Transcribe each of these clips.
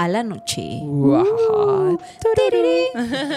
a la noche. Uh.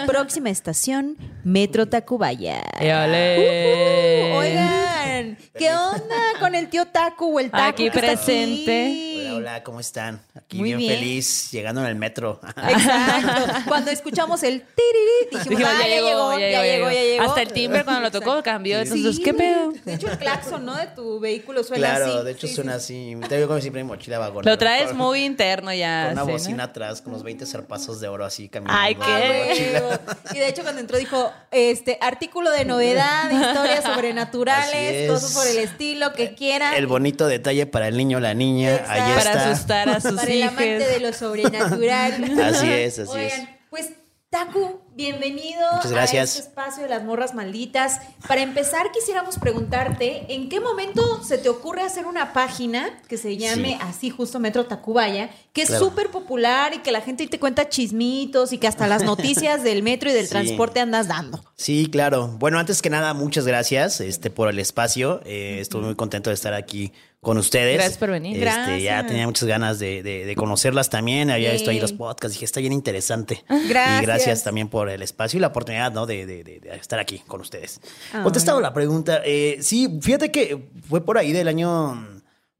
Próxima estación, Metro Tacubaya. ¡Éale! Uh, oigan, ¿qué onda con el tío Taku o el Taku Aquí que está presente. aquí? Hola, hola, ¿cómo están? Aquí Muy bien, bien. feliz, llegando en el metro. Exacto. Cuando escuchamos el tiriri, dijimos, Dijimos, "Ah, ya, llegó, ya llegó, ya llegó. Hasta el timbre cuando lo tocó cambió. Entonces, Sí. ¿qué pedo? De hecho, el claxon, ¿no? De tu vehículo suena así. claro, de hecho Sí, suena sí. así. Te digo como siempre mi mochila vagón. Lo traes muy interno ya. Con una sí, ¿no? bocina atrás, con los 20 zarpazos de oro así caminando. Ay, qué. Y de hecho cuando entró dijo, este, artículo de novedad, historias sobrenaturales, es. cosas por el estilo que quieran. El bonito detalle para el niño o la niña. Ahí Exacto. Para está. asustar a sus para el amante hijos. de lo sobrenatural. Así es, así Oigan, es. pues Taku, bienvenido Muchas gracias. a este espacio de las morras malditas. Para empezar, quisiéramos preguntarte, ¿en qué momento se te ocurre hacer una página que se llame Sí. así justo Metro Tacubaya, que es Claro. súper popular y que la gente te cuenta chismitos y que hasta las noticias del metro y del Sí. transporte andas dando? Sí, claro. Bueno, antes que nada, muchas gracias este, por el espacio. Eh, estuve muy contento de estar aquí con ustedes. Gracias por venir. Este, Gracias. Ya tenía muchas ganas de, de- de conocerlas también. Había visto ahí los podcasts. Dije, está bien interesante. Gracias. Y gracias también por el espacio y la oportunidad ¿no? de, estar aquí con ustedes. Contestado la pregunta. eh, sí, fíjate que fue por ahí del año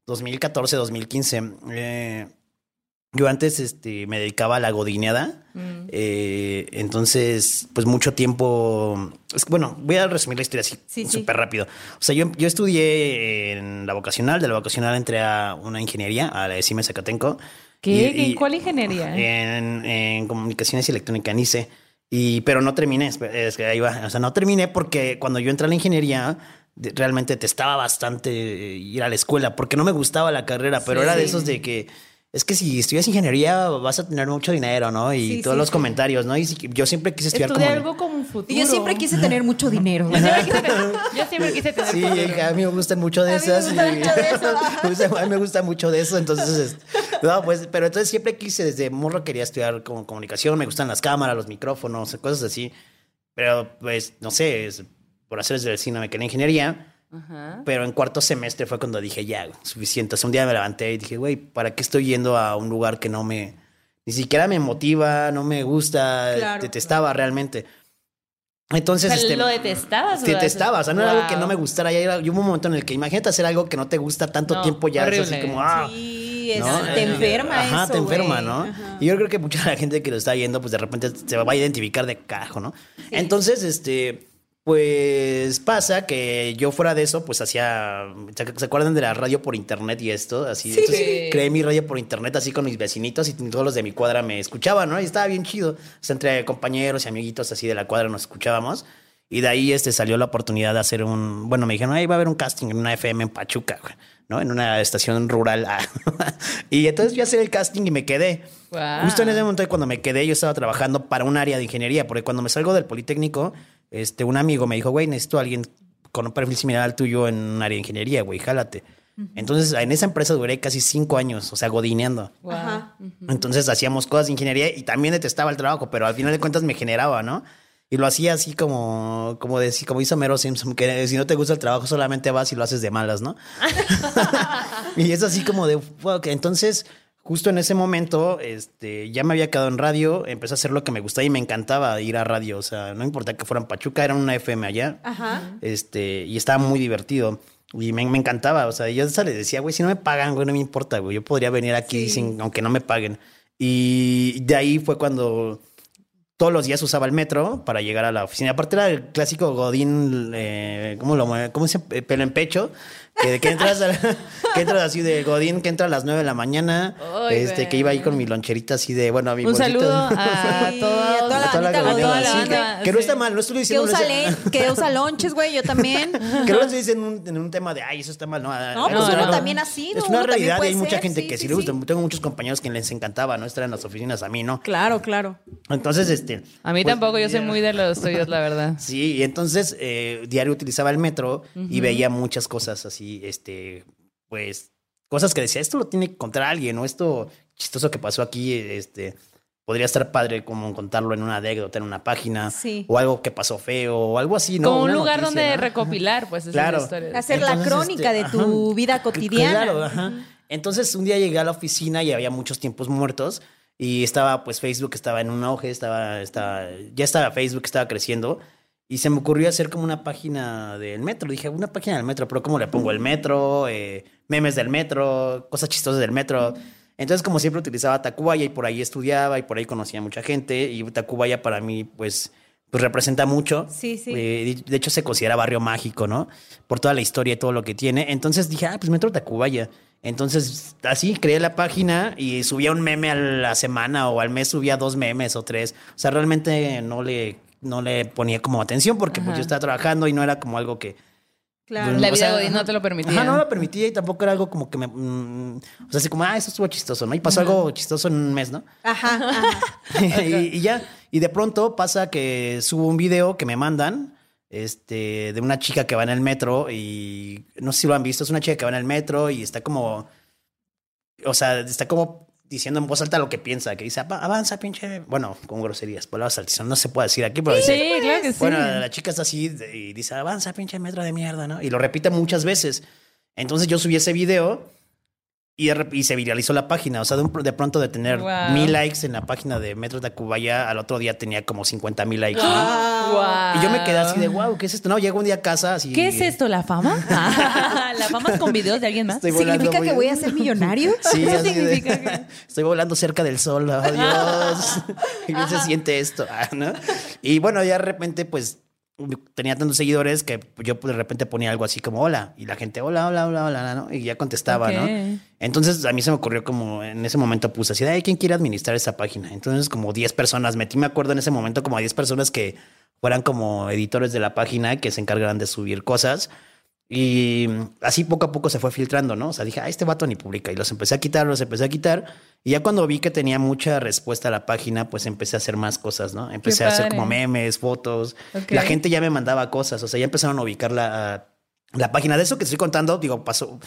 2014, 2015. Eh, yo antes este, me dedicaba a la godineada. Mm. eh, entonces, pues mucho tiempo. es bueno, voy a resumir la historia así Sí, sí. súper rápido. O sea, yo, yo estudié en la vocacional. De la vocacional entré a una ingeniería, a la de CIME Zacatenco. ¿Qué? Y- y- ¿En cuál ingeniería? En, en comunicaciones y electrónica, en ICE. Y, pero no terminé, es que ahí va. O sea, no terminé porque cuando yo entré a la ingeniería, realmente testaba bastante eh, ir a la escuela porque no me gustaba la carrera, pero Sí. era de esos de que es que si estudias ingeniería vas a tener mucho dinero, ¿no? Y Sí, todos sí, los sí. comentarios, ¿no? Y si- yo siempre quise estudiar Estudié como... algo como un futuro. Y yo siempre quise tener mucho dinero. Yo siempre quise tener, yo siempre quise tener Sí, futuro. a mí me gustan mucho de A mí me esas. gusta y- mucho de eso. Me gusta- a mí me gusta mucho de eso. Entonces, es- no, pues, pero entonces siempre quise, desde morro quería estudiar como comunicación. Me gustan las cámaras, los micrófonos, cosas así. Pero, pues, no sé, es- por hacer desde el cine me quedé en ingeniería. Ajá. Pero en cuarto semestre fue cuando dije, ya, suficiente. O sea, un día me levanté y dije, güey, ¿para qué estoy yendo a un lugar que no me... Ni siquiera me motiva, no me gusta, Claro, detestaba realmente. Entonces, O sea, este, lo detestabas. o detestaba, o sea, no era algo que no Wow. me gustara. Ya era, y hubo un momento en el que imagínate hacer algo que no te gusta tanto No, tiempo ya, es así como, ah, Sí, es- ¿no? te enferma Ajá, eso, te enferma, güey. ¿no? Ajá. Y yo creo que mucha de la gente que lo está yendo, pues de repente se va a identificar de carajo, ¿no? Entonces, este, pues pasa que yo fuera de eso, pues hacía, ¿se se acuerdan de la radio por internet y esto? Así, entonces Sí. creé mi radio por internet así con mis vecinitos y todos los de mi cuadra me escuchaban, ¿no? Y estaba bien chido. O sea, entre compañeros y amiguitos así de la cuadra nos escuchábamos. Y de ahí este, salió la oportunidad de hacer un. Bueno, me dijeron, ahí va a haber un casting en una FM en Pachuca, güey, ¿no? En una estación rural. ah. y entonces yo hice el casting y me quedé. Guau. Justo en ese momento, cuando me quedé, yo estaba trabajando para un área de ingeniería, porque cuando me salgo del Politécnico, este, un amigo me dijo, güey, necesito a alguien con un perfil similar al tuyo en un área de ingeniería, güey, jálate. Entonces, en esa empresa duré casi cinco años, o sea, godineando. Wow. Entonces hacíamos cosas de ingeniería y también detestaba el trabajo, pero al final de cuentas me generaba, ¿no? Y lo hacía así como, como, de, como hizo Mero Simpson, que si no te gusta el trabajo solamente vas y lo haces de malas, ¿no? y es así como de, fuck. Entonces, justo en ese momento, este, ya me había quedado en radio, empecé a hacer lo que me gustaba y me encantaba ir a radio. O sea, no importa que fueran Pachuca, era una FM allá. Ajá. Este, y estaba muy divertido. Y me, me encantaba. O sea, yo hasta le decía, güey, si no me pagan, güey, no me importa, güey. Yo podría venir aquí sin, aunque no me paguen. Y de ahí fue cuando todos los días usaba el metro para llegar a la oficina. Aparte era el clásico Godín, eh, ¿cómo lo? ¿Cómo se llama? Pelo en pecho. Que, que entras, a- que entras así de Godín, que entra a las 9 de la mañana. Este, que iba ahí con mi loncherita así de, bueno, a mi Un bolsita. saludo a Sí, todos. a toda la A toda la bandita Godín, toda la sí, banda, que, que no está mal, no estoy Que diciendo usa, eso. len- que usa lonches, güey, yo también. Que no lo estoy diciendo en un, en un tema de, ay, eso está mal. No, No, pues uno también ha sido, Es una realidad y hay mucha ser, gente sí, que sí, le gusta. sí. Tengo muchos compañeros que les encantaba, ¿no? Estar en las oficinas, a mí no. Claro, claro. Entonces, este... A mí pues, tampoco, yo soy muy de los tuyos, la verdad. Sí, y entonces eh, diario utilizaba el metro y veía muchas cosas así, este, pues, cosas que decía, esto lo tiene que contar alguien, o esto chistoso que pasó aquí, este, podría estar padre como contarlo en una anécdota, en una página, Sí. o algo que pasó feo, o algo así, ¿no? Como un Una lugar noticia, donde ¿no? recopilar, pues, esas Claro. historias. Hacer la crónica este, de tu ajá. vida cotidiana. Claro, ajá. Entonces un día llegué a la oficina y había muchos tiempos muertos y estaba pues Facebook estaba en un auge, estaba, estaba ya estaba Facebook, estaba creciendo y se me ocurrió hacer como una página del metro. Dije, una página del metro, pero ¿cómo le pongo el metro? Eh, memes del metro, cosas chistosas del metro. Entonces, como siempre, utilizaba Tacubaya y por ahí estudiaba y por ahí conocía a mucha gente. Y Tacubaya para mí, pues, pues representa mucho. Sí, sí. Eh, de hecho, se considera barrio mágico, ¿no? Por toda la historia y todo lo que tiene. Entonces dije, ah, pues Metro Tacubaya. Entonces, así creé la página y subía un meme a la semana o al mes subía dos memes o tres. O sea, realmente no le, no le ponía como atención porque pues, yo estaba trabajando y no era como algo que... Claro. La o vida sea, no te lo permitía. Ajá, no lo permitía y tampoco era algo como que me... mm, o sea, así como, ah, eso estuvo chistoso, ¿no? Y pasó algo chistoso en un mes, ¿no? Ajá, ajá. y, y ya, y de pronto pasa que subo un video que me mandan este, de una chica que va en el metro y no sé si lo han visto, es una chica que va en el metro y está como, o sea, está como diciendo en voz alta lo que piensa, que dice, "Ava- avanza, pinche, bueno, con groserías, palabras altísimas, no se puede decir aquí, pero dice, Sí, claro que sí. bueno, la chica está así y dice, avanza, pinche metro de mierda, ¿no? Y lo repite muchas veces. Entonces yo subí ese video y, y se viralizó la página. O sea, de, un- de pronto de tener Wow. mil likes en la página de Metro Tacubaya, al otro día tenía como 50 mil likes. ¿no? Y yo me quedé así de, wow, ¿qué es esto? No, llego un día a casa así. ¿Qué es esto? ¿La fama? ¿La fama es con videos de alguien más? Estoy ¿Significa muy- que voy a ser millonario? Sí, así de- significa que- estoy volando cerca del sol, oh, Dios. ¿Qué se siente esto? Ah, ¿no? Y bueno, ya de repente, pues tenía tantos seguidores que yo pues, de repente ponía algo así como hola y la gente hola, hola, hola, hola, ¿no? Y ya contestaba. ¿no? Entonces a mí se me ocurrió como en ese momento puse así, ay, ¿quién quiere administrar esa página? Entonces como 10 personas, metí, me acuerdo en ese momento como a 10 personas que fueran como editores de la página que se encargaran de subir cosas. Y así poco a poco se fue filtrando, ¿no? O sea, dije, ah, este vato ni publica. Y los empecé a quitar, los empecé a quitar. Y ya cuando vi que tenía mucha respuesta a la página, pues empecé a hacer más cosas, ¿no? Empecé a hacer como memes, fotos. La gente ya me mandaba cosas. O sea, ya empezaron a ubicar la, la página. De eso que estoy contando, digo, pasó,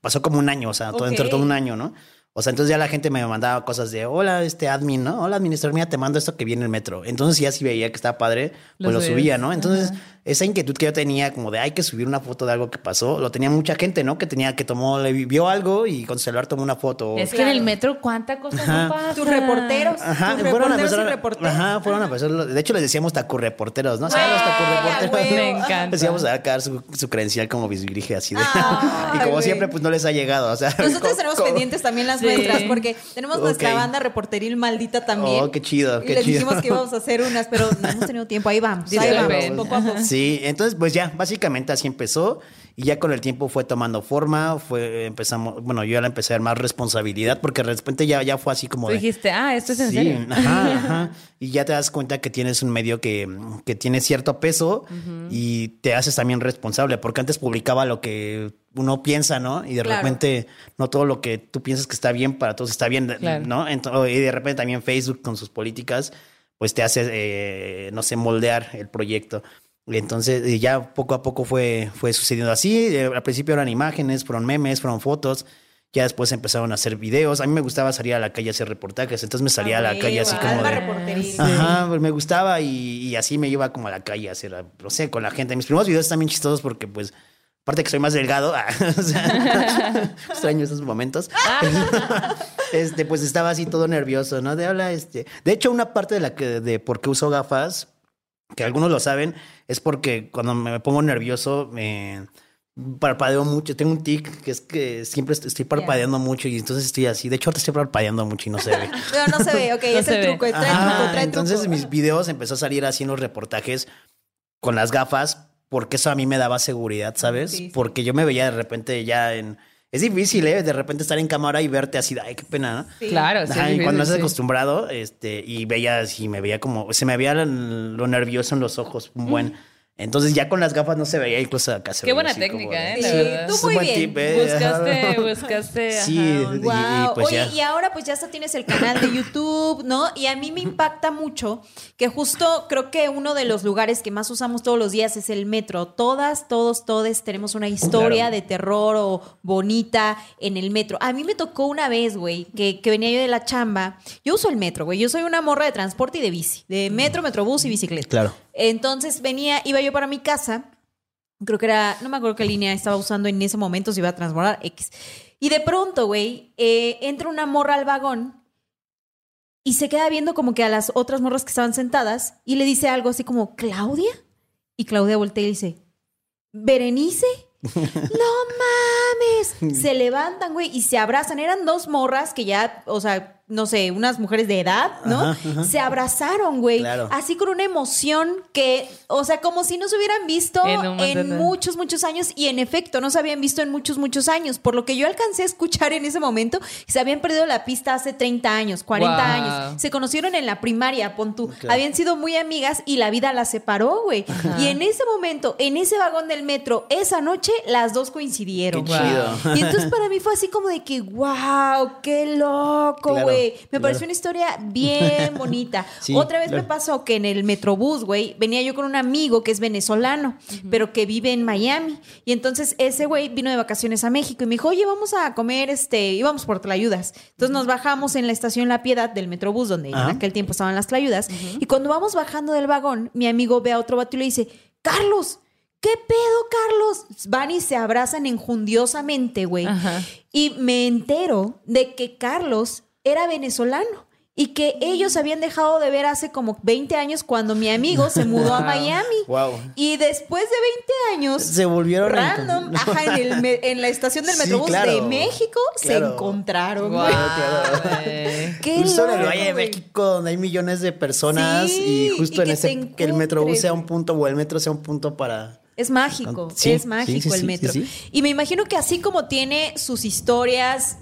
pasó como un año, o sea, todo, Ok. todo un año, ¿no? O sea, entonces ya la gente me mandaba cosas de, hola, este admin, ¿no? Hola, administrador, mira, te mando esto que viene en el metro. Entonces ya si veía que estaba padre, pues lo subía, ¿no? Entonces, esa inquietud que yo tenía como de hay que subir una foto de algo que pasó, lo tenía mucha gente, ¿no? Que tenía que tomó, le vio algo y con celular tomó una foto. Es que en el metro, ¿cuánta cosa no pasa? Tus reporteros. Ajá, tus fueron a reporteros y empezar. Ajá, fueron a empezar. De hecho, les decíamos tacurreporteros, ¿no? ¿Sabes los a tacurreporteros? Me encanta. Decíamos a sacar su, su credencial como bisbirige así de. Ay, y como siempre, pues no les ha llegado. O sea, Nosotros tenemos pendientes también las Sí. nuestras porque tenemos nuestra banda reporteril maldita también. Oh, qué chido, Y qué les chido. dijimos que íbamos a hacer unas, pero no hemos tenido tiempo. Ahí vamos, ahí vamos, poco a poco. Sí, entonces pues ya, básicamente así empezó y ya con el tiempo fue tomando forma, fue empezamos, bueno, yo ya la empecé a dar más responsabilidad porque de repente ya, ya fue así como de, dijiste, ah, esto es en Sí, serio. ajá, ajá. Y ya te das cuenta que tienes un medio que, que tiene cierto peso y te haces también responsable, porque antes publicaba lo que uno piensa, ¿no? Y de Claro. repente no todo lo que tú piensas que está bien para todos está bien, Claro. ¿no? Ento- y de repente también Facebook con sus políticas, pues te hace, eh, no sé, moldear el proyecto. Entonces ya poco a poco fue, fue sucediendo así. Eh, Al principio eran imágenes, fueron memes, fueron fotos. Ya después empezaron a hacer videos. A mí me gustaba salir a la calle a hacer reportajes. Entonces me salía a la Ah, calle así como de... reporterista. Ajá, pues me gustaba y, y así me iba como a la calle a hacer, no sé, con la gente. Mis primeros videos están bien chistosos porque, pues, aparte que soy más delgado, o sea, extraño esos momentos. este, pues estaba así todo nervioso, ¿no? De habla, este. De hecho, una parte de la que, de por qué uso gafas, que algunos lo saben, es porque cuando me pongo nervioso, me parpadeo mucho. Tengo un tic que es que siempre est- estoy parpadeando mucho y entonces estoy así. De hecho, ahorita estoy parpadeando mucho y no se ve. Pero no se ve, ok, es el ve. truco, trae Ajá, truco, trae entonces truco. mis videos empezó a salir así en los reportajes con las gafas porque eso a mí me daba seguridad, ¿sabes? Sí, sí. Porque yo me veía de repente ya en... Es difícil, ¿eh? De repente estar en cámara y verte así, de, ay, qué pena, ¿no? Sí. Claro, sí. Ajá, y cuando sí, estás sí. acostumbrado, este, y veía así, me veía como, se me veía lo, lo nervioso en los ojos, un buen. Entonces ya con las gafas no se veía, incluso acá se Qué veía buena como técnica, ¿eh? Sí, verdad. tú muy bien. tip, ¿eh? Buscaste, buscaste. Sí, ajá, y- Wow. y pues Oye, ya. y ahora pues ya hasta tienes el canal de YouTube, ¿no? Y a mí me impacta mucho que justo creo que uno de los lugares que más usamos todos los días es el metro. Todas, todos, todes tenemos una historia Claro. de terror o bonita en el metro. A mí me tocó una vez, güey, que, que venía yo de la chamba. Yo uso el metro, güey. Yo soy una morra de transporte y de bici. De metro, metrobús y bicicleta. Claro. Entonces venía, iba yo para mi casa. Creo que era, no me acuerdo qué línea estaba usando en ese momento, se iba a transbordar X. Y de pronto, güey, eh, entra una morra al vagón y se queda viendo como que a las otras morras que estaban sentadas y le dice algo así como, ¿Claudia? Y Claudia voltea y dice, ¿Berenice? ¡No mames! Se levantan, güey, y se abrazan. Eran dos morras que ya, o sea, no sé, unas mujeres de edad, ¿no? Ajá, ajá. Se abrazaron, güey. Claro. Así con una emoción que, o sea, como si no se hubieran visto En muchos, muchos años. Y en efecto, no se habían visto en muchos, muchos años. Por lo que yo alcancé a escuchar en ese momento, se habían perdido la pista hace 30 años, 40 Wow. años. Se conocieron en la primaria, pon tú. Habían sido muy amigas y la vida las separó, güey. Y en ese momento, en ese vagón del metro, esa noche, las dos coincidieron. Qué güey. chido. Y entonces para mí fue así como de que, wow, qué loco, Claro, güey. Me claro. pareció una historia bien bonita. Sí, Otra vez me pasó que en el Metrobús, güey, venía yo con un amigo que es venezolano, pero que vive en Miami. Y entonces ese güey vino de vacaciones a México y me dijo, oye, vamos a comer, este, íbamos por Tlayudas. Entonces nos bajamos en la estación La Piedad del Metrobús, donde en aquel tiempo estaban las Tlayudas. Y cuando vamos bajando del vagón, mi amigo ve a otro vato y le dice, Carlos, ¿qué pedo, Carlos? Van y se abrazan enjundiosamente, güey. Y me entero de que Carlos era venezolano y que ellos habían dejado de ver hace como 20 años cuando mi amigo se mudó a Wow. Miami. Wow. Y después de 20 años, Se volvieron a random, encon- ajá, en, el me- en la estación del Sí, Metrobús claro. de México se Claro. encontraron. Guau, güey. güey. Qué Justo en el Valle de. México, donde hay millones de personas Sí, y justo y en que ese que el metrobús sea un punto o el metro sea un punto para Es mágico, Sí, es mágico sí, el sí, metro. sí, sí. Y me imagino que así como tiene sus historias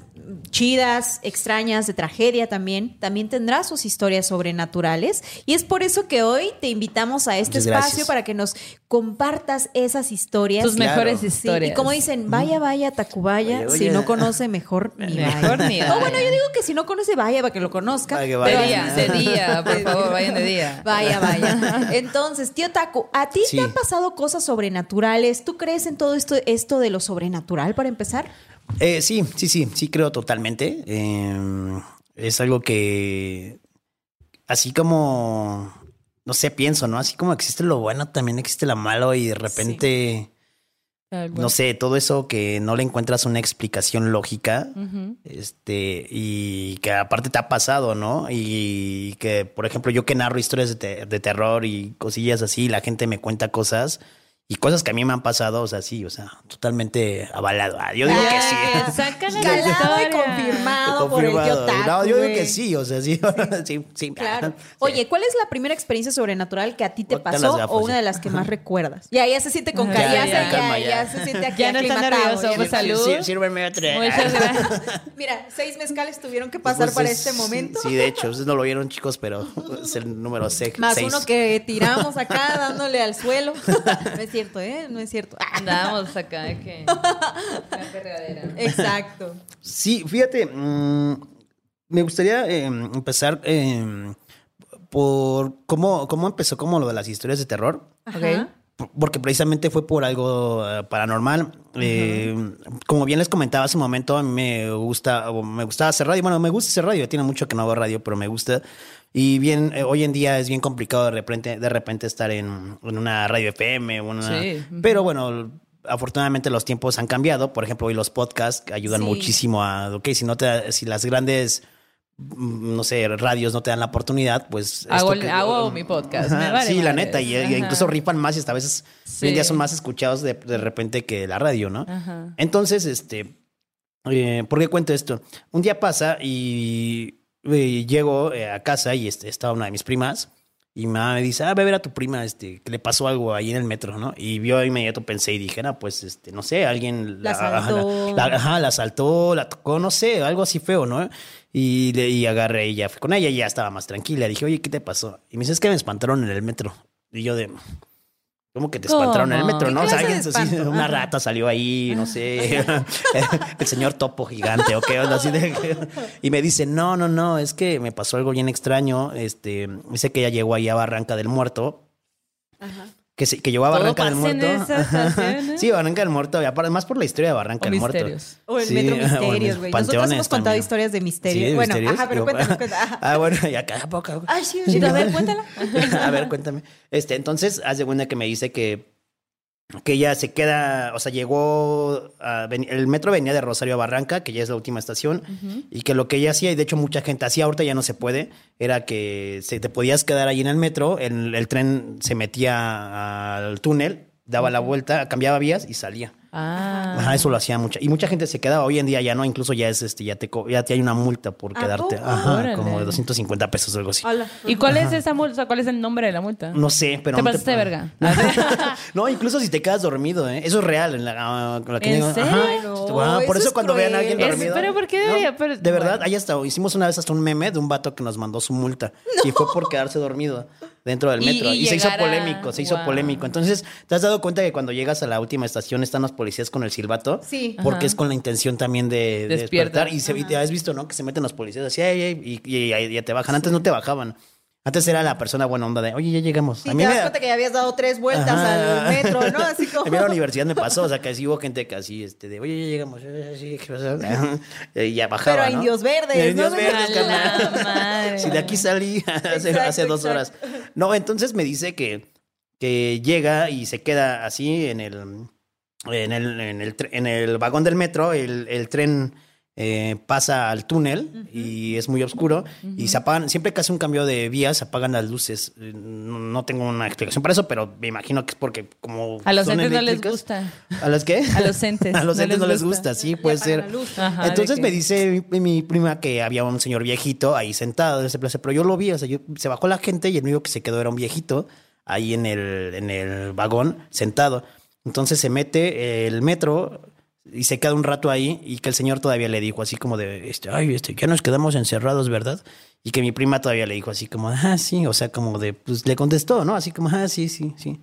chidas, extrañas, de tragedia también, también tendrá sus historias sobrenaturales. Y es por eso que hoy te invitamos a este Muchas espacio gracias. para que nos compartas esas historias. Tus Claro. mejores Sí, historias. y como dicen, vaya, vaya, Tacubaya, Vaya, si vaya. no conoce, mejor ni Mejor vaya. ni O vaya. bueno, yo digo que si no conoce, vaya para que lo conozca. De vaya. Pero- día, de día, por favor, vayan de día. Vaya, vaya. Entonces, tío Taco, ¿a ti Sí. te han pasado cosas sobrenaturales? ¿Tú crees en todo esto, esto de lo sobrenatural para empezar? Eh, sí, sí, sí, sí creo totalmente. Eh, es algo que, así como, no sé, pienso, ¿no? Así como existe lo bueno, también existe lo malo y de repente, no sé, todo eso que no le encuentras una explicación lógica, este, y que aparte te ha pasado, ¿no? Y que, por ejemplo, yo que narro historias de, te- de terror y cosillas así, la gente me cuenta cosas. Y cosas que a mí me han pasado, o sea, sí, o sea, totalmente avalado. Ah, Yo digo que sí. Ah, Sácale la Calado y confirmado por el. Taco. No, yo digo que sí, o sea, sí, sí, sí. Claro. Sí. Oye, ¿cuál es la primera experiencia sobrenatural que a ti te Ponte pasó gafas, o una de las que más recuerdas? Ya, ya se siente con Ya, calma. Ya, ya, ya, ya. ya se siente aquí Ya no está nervioso, ya. pues, salud. Sí, sírveme otra. Muchas gracias. Mira, seis mezcales tuvieron que pasar Pues para es- este momento. Sí, de hecho, ustedes no lo vieron, chicos, pero es el número seis. Más seis. uno que tiramos acá dándole al suelo. No es cierto, ¿eh? No es cierto. Andábamos acá, que. Una perradera. Exacto. Sí, fíjate, mm, me gustaría eh, empezar eh, por cómo, cómo empezó como lo de las historias de terror. Ajá. porque precisamente fue por algo eh, paranormal. Eh, como bien les comentaba hace un momento, a mí me gusta, o me gustaba hacer radio. Bueno, me gusta hacer radio, tiene mucho que no hago radio, pero me gusta. Y bien, eh, hoy en día es bien complicado de repente, de repente estar en, en una radio FM. una- Sí. Pero bueno, afortunadamente los tiempos han cambiado. Por ejemplo, hoy los podcasts ayudan Sí. muchísimo a, ok, si no te, si las grandes mm, no sé, radios no te dan la oportunidad, pues... Hago hago mi podcast, me Ajá, vale sí, la neta, y, incluso rifan más y hasta a veces hoy en día son más escuchados de, de repente que la radio, ¿no? Ajá. Entonces, este, eh, ¿por qué cuento esto? Un día pasa y, eh, llego eh, a casa y este, estaba una de mis primas y mi mamá me dice, ah, ve a ver a tu prima, este, que le pasó algo ahí en el metro, ¿no? Y yo inmediato pensé y dije, no, pues, este, no sé, alguien La ajá, asaltó. La, ajá, la asaltó, la tocó, no sé, algo así feo, ¿no? Y, le- y agarré y ya fui con ella y ya estaba más tranquila. Dije, oye, ¿qué te pasó? Y me dice, es que me espantaron en el metro. Y yo de... ¿Cómo que te espantaron en el ¿Cómo? metro, ¿Qué no? O sea, alguien, una Ajá. rata salió ahí, no sé, el señor topo gigante o qué onda así de y me dice, "No, no, no, es que me pasó algo bien extraño, este, dice que ella llegó ahí a Barranca del Muerto." Que, se- que llegó a Barranca del Muerto. ¿eh? sí, Barranca del Muerto, más por la historia de Barranca O del Muerto. O el Sí, Metro Misterios, güey. Nosotros hemos contado también. historias de Sí, misterios. de bueno, misterios. ajá, pero cuéntanos, cuéntanos. Ah, bueno, y acá poco. Ay, sí, Sí, sí, a ver, cuéntala. a ver, cuéntame. Este, entonces, haz de cuenta que me dice que, que ella se queda, o sea, llegó, a el metro venía de Rosario a Barranca, que ya es la última estación, y que lo que ella hacía, y de hecho mucha gente hacía, ahorita ya no se puede, era que se, te podías quedar ahí en el metro, el, el tren se metía al túnel, daba la vuelta, cambiaba vías y salía. Ah. Ajá, eso lo hacía mucha. Y mucha gente se quedaba. Hoy en día ya no, incluso ya es este, ya te, co- ya te hay una multa por ¿A quedarte. poco? Ajá, Órale. como de 250 pesos o algo así. Hola. ¿Y cuál es esa multa? O sea, ¿Cuál es el nombre de la multa? No sé, pero. Te no pasaste de verga. no, incluso si te quedas dormido, ¿eh? Eso es real. En la, ah, la que ¿En digo, serio? ajá. Ay, no, Ah, por eso eso es cuando vean a alguien. Es- dormido. pero ¿por qué No? Pero- de verdad, bueno. ahí hasta hicimos una vez hasta un meme de un vato que nos mandó su multa. Y fue por quedarse dormido dentro del metro. y Y, se hizo a- polémico, se hizo Wow. polémico. Entonces, ¿te has dado cuenta que cuando llegas a la última estación están los policías con el silbato? Sí. Porque Ajá. es con la intención también de, de despertar. Y, se, y te has visto, ¿no? Que se meten los policías así, "Ey, ey", y ya te bajan. Antes no te bajaban. Antes era la persona buena onda de, oye, ya llegamos. Sí, te das cuenta que ya habías dado tres vueltas Ajá. al metro, ¿no? Así como... A mí en la universidad me pasó, o sea, que sí hubo gente que así, este, de, oye, ya llegamos, sí, ¿qué pasó? Y ya bajaba, Pero a ¿no? indios verdes, A indios ¿no? verdes, A. Si de aquí salí hace, Exacto, hace dos horas. No, entonces me dice que, que llega y se queda así en el, en el, en el, tre- en el vagón del metro, el, el tren eh, pasa al túnel y es muy oscuro y se apagan, siempre que hace un cambio de vías se apagan las luces. Eh, No, no tengo una explicación para eso, pero me imagino que es porque como A los entes no les gusta. ¿A los qué? A los entes. A los entes no les gusta. gusta, sí, puede ser. Ajá, Entonces me dice mi, mi prima que había un señor viejito ahí sentado en ese plaza, pero yo lo vi, o sea, yo- se bajó la gente y el único que se quedó era un viejito ahí en el, en el vagón sentado. Entonces se mete el metro y se queda un rato ahí y que el señor todavía le dijo así como de, este, ay, este, ya nos quedamos encerrados, ¿verdad? Y que mi prima todavía le dijo así como, ah, sí, o sea, como de, pues le contestó, ¿no? Así como, ah, sí, sí, sí.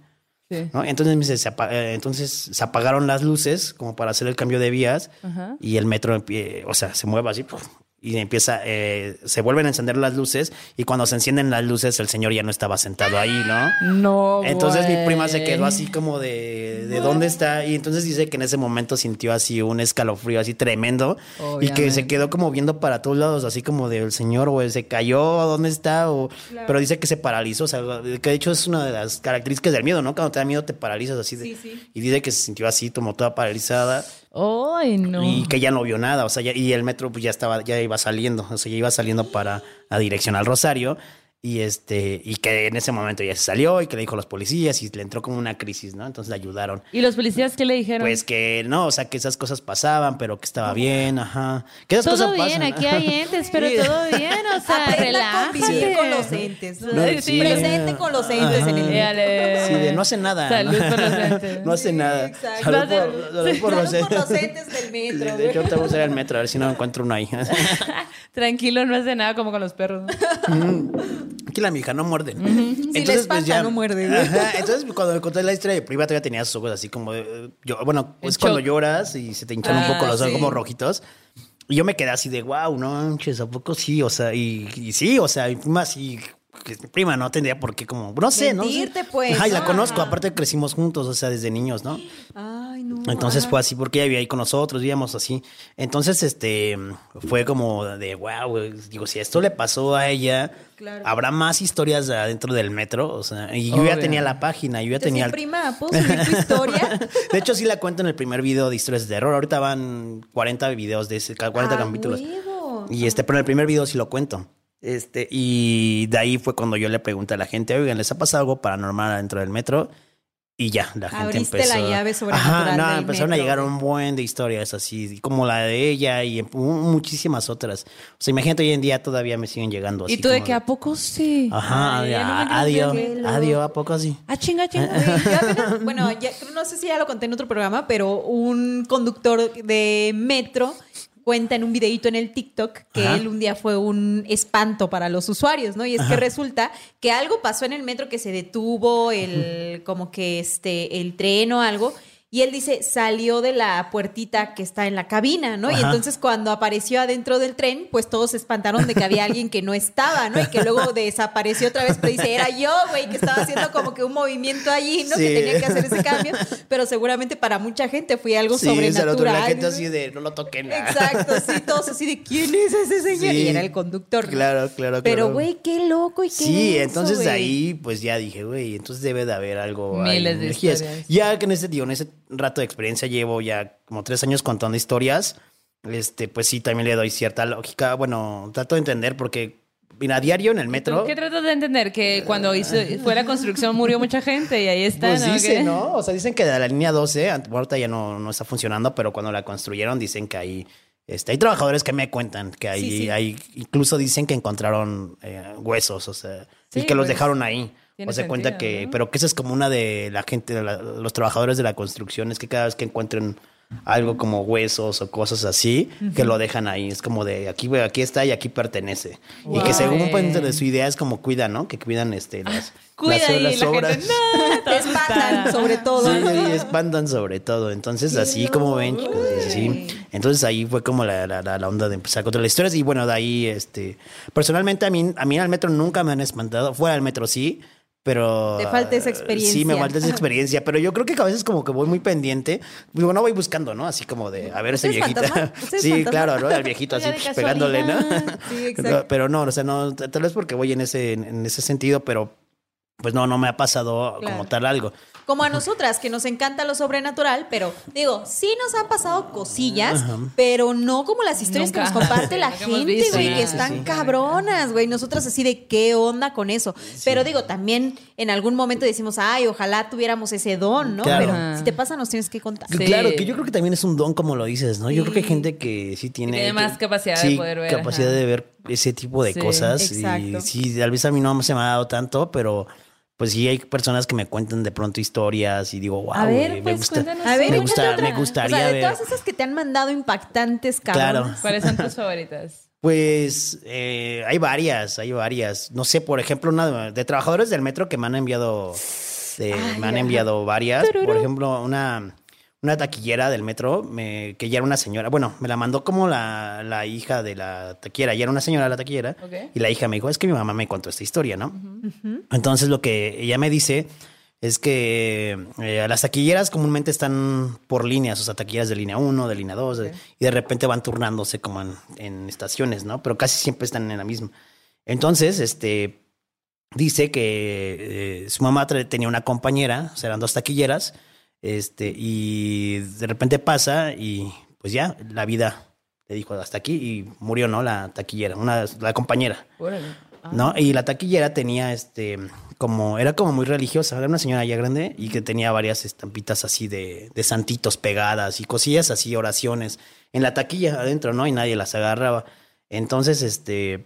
Sí. ¿no? Entonces, me dice, se eh, entonces se apagaron las luces como para hacer el cambio de vías Ajá. y el metro, empie- o sea, se mueve así ¡puf! Y empieza, eh, se vuelven a encender las luces y cuando se encienden las luces el señor ya no estaba sentado ahí, ¿no? No. Entonces mi prima se quedó así como de, de dónde está y entonces dice que en ese momento sintió así un escalofrío así tremendo y que se quedó como viendo para todos lados así como del señor o se cayó, ¿dónde está? O, Pero dice que se paralizó, o sea, que de hecho es una de las características del miedo, ¿no? Cuando te da miedo te paralizas así de- Sí, sí. y dice que se sintió así como toda paralizada Ay, no. y que ya no vio nada, o sea, ya- y el metro pues ya estaba, ya iba saliendo, o sea, ya iba saliendo para la dirección al Rosario y este, y que en ese momento ya se salió y que le dijo a los policías y le entró como una crisis, ¿no? Entonces le ayudaron. ¿Y los policías qué le dijeron? Pues que no, o sea, que esas cosas pasaban, pero que estaba bien, ajá. Que esas todo cosas bien, pasan. aquí hay entes, pero Sí. todo bien, o sea, relájate. con los entes. No, sí. Presente con los entes en el. Sí, de no hace nada. Salud ¿no? por los entes. No hace nada. exacto. Salud Salud. por, salud por los Salud por los entes. entes del Sí, metro. De hecho, te vamos a ir al metro a ver si no encuentro uno ahí. Tranquilo, no hace nada como con los perros. Aquí la mija no muerde. Si no. Ajá, entonces, cuando me conté la historia de privada, todavía tenía sus ojos así como. de- yo, bueno, En es cuando shock. lloras y se te hinchan un Ah, poco los ojos sí. como rojitos. Y yo me quedé así de, wow, no manches, ¿a poco sí? O sea, y, y sí, o sea, mi prima sí que es mi prima, no tendría por qué como, no sé, ¿no? Mentirte, pues, Ajá, y la ¿no? conozco, aparte crecimos juntos, o sea, desde niños, ¿no? Ay, no. Entonces fue así porque ella vivía ahí con nosotros, vivíamos así. Entonces, este, fue como de, wow, digo, si esto le pasó a ella, Claro. habrá más historias adentro del metro, o sea, y yo ya tenía la página, yo ya Entonces, tenía... el- prima, ¿puedo subir tu historia? de hecho, sí la cuento en el primer video de historias de terror. Ahorita van 40 videos de ese, 40 ¡Ah, capítulos. huevo! Y este, pero en el primer video sí lo cuento. Este, y de ahí fue cuando yo le pregunté a la gente, oigan, ¿les ha pasado algo paranormal adentro del metro? Y ya, la gente Abriste empezó. la llave sobrenatural Ajá, no, del empezaron a llegar un buen de historias así, como la de ella y mu- muchísimas otras. O sea, imagínate, hoy en día todavía me siguen llegando así. ¿Y tú de que a poco sí? Ajá, Ay, ya no me a- adiós, adiós, ¿a poco así? Ah, chinga, chinga. Apenas- bueno, ya- no sé si ya lo conté en otro programa, pero un conductor de metro cuenta en un videito en el TikTok que Ajá. él un día fue un espanto para los usuarios, ¿no? Y es que resulta que algo pasó en el metro que se detuvo el como que este el tren o algo y él dice, salió de la puertita que está en la cabina, ¿no? Y entonces cuando apareció adentro del tren, pues todos se espantaron de que había alguien que no estaba, ¿no? Y que luego desapareció otra vez, pero dice, era yo, güey, que estaba haciendo como que un movimiento allí, ¿no? Sí. Que tenía que hacer ese cambio, pero seguramente para mucha gente fue algo Sí, sobrenatural. otro, la gente así de, no lo toquen. Exacto, sí, todos así de, ¿quién es ese señor? Sí. Y era el conductor. ¿no? Claro, claro, Pero, claro. güey, qué loco y qué Sí, entonces güey. ahí pues ya dije, güey, entonces debe de haber algo. Miles de energías. historias. Ya que en ese, digo, en ese rato de experiencia llevo ya como tres años contando historias, este, pues sí, también le doy cierta lógica. Bueno, trato de entender porque, mira, a diario en el metro. ¿Qué tratas de entender? Que cuando hizo, fue la construcción murió mucha gente y ahí está, Pues ¿no? dicen. ¿no? O sea, dicen que de la línea 12, ant- ahorita ya no, no está funcionando, pero cuando la construyeron dicen que hay, este, hay trabajadores que me cuentan que hay, Sí, sí. hay incluso dicen que encontraron eh, huesos, o sea, y Sí, que los pues, dejaron ahí. Tiene O se cuenta que, ¿no? pero que esa es como una de la gente, de la- los trabajadores de la construcción, es que cada vez que encuentren algo como huesos o cosas así, que lo dejan ahí. Es como de aquí, aquí está y aquí pertenece. Y que según Wow. pues, de su idea es como cuidan, ¿no? Que cuidan este, las, Cuida las, ahí las la obras. gente. No, Te espantan, sobre todo. Sí, sí, espantan sobre todo. Entonces, así como ven, chicos, sí. Entonces ahí fue como la, la, la- la onda de empezar a contar las historias. Y bueno, de ahí, este, personalmente a mí, a mí al metro nunca me han espantado. Fuera del metro sí, pero... Te falta esa experiencia. Sí, me falta esa experiencia. Pero yo creo que a veces como que voy muy pendiente. Digo, no voy buscando, ¿no? Así como de, a ver ese ¿Usted es viejito. fantasma? ¿Usted es Sí, fantasma? claro, ¿no? Al viejito así pegándole, ¿no? Sí, exacto. Pero no, o sea, no, tal vez porque voy en ese, en ese sentido, pero pues no, no me ha pasado Claro. como tal algo. Como a nosotras, que nos encanta lo sobrenatural, pero digo, sí nos han pasado cosillas, pero no como las historias que nos comparte la gente, güey, que están sí. cabronas, güey. Nosotras así de qué onda con eso. Pero digo, también en algún momento decimos, ay, ojalá tuviéramos ese don, ¿no? Claro. Pero Ajá. si te pasa, nos tienes que contar. Sí. Claro, que yo creo que también es un don, como lo dices, ¿no? Yo creo que hay gente que sí tiene. tiene más que- capacidad de poder ver, capacidad ajá. de ver ese tipo de Sí, cosas. exacto. Y sí, tal vez a mí no se me ha dado tanto, pero pues sí hay personas que me cuentan de pronto historias y digo, wow, A ver, me pues, gusta. cuéntanos A ver, me, gusta me gustaría o sea, de ver. todas esas que te han mandado impactantes, Claro. cabronas. ¿Cuáles son tus favoritas? Pues eh, hay varias, hay varias. No sé, por ejemplo, una de trabajadores del metro que me han enviado, me han enviado varias. Por ejemplo, una, una taquillera del metro me- que ya era una señora. Bueno, me la mandó como la, la hija de la taquillera. Ya era una señora la taquillera. Ok. Y la hija me dijo, es que mi mamá me contó esta historia, ¿no? Entonces lo que ella me dice es que eh, las taquilleras comúnmente están por líneas, o sea, taquilleras de línea 1, de línea 2, de- y de repente van turnándose como en, en estaciones, ¿no? Pero casi siempre están en la misma. Entonces, este, dice que eh, su mamá tenía una compañera, o sea, eran dos taquilleras, este, y de repente pasa y pues ya, la vida le dijo hasta aquí y murió, ¿no? La taquillera, una, la compañera. Órale. Ah. ¿no? Y la taquillera tenía este como era como muy religiosa, era una señora ya grande y que tenía varias estampitas así de, de santitos pegadas y cosillas así, oraciones en la taquilla adentro, ¿no? Y nadie las agarraba. Entonces, este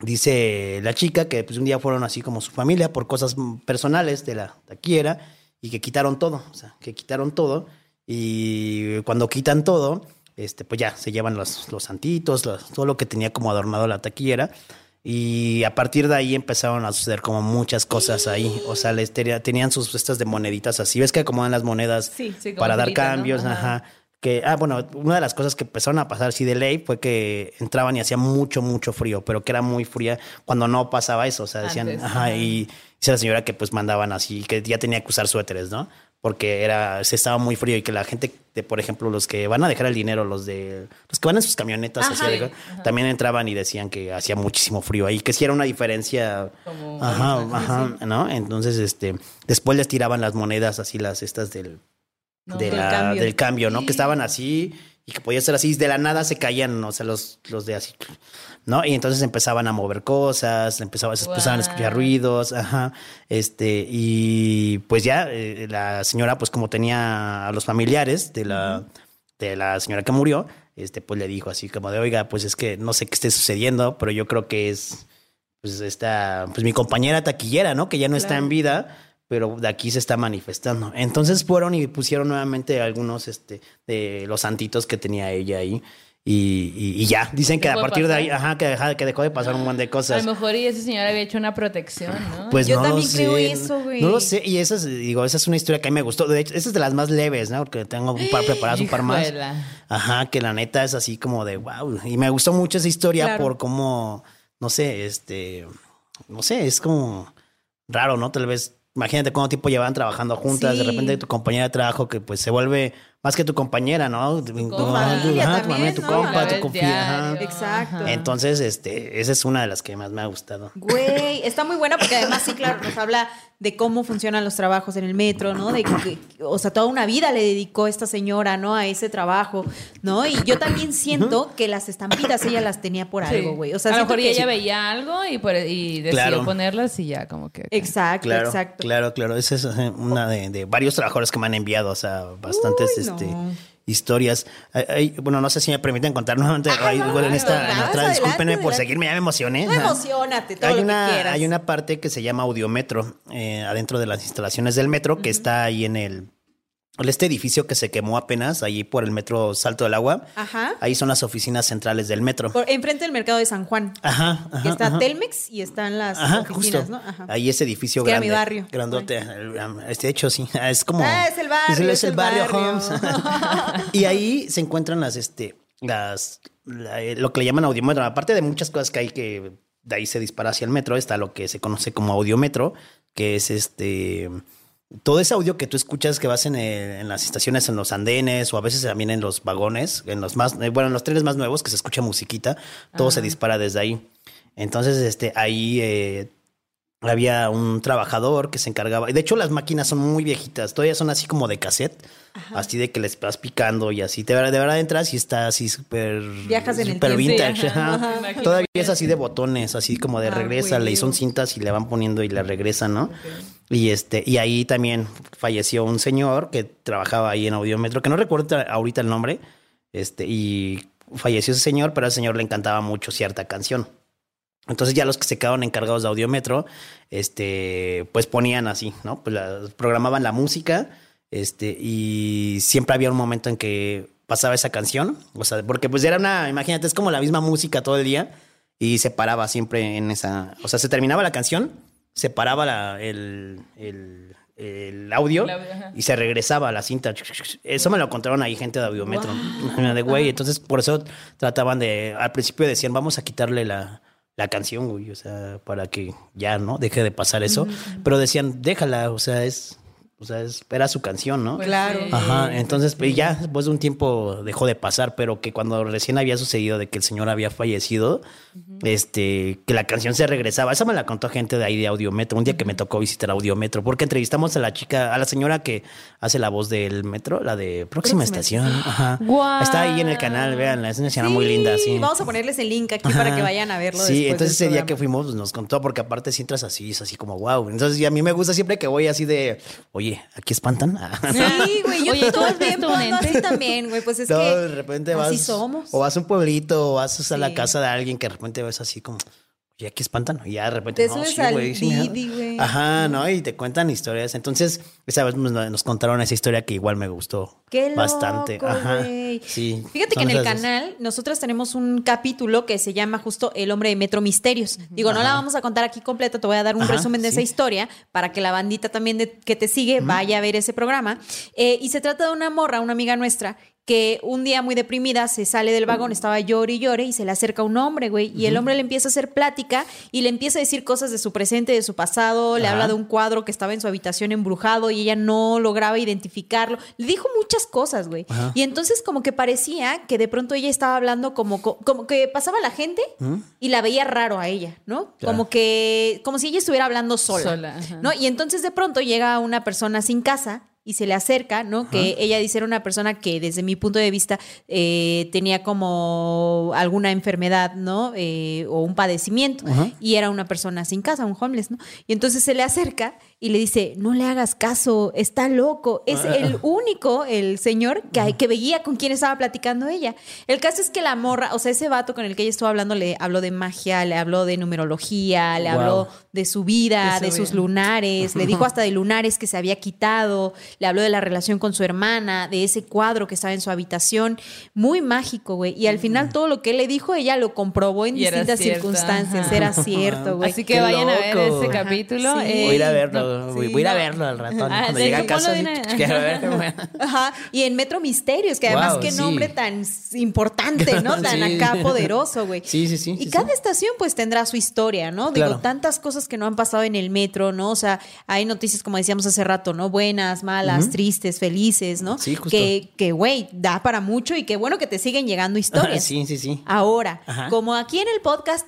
dice la chica que pues un día fueron así como su familia por cosas personales de la taquillera y que quitaron todo, o sea, que quitaron todo y cuando quitan todo, este pues ya se llevan los, los santitos, los- todo lo que tenía como adornado la taquillera y a partir de ahí empezaron a suceder como muchas cosas ahí. O sea, les tenía- tenían sus estas de moneditas así. ¿Ves que acomodan las monedas Sí, para dar cambios? Ajá. Ajá. Que, ah, bueno, una de las cosas que empezaron a pasar así de ley fue que entraban y hacía mucho, mucho frío, pero que era muy fría cuando no pasaba eso. O sea, decían, Antes, ajá, y dice la señora que pues mandaban así, que ya tenía que usar suéteres, ¿no? Porque era, se estaba muy frío y que la gente, de, por ejemplo, los que van a dejar el dinero, los de, los que van en sus camionetas, también entraban y decían que hacía muchísimo frío ahí, que sí era una diferencia, Como- ajá, ajá, ¿no? Entonces, este, después les tiraban las monedas así, las estas del, No, de del la- cambio. del cambio, ¿no? Que estaban así y que podía ser así, de la nada se caían, o sea, los, los de así, ¿no? Y entonces empezaban a mover cosas, empezaban, se empezaban a escuchar ruidos, ajá, este, y pues ya eh, la señora, pues como tenía a los familiares de la, de la señora que murió, este, pues le dijo así como de, oiga, pues es que no sé qué esté sucediendo, pero yo creo que es, pues esta, pues mi compañera taquillera, ¿no? Que ya no está en vida, pero de aquí se está manifestando. Entonces fueron y pusieron nuevamente algunos, este, de los santitos que tenía ella ahí. Y, y- y ya, dicen que a Dejó partir de ahí, ajá, que, deja- que dejó de pasar un montón de A cosas. lo mejor y ese señor había hecho una protección, ¿no? Pues Yo no también lo creo sé. eso, güey. No lo sé. Y esa es, digo, esa es una historia que a mí me gustó. De hecho, esa es de las más leves, ¿no? Porque tengo un par preparadas, un par más. Ajá, que la neta es así como de wow. Y me gustó mucho esa historia Claro. por cómo, no sé, este, no sé, es como raro, ¿no? Tal vez, imagínate cuánto tiempo llevan trabajando juntas, de repente tu compañera de trabajo que pues se vuelve más que tu compañera, ¿no? Tu familia ajá, tu también, mamá, tu ¿no? compa, tu confía. ajá. Exacto. Entonces, este, esa es una de las que más me ha gustado. Güey, está muy buena porque además sí, claro, nos habla de cómo funcionan los trabajos en el metro, ¿no? De que, o sea, toda una vida le dedicó esta señora, ¿no? A ese trabajo, ¿no? Y yo también siento que las estampitas ella las tenía por Sí. algo, güey. O sea, a lo mejor que- ella veía algo y, por- y decidió Claro. ponerlas y ya como que... Exacto, Claro, exacto. claro, claro. Esa es eh, una de, de varios trabajadores que me han enviado, o sea, bastantes Uy, este, no. historias. Ay, bueno, no sé si me permiten contar nuevamente. Ah, no, en esta, en adelante, discúlpenme por adelante. seguirme, ya me emocioné. No emocionate, todo hay lo una, que quieras. Hay una parte que se llama audiometro eh, adentro de las instalaciones del metro que está ahí en el este edificio que se quemó apenas ahí por el metro Salto del Agua. Ajá. Ahí son las oficinas centrales del metro. Por- enfrente del mercado de San Juan. Ajá, ajá. que está ajá. Telmex y están las Ajá, oficinas, justo. ¿no? Ajá. Ahí ese edificio Es que era grande. mi barrio. Grandote. Este hecho, sí. Es como. Ah, es el barrio, Es el, es es el el barrio, barrio. Holmes. y ahí se encuentran las, este, las, la- eh, lo que le llaman audiometro. Aparte de muchas cosas que hay que de ahí se dispara hacia el metro, está lo que se conoce como audiometro, que es este. Todo ese audio que tú escuchas que vas en, el- en las estaciones, en los andenes o a veces también en los vagones, en los más, eh, bueno, en los trenes más nuevos que se escucha musiquita, todo se dispara desde ahí. Entonces, este, ahí eh, había un trabajador que se encargaba. y De hecho, las máquinas son muy viejitas, todavía son así como de cassette, así de que les vas picando y así. De verdad, de verdad entras y está así súper. Viajas en el súper tiempo. vintage. Sí, ajá, ajá. me imagino. Todavía es así de botones, así como de Ah, regresa, y son cintas y le van poniendo y le regresan, ¿no? Y este, y ahí también falleció un señor que trabajaba ahí en Audiometro, que no recuerdo ahorita el nombre, este, y falleció ese señor, pero a ese señor le encantaba mucho cierta canción. Entonces ya los que se quedaron encargados de Audiometro, este, pues ponían así, ¿no? Pues la- programaban la música, este, y siempre había un momento en que pasaba esa canción, o sea, porque pues era una, imagínate, es como la misma música todo el día y se paraba siempre en esa, o sea, se terminaba la canción, se paraba la- el, el, el audio El audio, ajá. y se regresaba a la cinta. Eso me lo contaron ahí gente de audiometro. De güey, entonces por eso trataban de, al principio decían, vamos a quitarle la, la canción, güey, o sea, para que ya, ¿no? Deje de pasar eso. Pero decían, déjala, o sea, es, o sea, es, era su canción, ¿no? Pues Claro. Ajá, entonces pues, ya después de un tiempo dejó de pasar, pero que cuando recién había sucedido de que el señor había fallecido, este, que la canción se regresaba. Esa me la contó gente de ahí de Audiometro, un día que me tocó visitar Audiometro, porque entrevistamos a la chica, a la señora que hace la voz del metro, la de Próxima, Próxima Estación. Ajá. Guau. Está ahí en el canal, vean, es una señora muy linda, sí. Vamos a ponerles el link aquí para que vayan a verlo. Sí, después entonces ese día que fuimos pues, nos contó, porque aparte si entras así, es así como wow. Entonces y a mí me gusta siempre que voy así de, oye, ¿aquí espantan? Sí, güey, yo Oye, todo ¿tú el has tiempo visto un ando así ente? también, güey. Pues es no, que de repente vas. así somos. O vas a un pueblito, o vas a la Sí. casa de alguien que de repente ves así como, oye, aquí espantan. Y ya de repente. Te no, subes sí, al güey, sí, ajá. Didi, güey. Ajá, ¿no? Y te cuentan historias. Entonces, esa vez nos, nos contaron esa historia que igual me gustó Qué loco, bastante. Ajá. güey. Sí. Fíjate que en el dos. canal nosotros tenemos un capítulo que se llama justo El hombre de Metro Misterios. Digo, no la vamos a contar aquí completa, te voy a dar un Ajá, resumen de sí. esa historia para que la bandita también de- que te sigue vaya a ver ese programa. Eh, y se trata de una morra, una amiga nuestra, que un día muy deprimida se sale del vagón, estaba llore y llore y se le acerca un hombre, güey. Y el hombre le empieza a hacer plática y le empieza a decir cosas de su presente, de su pasado, le habla de un cuadro que estaba en su habitación embrujado y ella no lograba identificarlo. Le dijo muchas cosas, güey. Y entonces como que parecía que de pronto ella estaba hablando como, como que pasaba la gente y la veía raro a ella, ¿no? Como que, como si ella estuviera hablando sola, Sola. ¿no? Y entonces de pronto llega una persona sin casa y se le acerca, ¿no? Que ella dice era una persona que desde mi punto de vista eh, tenía como alguna enfermedad, ¿no? Eh, o un padecimiento. Y era una persona sin casa, un homeless, ¿no? Y entonces se le acerca y le dice, no le hagas caso, está loco. Es el único, el señor, que, que veía con quién estaba platicando ella. El caso es que la morra, o sea, ese vato con el que ella estuvo hablando, le habló de magia, le habló de numerología, le Wow. habló de su vida, De de, su sus vida. lunares, le dijo hasta de lunares que se había quitado, le habló de la relación con su hermana, de ese cuadro que estaba en su habitación. Muy mágico, güey. Y al final todo lo que él le dijo, ella lo comprobó en Y distintas circunstancias. ajá. Era cierto, güey. Así que Qué vayan a ver ese Ajá, capítulo. sí. eh, Voy a ir a no, verlo, güey. sí, voy a ir a verlo al ratón. Ah, Cuando llegue a casa, ponlo sí, de una- quiero verlo. Ajá, y en Metro Misterios, que además Wow, qué sí. nombre tan importante, ¿no? Tan Sí. acá poderoso, güey. Sí, sí, sí, Y cada estación pues tendrá su historia, ¿no? Digo, tantas cosas que no han pasado en el metro, ¿no? O sea, hay noticias, como decíamos hace rato, ¿no? Buenas, malas, tristes, felices, ¿no? Sí, justo. Que, que, güey, da para mucho y qué bueno que te siguen llegando historias. sí, sí, sí. Ahora, Ajá. como aquí en el podcast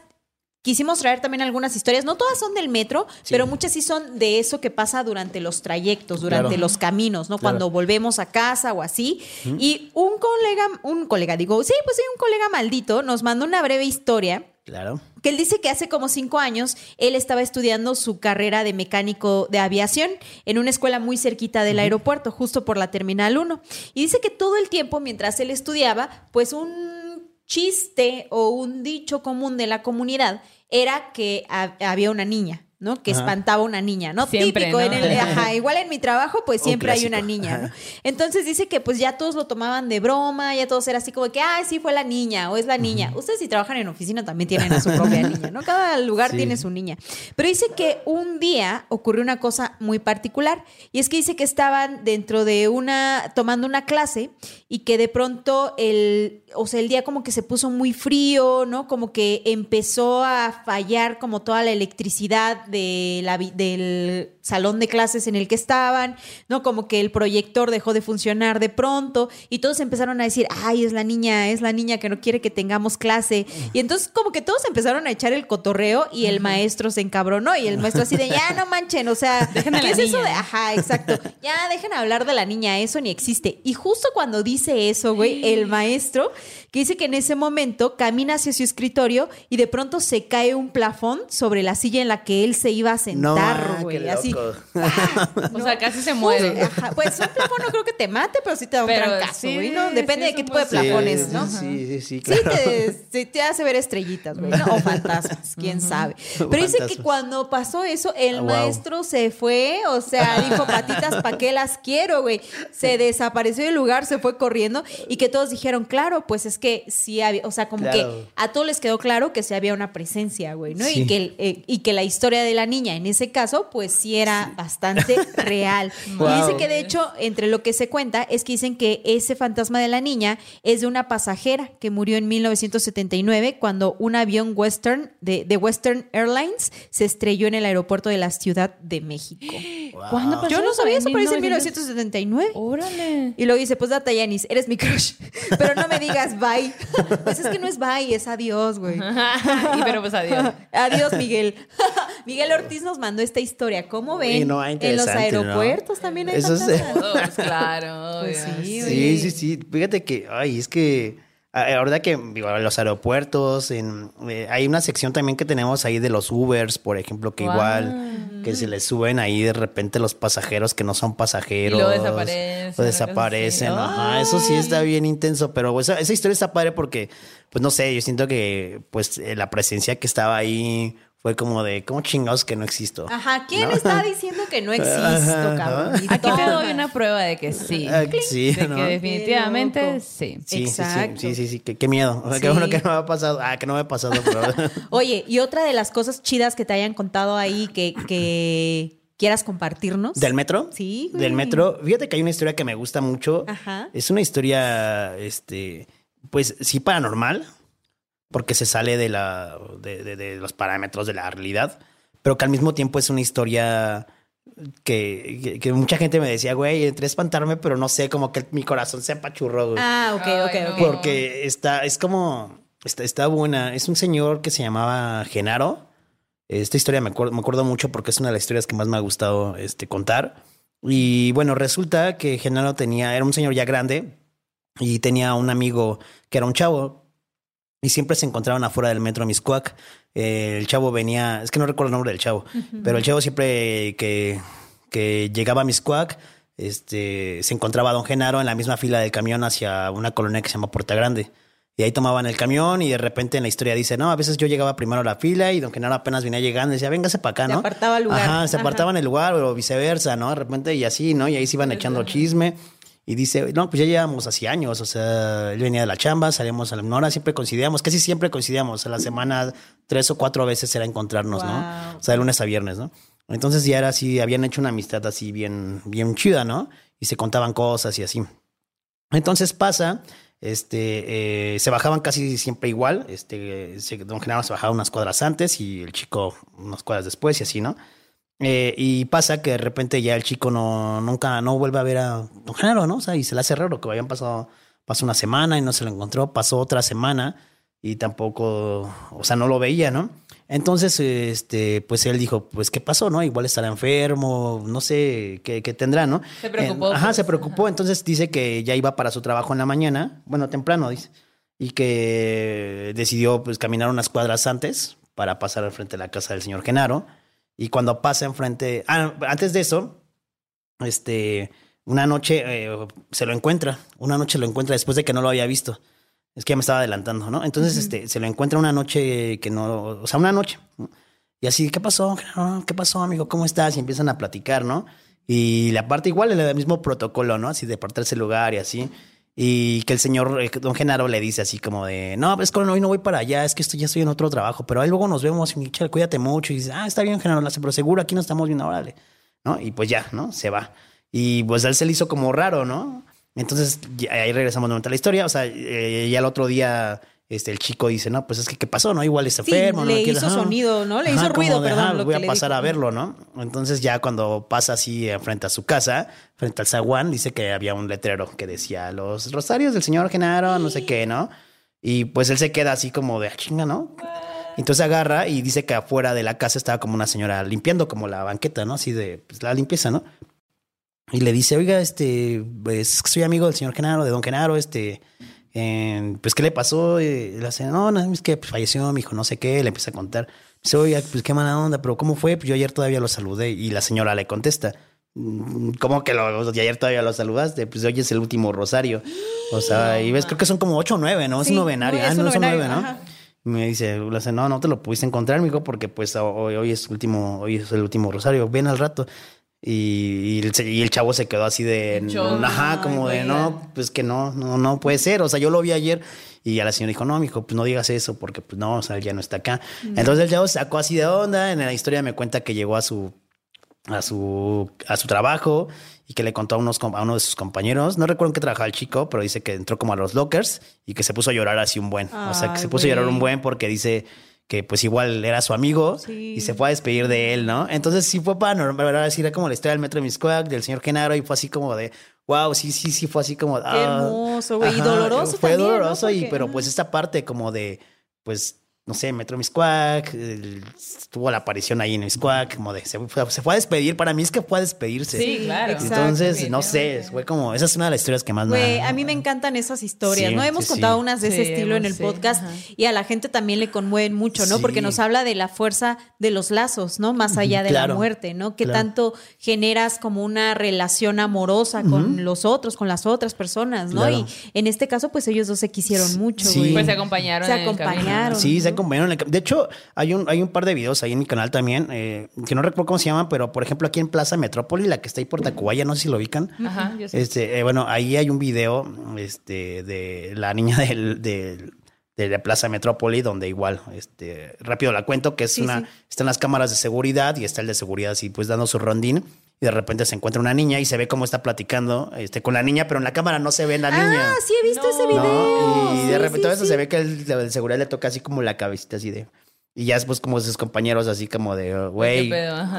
quisimos traer también algunas historias, no todas son del metro, Sí. pero muchas sí son de eso que pasa durante los trayectos, durante Claro. los caminos, ¿no? Claro. Cuando volvemos a casa o así. Y un colega, un colega, digo, sí, pues sí, un colega maldito nos mandó una breve historia Claro. que él dice que hace como cinco años él estaba estudiando su carrera de mecánico de aviación en una escuela muy cerquita del aeropuerto, justo por la Terminal 1. Y dice que todo el tiempo, mientras él estudiaba, pues un chiste o un dicho común de la comunidad era que ha- había una niña. ¿no? Que Ajá. espantaba a una niña, ¿no? Siempre, Típico ¿no? en el, ajá, igual en mi trabajo, pues Un siempre hay una niña, ¿no? Entonces dice que pues ya todos lo tomaban de broma, ya todos era así como que, ay, sí fue la niña o es la niña. Ustedes si trabajan en oficina también tienen a su propia niña, ¿no? Cada lugar Sí. tiene su niña. Pero dice que un día ocurrió una cosa muy particular y es que dice que estaban dentro de una, tomando una clase y que de pronto el, o sea, el día como que se puso muy frío, ¿no? Como que empezó a fallar como toda la electricidad de la, del salón de clases en el que estaban, ¿no? Como que el proyector dejó de funcionar de pronto y todos empezaron a decir, ay, es la niña, es la niña que no quiere que tengamos clase. Y entonces como que todos empezaron a echar el cotorreo y el maestro se encabronó y el maestro así de, ya no manchen, o sea, Dejen ¿qué es eso de, ajá, exacto, ya dejen hablar de la niña, eso ni existe. Y justo cuando dice eso, güey, el maestro, que dice que en ese momento camina hacia su escritorio y de pronto se cae un plafón sobre la silla en la que él se iba a sentar, ah, güey, así. Loco. O sea, casi se muere. Ajá, Pues un plafón no creo que te mate, pero sí te da un Pero trancazo, sí, güey, ¿no? Depende sí, de qué tipo de plafones, sí, ¿no? Sí, sí, sí, Sí, claro. te, sí te hace ver estrellitas, güey, ¿no? O fantasmas, quién sabe. Pero dice que cuando pasó eso, el Ah, wow. maestro se fue, o sea, dijo, patitas, ¿para qué las quiero, güey? Se desapareció del lugar, se fue corriendo y que todos dijeron, claro, pues es que sí había, o sea, como Claro. que a todos les quedó claro que sí había una presencia, güey, ¿no? Sí. Y, que eh, y que la historia de la niña en ese caso, pues sí era bastante real. Y dice que de hecho, entre lo que se cuenta es que dicen que ese fantasma de la niña es de una pasajera que murió en 1979 cuando un avión Western de, de Western Airlines se estrelló en el aeropuerto de la Ciudad de México. ¿Cuándo pasó Yo no sabía ¿En eso, pero dice en 1900? 1979. Órale. Y luego dice, pues data Yanis, eres mi crush. Pero no me digas bye. Pues es que no es bye, es adiós, güey. y pero pues adiós. Adiós, Miguel. Miguel Ortiz nos mandó esta historia. ¿Cómo ven? Y no, en los aeropuertos también hay Eso es- fantasmas. Todos, claro. Pues sí, Sí, sí, sí. Fíjate que, ay, es que a- ahora que digo, en los aeropuertos, en, eh, hay una sección también que tenemos ahí de los Ubers, por ejemplo, que igual que se les suben ahí de repente los pasajeros que no son pasajeros. Y luego desaparecen. Ajá, eso sí está bien intenso, pero esa, esa historia está padre porque, pues no sé, yo siento que pues eh, la presencia que estaba ahí fue como de, ¿cómo chingados que no existo? Ajá, ¿quién está diciendo que no existo, cabrón? Y Aquí te doy una prueba de que sí. Ah, sí, de ¿no? que definitivamente sí. Sí, sí, Exacto. sí, sí, sí, sí, qué, qué miedo. O sea, Sí. Qué bueno que no me ha pasado. Ah, que no me ha pasado, pero... Oye, y otra de las cosas chidas que te hayan contado ahí que, que quieras compartirnos. ¿Del metro? Sí, güey. Del metro. Fíjate que hay una historia que me gusta mucho. Ajá. Es una historia, este, pues sí paranormal, porque se sale de, la, de, de- de los parámetros de la realidad, pero que al mismo tiempo es una historia que, que- que mucha gente me decía, güey, entré a espantarme, pero no sé, como que mi corazón se apachurró, güey. Ah, ok, Ay, ok, no. ok. Porque está, es como, está, está buena. Es un señor que se llamaba Genaro. Esta historia me acuerdo, me acuerdo mucho porque es una de las historias que más me ha gustado este, contar. Y bueno, resulta que Genaro tenía, era un señor ya grande y tenía un amigo que era un chavo y siempre se encontraban afuera del metro Miscuac. Eh, el chavo venía, es que no recuerdo el nombre del chavo, pero el chavo siempre que, que llegaba a Miscuac, este, se encontraba a Don Genaro en la misma fila del camión hacia una colonia que se llama Puerta Grande. Y ahí tomaban el camión y de repente en la historia dice, no, a veces yo llegaba primero a la fila y Don Genaro apenas venía llegando y decía, véngase para acá, Se ¿no? apartaba el lugar. Ajá, se apartaban el lugar o viceversa, ¿no? De repente y así, ¿no? Y ahí se iban echando chisme. Y dice, no, pues ya llevamos así años, o sea, él venía de la chamba, salíamos a la hora, siempre coincidíamos, casi siempre coincidíamos, a la semana tres o cuatro veces era encontrarnos, ¿no? O sea, de lunes a viernes, ¿no? Entonces ya era así, habían hecho una amistad así bien, bien chida, ¿no? Y se contaban cosas y así. Entonces pasa, este, eh, se bajaban casi siempre igual, este, don Genaro se bajaba unas cuadras antes y el chico unas cuadras después y así, ¿no? Eh, y pasa que de repente ya el chico no, nunca, no vuelve a ver a don Genaro, ¿no? O sea, y se le hace raro que habían pasado, pasó una semana y no se lo encontró, pasó otra semana y tampoco, o sea, no lo veía, ¿no? Entonces, este, pues él dijo, pues, ¿qué pasó, no? Igual estará enfermo, no sé qué, qué tendrá, ¿no? Se preocupó, Eh, ajá, pues. se preocupó. Entonces dice que ya iba para su trabajo en la mañana, bueno, temprano, dice, y que decidió, pues, caminar unas cuadras antes para pasar al frente de la casa del señor Genaro. Y cuando pasa enfrente, ah, antes de eso, este, una noche eh, se lo encuentra, una noche lo encuentra después de que no lo había visto. Es que ya me estaba adelantando, ¿no? Entonces, este, se lo encuentra una noche que no, o sea, una noche. ¿no? Y así, ¿qué pasó? ¿Qué pasó, amigo? ¿Cómo estás? Y empiezan a platicar, ¿no? Y la parte igual, el mismo protocolo, ¿no? Así de apartarse el lugar y así. Y que el señor, eh, don Genaro, le dice así como de, no, es que hoy no voy para allá, es que estoy, ya estoy en otro trabajo, pero ahí luego nos vemos y Michelle, cuídate mucho. Y dice, ah, está bien, Genaro, pero seguro aquí no estamos viendo, órale. ¿No? Y pues ya, ¿no? Se va. Y pues él se le hizo como raro, ¿no? Entonces, ahí regresamos nuevamente a la historia. O sea, eh, ya el otro día, este, el chico dice, no, pues es que, ¿qué pasó? ¿No? Igual está Sí, enfermo. le no hizo sonido, ¿no? Le hizo ruido, de, perdón, lo voy que a pasar dijo. a verlo, ¿no? Entonces ya cuando pasa así frente a su casa, frente al zaguán, dice que había un letrero que decía los rosarios del señor Genaro, no sé qué, ¿no? Y pues él se queda así como de "Ah, chinga, ¿no? Entonces agarra y dice que afuera de la casa estaba como una señora limpiando como la banqueta, ¿no? Así de pues, la limpieza, ¿no? Y le dice, oiga, este, pues soy amigo del señor Genaro, de don Genaro, este, pues ¿qué le pasó? Y le hace, no, no, es que pues, falleció mi hijo, no sé qué, le empieza a contar. Dice, oiga, pues qué mala onda, pero ¿cómo fue? Pues yo ayer todavía lo saludé. Y la señora le contesta, "Mm, ¿cómo que lo, y ayer todavía lo saludaste? Pues hoy es el último rosario. O sea, y ves, creo que son como ocho o nueve, ¿no? Es un novenario. no, ah, son novenario, nueve, ¿no? ajá. Y Me dice, le hace, no, no te lo pudiste encontrar, mijo, porque pues hoy, hoy es último, hoy es el último rosario, ven al rato. Y, y el, y el chavo se quedó así de, ajá, como de, no, pues que no, no, no puede ser. O sea, yo lo vi ayer y a la señora dijo, no, mijo, pues no digas eso porque pues no, o sea, él ya no está acá. Entonces el chavo sacó así de onda. En la historia me cuenta que llegó a su, a su, a su trabajo y que le contó a, unos, a uno de sus compañeros. No recuerdo en qué trabajaba el chico, pero dice que entró como a los lockers y que se puso a llorar así un buen. o sea, que se puso a llorar un buen porque dice que pues igual era su amigo Sí. y se fue a despedir de él, ¿no? Entonces sí fue paranormal, ¿verdad? Así era como la historia del metro de Miscuac, del señor Genaro y fue así como de, wow, sí, sí, sí, fue así como... Qué hermoso, güey, y doloroso Fue también, ¿no? doloroso, y, pero pues esta parte como de, pues, no sé, Metro Miscuac, tuvo la aparición ahí en Miscuac, como de, se fue, se fue a despedir, para mí es que fue a despedirse. Sí, claro. Exacto. Entonces, no sé, fue como, esa es una de las historias que más me... Güey, a mí me encantan esas historias, Sí, ¿no? Hemos sí, contado sí. unas de ese Sí, estilo en el podcast ajá. y a la gente también le conmueven mucho, ¿no? Sí. Porque nos habla de la fuerza de los lazos, ¿no? Más allá de la muerte, ¿no? Que claro. tanto generas como una relación amorosa con los otros, con las otras personas, ¿no? Claro. Y en este caso, pues ellos dos se quisieron mucho, Sí. güey. Pues se acompañaron Se en el camino. acompañaron. Sí, se De hecho, hay un, hay un par de videos ahí en mi canal también, eh, que no recuerdo cómo se llaman, pero por ejemplo aquí en Plaza Metrópoli, la que está ahí por Tacubaya, no sé si lo ubican. Ajá, yo sé. Este, eh, bueno, ahí hay un video este, de la niña del, del- de la Plaza Metrópoli, donde igual, este, rápido la cuento, que es una, están las cámaras de seguridad y está el de seguridad así, pues dando su rondín. Y de repente se encuentra una niña y se ve cómo está platicando este, con la niña, pero en la cámara no se ve la niña. Ah, sí he visto ese ¿no? video. Y Sí, de repente sí, todo eso sí. se ve que el, el de seguridad le toca así como la cabecita así de... Y ya después como sus compañeros así como de, oh, güey.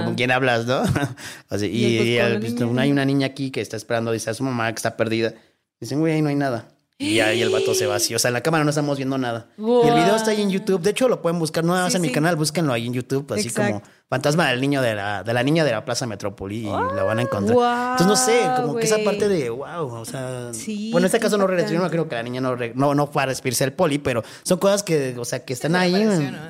¿con quién hablas, no? así, y, pues, y pues, hay una niña aquí que está esperando, dice a su mamá que está perdida. Dicen, güey, ahí no hay nada. Y ahí el vato se va así. O sea, en la cámara no estamos viendo nada. Y el video está ahí en YouTube. De hecho, lo pueden buscar. No nada más Sí, en mi canal, búsquenlo ahí en YouTube. Así como. Fantasma del niño de la, de la niña de la Plaza Metrópoli. Y lo van a encontrar. Entonces, no sé, como que esa parte de wow. O sea, Sí, bueno, en este caso no. Yo no creo que la niña no, no, no fue a respirse el poli, pero son cosas que, o sea, que están ahí.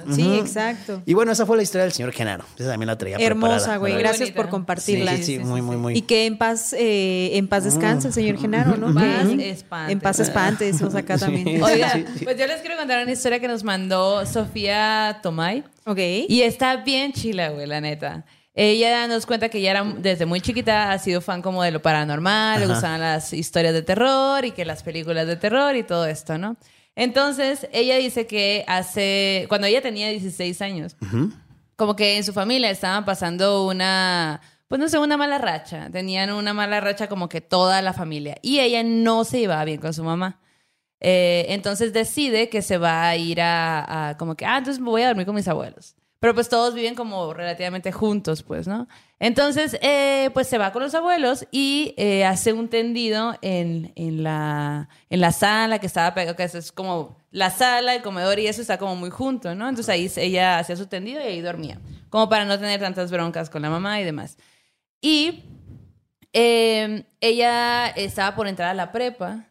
Sí, exacto. Y bueno, esa fue la historia del señor Genaro. Esa también la traía Hermosa, güey. Gracias bonita. por compartirla. Sí, sí, sí, muy, muy, muy. Y que en paz, eh, en paz descanse el señor Genaro, ¿no? Paz Que- espante. En paz espante, decimos acá también. Oiga, Sí, sí. pues yo les quiero contar una historia que nos mandó Sofía Tomay. Ok. Y está bien chila, güey, la neta. Ella nos cuenta que ella era desde muy chiquita, ha sido fan como de lo paranormal, le Ajá. gustaban las historias de terror y que las películas de terror y todo esto, ¿no? Entonces, ella dice que hace, cuando ella tenía 16 años, como que en su familia estaban pasando una, pues no sé, una mala racha. Tenían una mala racha como que toda la familia. Y ella no se llevaba bien con su mamá. Eh, entonces decide que se va a ir a, a como que, ah, entonces me voy a dormir con mis abuelos. Pero pues todos viven como relativamente juntos, pues, ¿no? Entonces, eh, pues se va con los abuelos y eh, hace un tendido en, en, la, en la sala que estaba pegado, que es como la sala, el comedor y eso está como muy junto, ¿no? Entonces ahí ella hacía su tendido y ahí dormía, como para no tener tantas broncas con la mamá y demás. Y eh, ella estaba por entrar a la prepa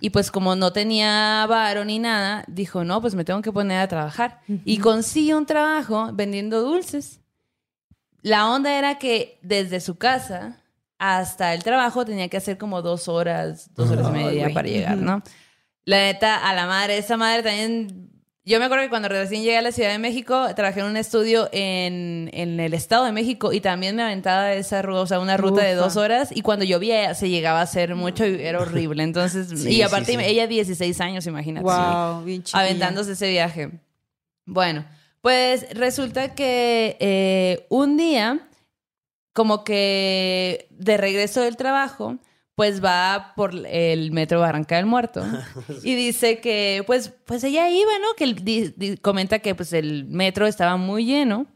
y pues como no tenía varo ni nada, dijo, no, pues me tengo que poner a trabajar. Y consigue un trabajo vendiendo dulces. La onda era que desde su casa hasta el trabajo tenía que hacer como dos horas, dos horas y media para llegar, ¿no? La neta, a la madre, esa madre también... Yo me acuerdo que cuando recién llegué a la Ciudad de México, trabajé en un estudio en, en el Estado de México y también me aventaba esa ruta, o sea, una ruta de dos horas y cuando llovía se llegaba a hacer mucho y era horrible. Entonces, Sí, y sí, aparte sí. ella 16 años, imagínate. Wow, bien aventándose ese viaje. Bueno, pues resulta que eh, un día, como que de regreso del trabajo, pues va por el metro Barranca del Muerto y dice que, pues, pues ella iba, ¿no? Que el- di- di- comenta que pues el metro estaba muy lleno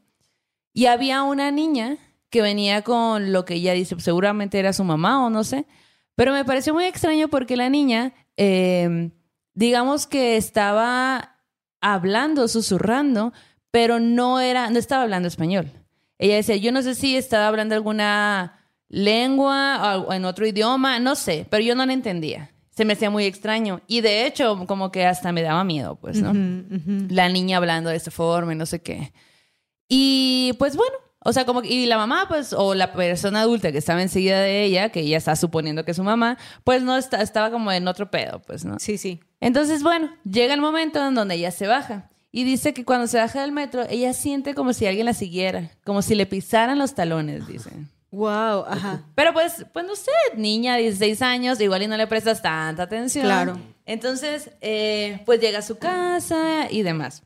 y había una niña que venía con lo que ella dice, pues, seguramente era su mamá o no sé, pero me pareció muy extraño porque la niña, eh, digamos que estaba hablando, susurrando, pero no era, no estaba hablando español. Ella decía, yo no sé si estaba hablando alguna lengua o en otro idioma, no sé, pero yo no la entendía. Se me hacía muy extraño. Y de hecho, como que hasta me daba miedo, pues, ¿no? La niña hablando de esta forma y no sé qué. Y pues bueno, o sea, como que, y la mamá, pues, o la persona adulta que estaba enseguida de ella, que ella está suponiendo que es su mamá, pues no está, estaba como en otro pedo, pues, ¿no? Sí, sí. Entonces, bueno, llega el momento en donde ella se baja. Y dice que cuando se baja del metro, ella siente como si alguien la siguiera, como si le pisaran los talones, dice. Wow, ajá. Pero pues, pues no sé, niña, 16 años, igual y no le prestas tanta atención. Claro. Entonces, eh, pues llega a su casa y demás.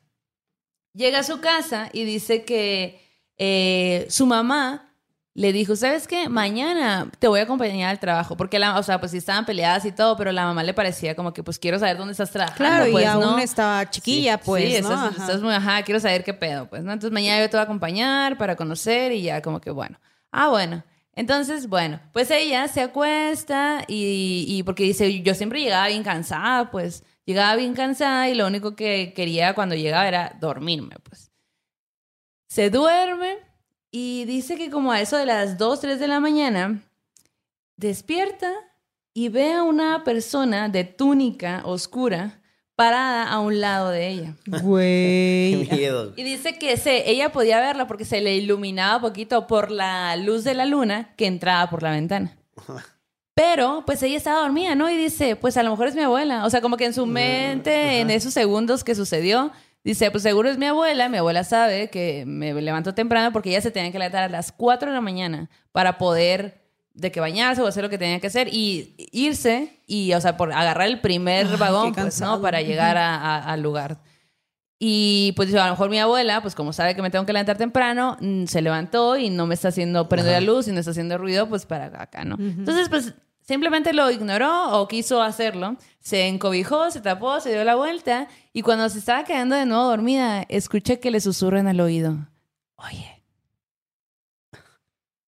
Llega a su casa y dice que eh, su mamá le dijo, ¿sabes qué? Mañana te voy a acompañar al trabajo. Porque, la, o sea, pues sí estaban peleadas y todo, pero la mamá le parecía como que, pues quiero saber dónde estás trabajando. Claro, pues, y aún ¿no? estaba chiquilla, pues, sí, ¿no? estás, Ajá. estás muy, ajá, quiero saber qué pedo, pues, ¿no? Entonces mañana yo te voy a acompañar para conocer y ya como que, bueno. Ah, bueno. Entonces, bueno, pues ella se acuesta y, y porque dice, yo siempre llegaba bien cansada, pues, llegaba bien cansada y lo único que quería cuando llegaba era dormirme, pues. Se duerme y dice que como a eso de las 2, 3 de la mañana, despierta y ve a una persona de túnica oscura parada a un lado de ella. Güey. Qué miedo. Y dice que se, ella podía verla porque se le iluminaba poquito por la luz de la luna que entraba por la ventana. Pero, pues ella estaba dormida, ¿no? Y dice, pues a lo mejor es mi abuela. O sea, como que en su mente, en esos segundos que sucedió, Dice, pues seguro es mi abuela, mi abuela sabe que me levanto temprano porque ella se tenía que levantar a las 4 de la mañana para poder de que bañarse o hacer lo que tenía que hacer y irse y, o sea, por agarrar el primer Ay, vagón, pues, ¿no? Para llegar a- a- al lugar. Y pues a lo mejor mi abuela, pues como sabe que me tengo que levantar temprano, mm, se levantó y no me está haciendo prender la luz y no está haciendo ruido, pues para acá, ¿no? Entonces, pues simplemente lo ignoró o quiso hacerlo, se encobijó, se tapó, se dio la vuelta y cuando se estaba quedando de nuevo dormida, escuché que le susurran al oído, oye.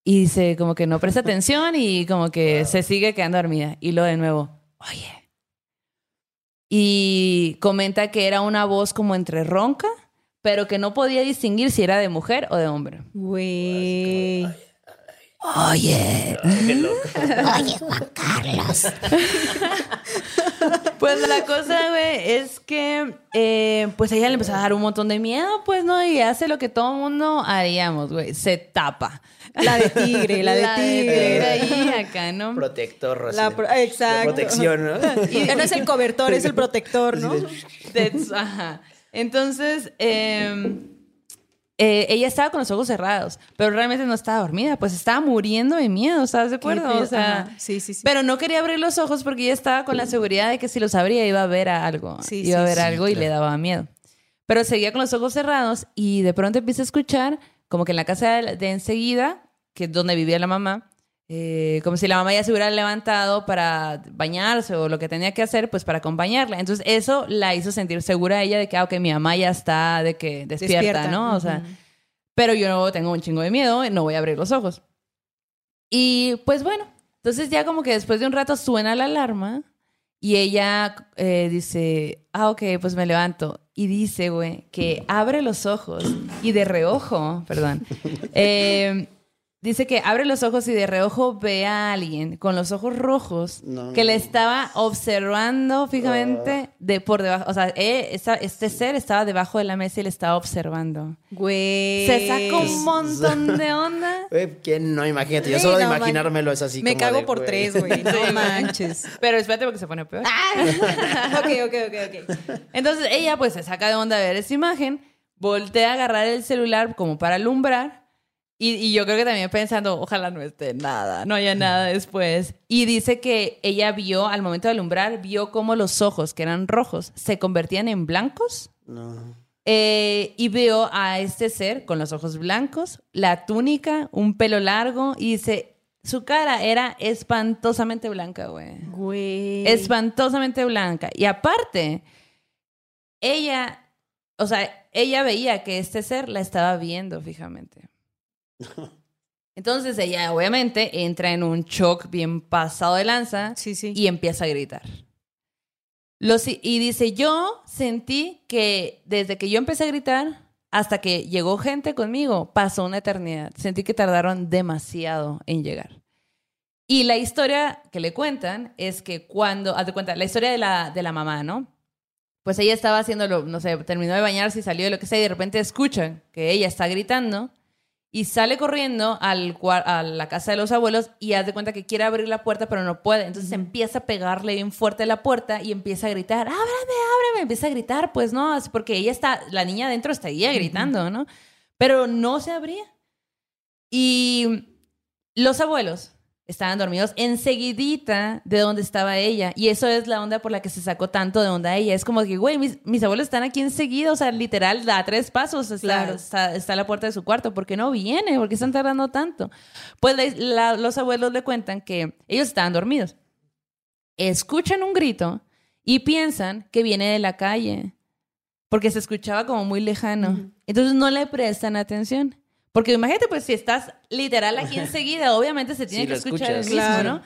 Y dice, como que no presta atención y como que se sigue quedando dormida. Y lo de nuevo, oye. Y comenta que era una voz como entre ronca, pero que no podía distinguir si era de mujer o de hombre. Güey. Oye. Pues la cosa, güey, es que eh, pues a ella le empezó a dar un montón de miedo, pues, ¿no? Y hace lo que todo mundo haríamos, güey. Se tapa. La de tigre, la de tigre. ahí, acá, ¿no? Protector, pro- de exacto. protección, ¿no? Ya no es el cobertor, es el protector, ¿no? That's- ajá. Entonces, eh, eh, ella estaba con los ojos cerrados, pero realmente no estaba dormida, pues estaba muriendo de miedo, ¿estás de acuerdo? O sea, sí, sí, sí. Pero no quería abrir los ojos porque ella estaba con la seguridad de que si los abría iba a ver a algo. Sí, iba a ver algo y le daba miedo. Pero seguía con los ojos cerrados y de pronto empieza a escuchar como que en la casa de, de enseguida, que es donde vivía la mamá, eh, como si la mamá ya se hubiera levantado para bañarse o lo que tenía que hacer, pues para acompañarla. Entonces eso la hizo sentir segura a ella de que, ah, ok, mi mamá ya está, de que despierta, Despierta, ¿no? O sea, pero yo no tengo un chingo de miedo, no voy a abrir los ojos. Y pues bueno, entonces ya como que después de un rato suena la alarma y ella eh, dice, ah, ok, pues me levanto. Y dice, güey, que abre los ojos y de reojo, perdón, eh, dice que abre los ojos y de reojo ve a alguien con los ojos rojos No. que le estaba observando fijamente de por debajo, o sea, eh, esta- este ser estaba debajo de la mesa y le estaba observando. Güey. Se sacó un montón de onda. Güey, ¿quién no? Imagínate, yo solo de no, imaginármelo es así Me como cago de, por tres, güey. No manches. Pero espérate porque se pone peor. ok, ok, ok, ok. Entonces ella pues se saca de onda de ver esa imagen, voltea a agarrar el celular como para alumbrar y, y yo creo que también pensando, ojalá no esté nada, no haya nada después. Y dice que ella vio, al momento de alumbrar, vio como los ojos, que eran rojos, se convertían en blancos. No. Eh, y veo a este ser con los ojos blancos, la túnica, un pelo largo y dice, su cara era espantosamente blanca, güey. Güey. espantosamente blanca. Y aparte, ella, o sea, ella veía que este ser la estaba viendo fijamente. Entonces ella obviamente entra en un shock bien pasado de lanza Sí, sí. y empieza a gritar. Y dice, yo sentí que desde que yo empecé a gritar hasta que llegó gente conmigo, pasó una eternidad. Sentí que tardaron demasiado en llegar. Y la historia que le cuentan es que cuando, haz de cuenta, la historia de la, de la mamá, ¿no? Pues ella estaba haciéndolo, no sé, terminó de bañarse y salió de lo que sea y de repente escuchan que ella está gritando y sale corriendo al, a la casa de los abuelos y haz de cuenta que quiere abrir la puerta pero no puede. Entonces empieza a pegarle bien fuerte a la puerta y empieza a gritar, ábrame, ábrame, empieza a gritar, pues no, porque ella está, la niña adentro estaría gritando, ¿no? Pero no se abría. Y los abuelos estaban dormidos enseguidita de donde estaba ella. Y eso es la onda por la que se sacó tanto de onda ella. Es como que, güey, mis, mis abuelos están aquí enseguida. O sea, literal, da tres pasos. Está, Claro. está, está a la puerta de su cuarto. ¿Por qué no viene? ¿Por qué están tardando tanto? Pues la- la- los abuelos le cuentan que ellos estaban dormidos. Escuchan un grito y piensan que viene de la calle. Porque se escuchaba como muy lejano. Entonces no le prestan atención. Porque imagínate, pues si estás literal aquí enseguida, obviamente se tiene Sí, que escuchar el escuchas. mismo, Claro. ¿no?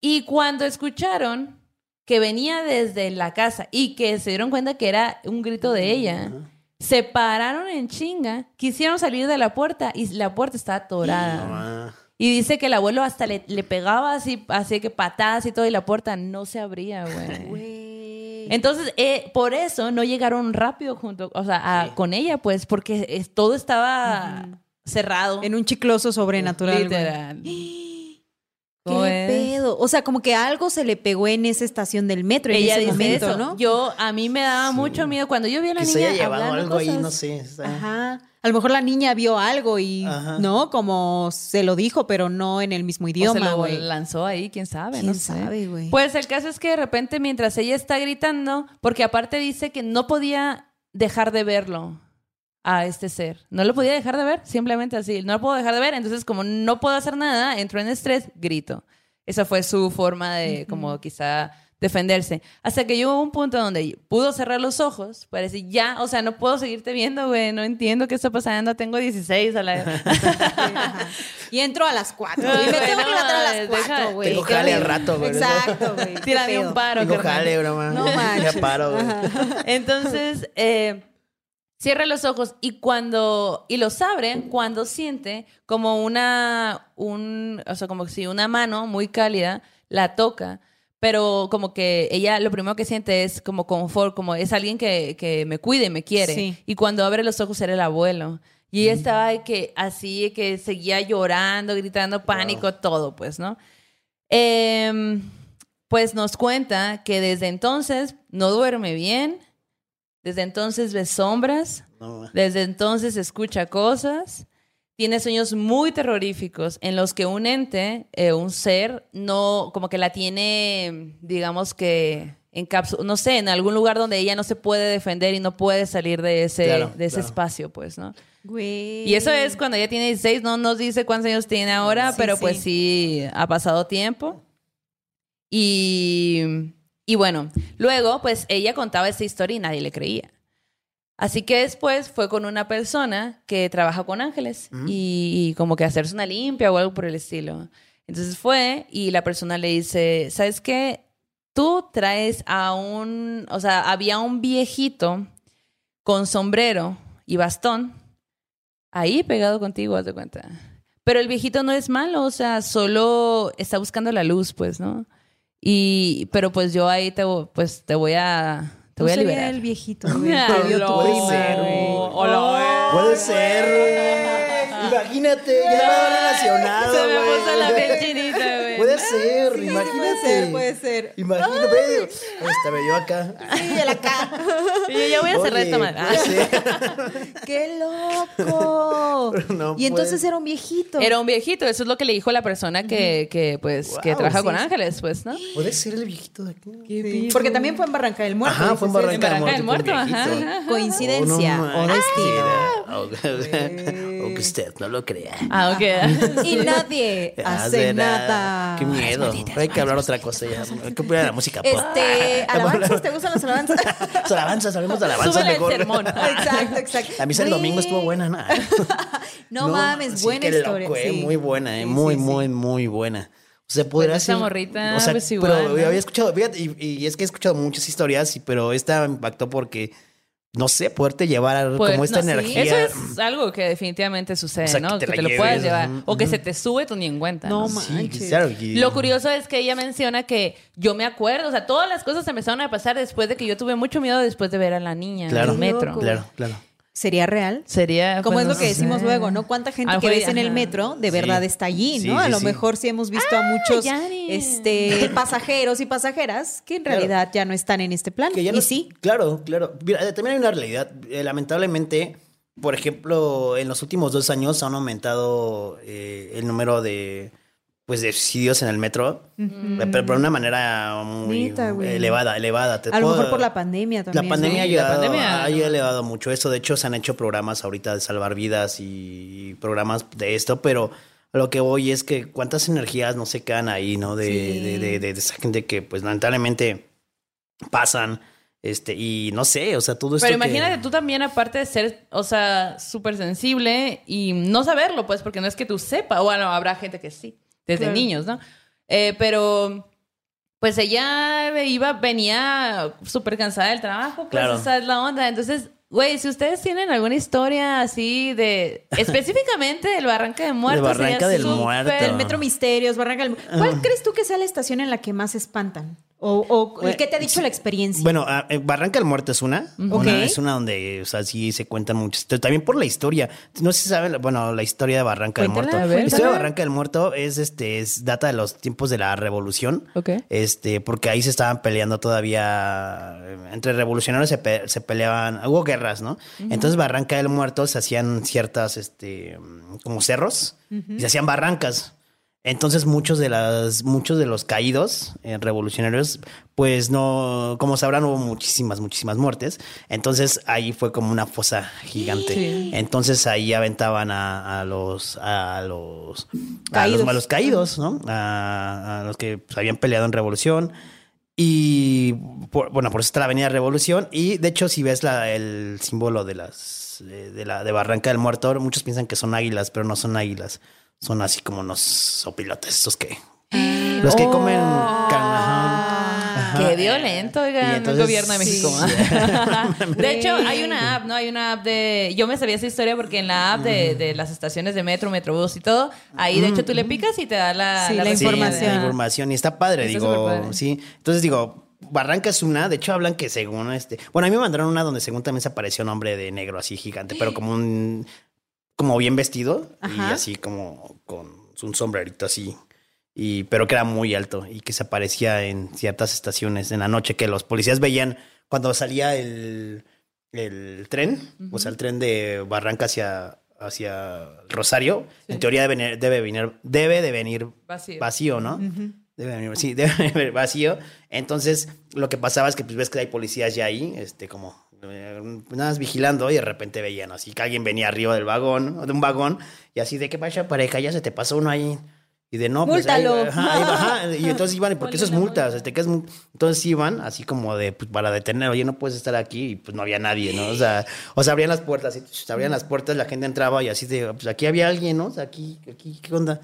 Y cuando escucharon que venía desde la casa y que se dieron cuenta que era un grito de ella, se pararon en chinga, quisieron salir de la puerta y la puerta estaba atorada. Ah, Y dice que el abuelo hasta le, le pegaba así, así que patadas y todo, y la puerta no se abría, güey. Entonces, eh, por eso no llegaron rápido junto, o sea, a- con ella, pues, porque es- todo estaba cerrado. En un chicloso sobrenatural. Literal. ¿Qué. Miedo. O sea, como que algo se le pegó en esa estación del metro en Ella ese dice momento, eso. ¿no? Yo, a mí me daba mucho miedo cuando yo vi a la Que niña se haya llevado algo ahí, no sé. Ajá. A lo mejor la niña vio algo y, Ajá. ¿no? Como se lo dijo, pero no en el mismo O se idioma, lo lanzó ahí, quién sabe, ¿Quién no sé. sabe, güey? Pues el caso es que de repente mientras ella está gritando, porque aparte dice que no podía dejar de verlo a este ser. No lo podía dejar de ver, simplemente así. No lo puedo dejar de ver, entonces como no puedo hacer nada, entro en estrés, grito. Esa fue su forma de como quizá defenderse. Hasta que llegó un punto donde pudo cerrar los ojos para decir, ya, o sea, no puedo seguirte viendo, güey, no entiendo qué está pasando, tengo 16 a la... Ajá. Y entro a las 4. No, y me tengo que levantar a las deja- 4, güey. Tengo jale al rato, güey. Exacto, güey. Tírame un paro, Tengo carnal. jale, broma. No Ya manches. paro, güey. Entonces, eh, cierra los ojos y cuando, y los abre cuando siente como una, un, o sea, como si una mano muy cálida la toca, pero como que ella lo primero que siente es como confort, como es alguien que, que me cuide, me quiere. Sí. Y cuando abre los ojos era el abuelo. Y ella estaba de que así, que seguía llorando, gritando pánico, todo, pues, ¿no? Em, pues nos cuenta que desde entonces no duerme bien, desde entonces ve sombras, No, desde entonces escucha cosas, tiene sueños muy terroríficos en los que un ente, eh, un ser, no, como que la tiene, digamos que en cápsula, no sé, en algún lugar donde ella no se puede defender y no puede salir de ese, Claro, de ese claro. espacio, pues, ¿no? Güey. Y eso es cuando ella tiene 16, no nos dice cuántos años tiene ahora, Sí, pero sí. pues sí, ha pasado tiempo. Y, y bueno, luego pues ella contaba esta historia y nadie le creía. Así que después fue con una persona que trabaja con ángeles y, y como que hacerse una limpia o algo por el estilo. Entonces fue y la persona le dice, ¿sabes qué? Tú traes a un, o sea, había un viejito con sombrero y bastón ahí pegado contigo, haz de cuenta. Pero el viejito no es malo, o sea, solo está buscando la luz, pues, ¿no? Y, pero pues yo ahí te, pues, te voy a, te voy a liberar. el viejito, güey. Ah, prima, ser, güey. Hola, Puede ser, güey. Imagínate, ya va relacionado, Se me güey. puso la piel chinita, Puede ser, Sí, imagínate. puede ser, puede ser. Imagínate. Estaba yo acá. Sí, el acá. Y yo ya voy a cerrar esta madre. puede ser. ¡Qué loco! No y entonces puede. era un viejito. Era un viejito, eso es lo que le dijo la persona que, que pues, que trabaja sí, con ángeles, pues, ¿no? Puede ser el viejito de aquí. Sí, Porque también fue en Barranca del Muerto. Ajá, fue en Barranca, En Barranca del del Muerto, ajá. Coincidencia Oh, no o destino. Aunque usted no lo crea. Ah, ok. Y nadie hace nada. Qué miedo. Hay que hablar otra cosa ya. Hay que poner la música pop. Este, ¿alabanzas? ¿Te gustan las alabanzas? Las alabanzas, hablemos de alabanzas Súbele el mejor. sermón. exacto, exacto. La misa del domingo estuvo buena, ¿no? No, mames, buena historia. eh. Muy buena, eh, muy, muy, muy buena. O sea, podría Pues esa ser. morrita, o sea, pues igual, Pero había escuchado, fíjate, y, y es que he escuchado muchas historias, y- pero esta me impactó porque, no sé, poderte llevar Pues, como esta no, sí. energía. Eso es algo que definitivamente sucede, O sea, ¿no? que Que te lo puedas llevar. O que se te sube tú ni en cuenta. No, ¿no? Sí, claro. Lo curioso es que ella menciona que yo me acuerdo, o sea, todas las cosas empezaron a pasar después de que yo tuve mucho miedo después de ver a la niña Claro, en el metro. Claro, claro. ¿Sería real? Sería. Como pues, es lo que decimos sé. luego, ¿no? ¿Cuánta gente que ves en el metro de Sí. verdad está allí, Sí, ¿no? a lo mejor sí hemos visto a muchos Yari. este, pasajeros y pasajeras que en Claro. realidad ya no están en este plan. Que ya y no- sí, Claro, claro. Mira, eh, también hay una realidad. Eh, lamentablemente, por ejemplo, en los últimos dos años han aumentado eh, el número de pues de suicidios en el metro, pero de una manera muy elevada, elevada. Te a lo mejor por la pandemia La también. pandemia, Sí, ha, la ayudado, pandemia, ha no. elevado mucho esto. De hecho, se han hecho programas ahorita de salvar vidas y programas de esto, pero lo que voy es que cuántas energías no se quedan ahí, ¿no? De, Sí. de, de- de esa gente que, pues, lamentablemente pasan. Este, y no sé, o sea, todo esto. Pero que- imagínate tú también, aparte de ser, o sea, súper sensible y no saberlo, pues, porque no es que tú sepas. Bueno, habrá gente que sí, desde Claro. niños, ¿no? Eh, pero, pues ella iba, venía súper cansada del trabajo, pues Claro. esa es la onda. Entonces, güey, si ustedes tienen alguna historia así de, específicamente del Barranca de Muertos, Barranca sería del Muerto. El Metro Misterios, Barranca del Muerto. ¿Cuál crees tú que sea la estación en la que más se espantan? ¿O, o qué te ha dicho la experiencia? Bueno, ah, eh, Barranca del Muerto es una. Es una donde, o sea, sí se cuentan muchas. También por la historia. No sé si saben, bueno, la historia de Barranca del Muerto. ver. La historia de. Barranca del Muerto es, este, es data de los tiempos de la revolución. Este, porque ahí se estaban peleando todavía, entre revolucionarios se, pe- se peleaban, hubo guerras, ¿no? Entonces Barranca del Muerto se hacían ciertas, este, como cerros y se hacían barrancas. Entonces muchos de las, muchos de los caídos eh, revolucionarios, pues no, como sabrán, hubo muchísimas, muchísimas muertes. Entonces ahí fue como una fosa gigante. Sí. Entonces ahí aventaban a, a los, a los, a Caídos. los, a los caídos, ¿no? A, a los que pues, habían peleado en revolución. Y por- bueno, por eso está la Avenida Revolución. Y de hecho, si ves la, el símbolo de las de, de la de Barranca del Muerto, muchos piensan que son águilas, pero no son águilas. Son así como unos sopilotes, estos que. Los que comen carne. ajá. Ajá. Qué violento, Y oigan, el entonces- gobierno de México. Sí. de hecho, hay una app, ¿no? Hay una app de... Yo me sabía esa historia porque en la app de, de las estaciones de metro, metrobús y todo, ahí de hecho tú le picas y te da la, Sí, la reseña Sí, información. la información. Y está padre, Está digo. Sí. Entonces digo, Barranca es una. De hecho, hablan que según este. Bueno, a mí me mandaron una donde según también se apareció un hombre de negro así gigante, pero como un. Como bien vestido y así como con un sombrerito así. Y, pero que era muy alto y que se aparecía en ciertas estaciones en la noche que los policías veían cuando salía el, el tren, o sea, el tren de Barranca hacia, hacia Rosario. En teoría debe, venir- debe venir, debe de venir Vacío. vacío, ¿no? Debe venir, sí, debe venir vacío. Entonces, lo que pasaba es que pues, ves que hay policías ya ahí, este, como nada más vigilando y de repente veían así que alguien venía arriba del vagón, de un vagón, y así de qué vaya pareja, ya se te pasó uno ahí. Y de no, pues ahí- Múltalo. ajá, ahí ajá, y entonces iban, porque eso es multa, o sea, te quedas mu- entonces iban así como de, pues para detener, oye, no puedes estar aquí, y pues no había nadie, ¿no? O sea, o sea, abrían las puertas, se abrían las puertas, la gente entraba y así de, pues aquí había alguien, ¿no? O sea, aquí, aquí, ¿qué onda?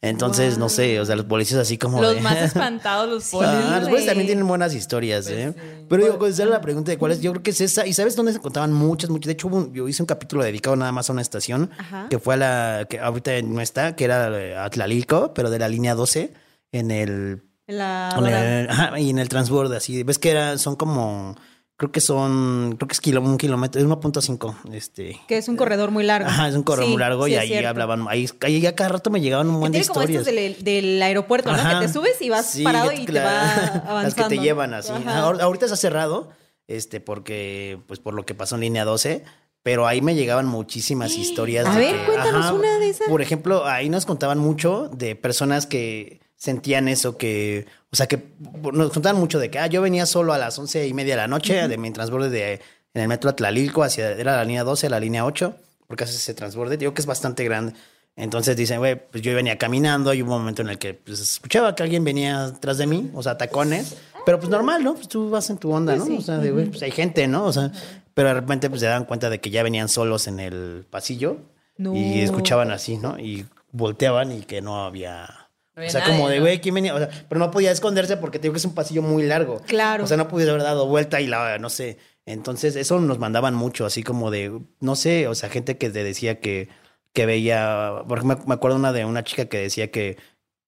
Entonces, no sé, o sea, los policías así como Los de- más espantados, los. Ah, los güey. polis también tienen buenas historias, ¿eh? Pero digo, contestar la pregunta de cuál es, yo creo que es esa. ¿Y sabes dónde se contaban muchas, muchas? De hecho, hubo un- yo hice un capítulo dedicado nada más a una estación, Ajá. que fue a la, que ahorita no está, que era eh, Atlalilco, pero de la línea 12, en el, La en el- ajá, y en el transborde, así. Ves que era, son como, creo que son, creo que es kilo, un kilómetro, es 1.5, este. que es un corredor muy largo. Ajá, es un correo Sí, muy largo sí y ahí cierto. hablaban, ahí, ahí ya cada rato me llegaban un buen de tiene como estos historias. del, del aeropuerto, ¿no? Ajá. Que te subes y vas Sí, parado y te- te va avanzando. Las que te llevan así. Ajá. Ahor- Ahorita está cerrado, este, porque, pues por lo que pasó en línea 12, pero ahí me llegaban muchísimas historias. A de ver, que- cuéntanos una de esas. Por ejemplo, ahí nos contaban mucho de personas que sentían eso, que, o sea, que nos contaban mucho de que, ah, yo venía solo a las once y media de la noche de mi transborde de, en el metro Atlalilco hacia, era la línea 12, la línea 8, porque hace ese transborde, digo que es bastante grande. Entonces dicen, güey, pues yo venía caminando y hubo un momento en el que pues, escuchaba que alguien venía atrás de mí, o sea, tacones, pero pues normal, ¿no? Pues tú vas en tu onda, ¿no? O sea, de, güey, pues hay gente, ¿no? O sea, pero de repente pues se dan cuenta de que ya venían solos en el pasillo No. y escuchaban así, ¿no? Y volteaban y que no había... O sea, nadie, como de, ¿no? güey, ¿quién venía? O sea, pero no podía esconderse porque te digo que es un pasillo muy largo. Claro. O sea, no pudiera haber dado vuelta y la, no sé. Entonces, eso nos mandaban mucho, así como de, no sé, o sea, gente que te decía que, que veía, porque me, me acuerdo una de una chica que decía que,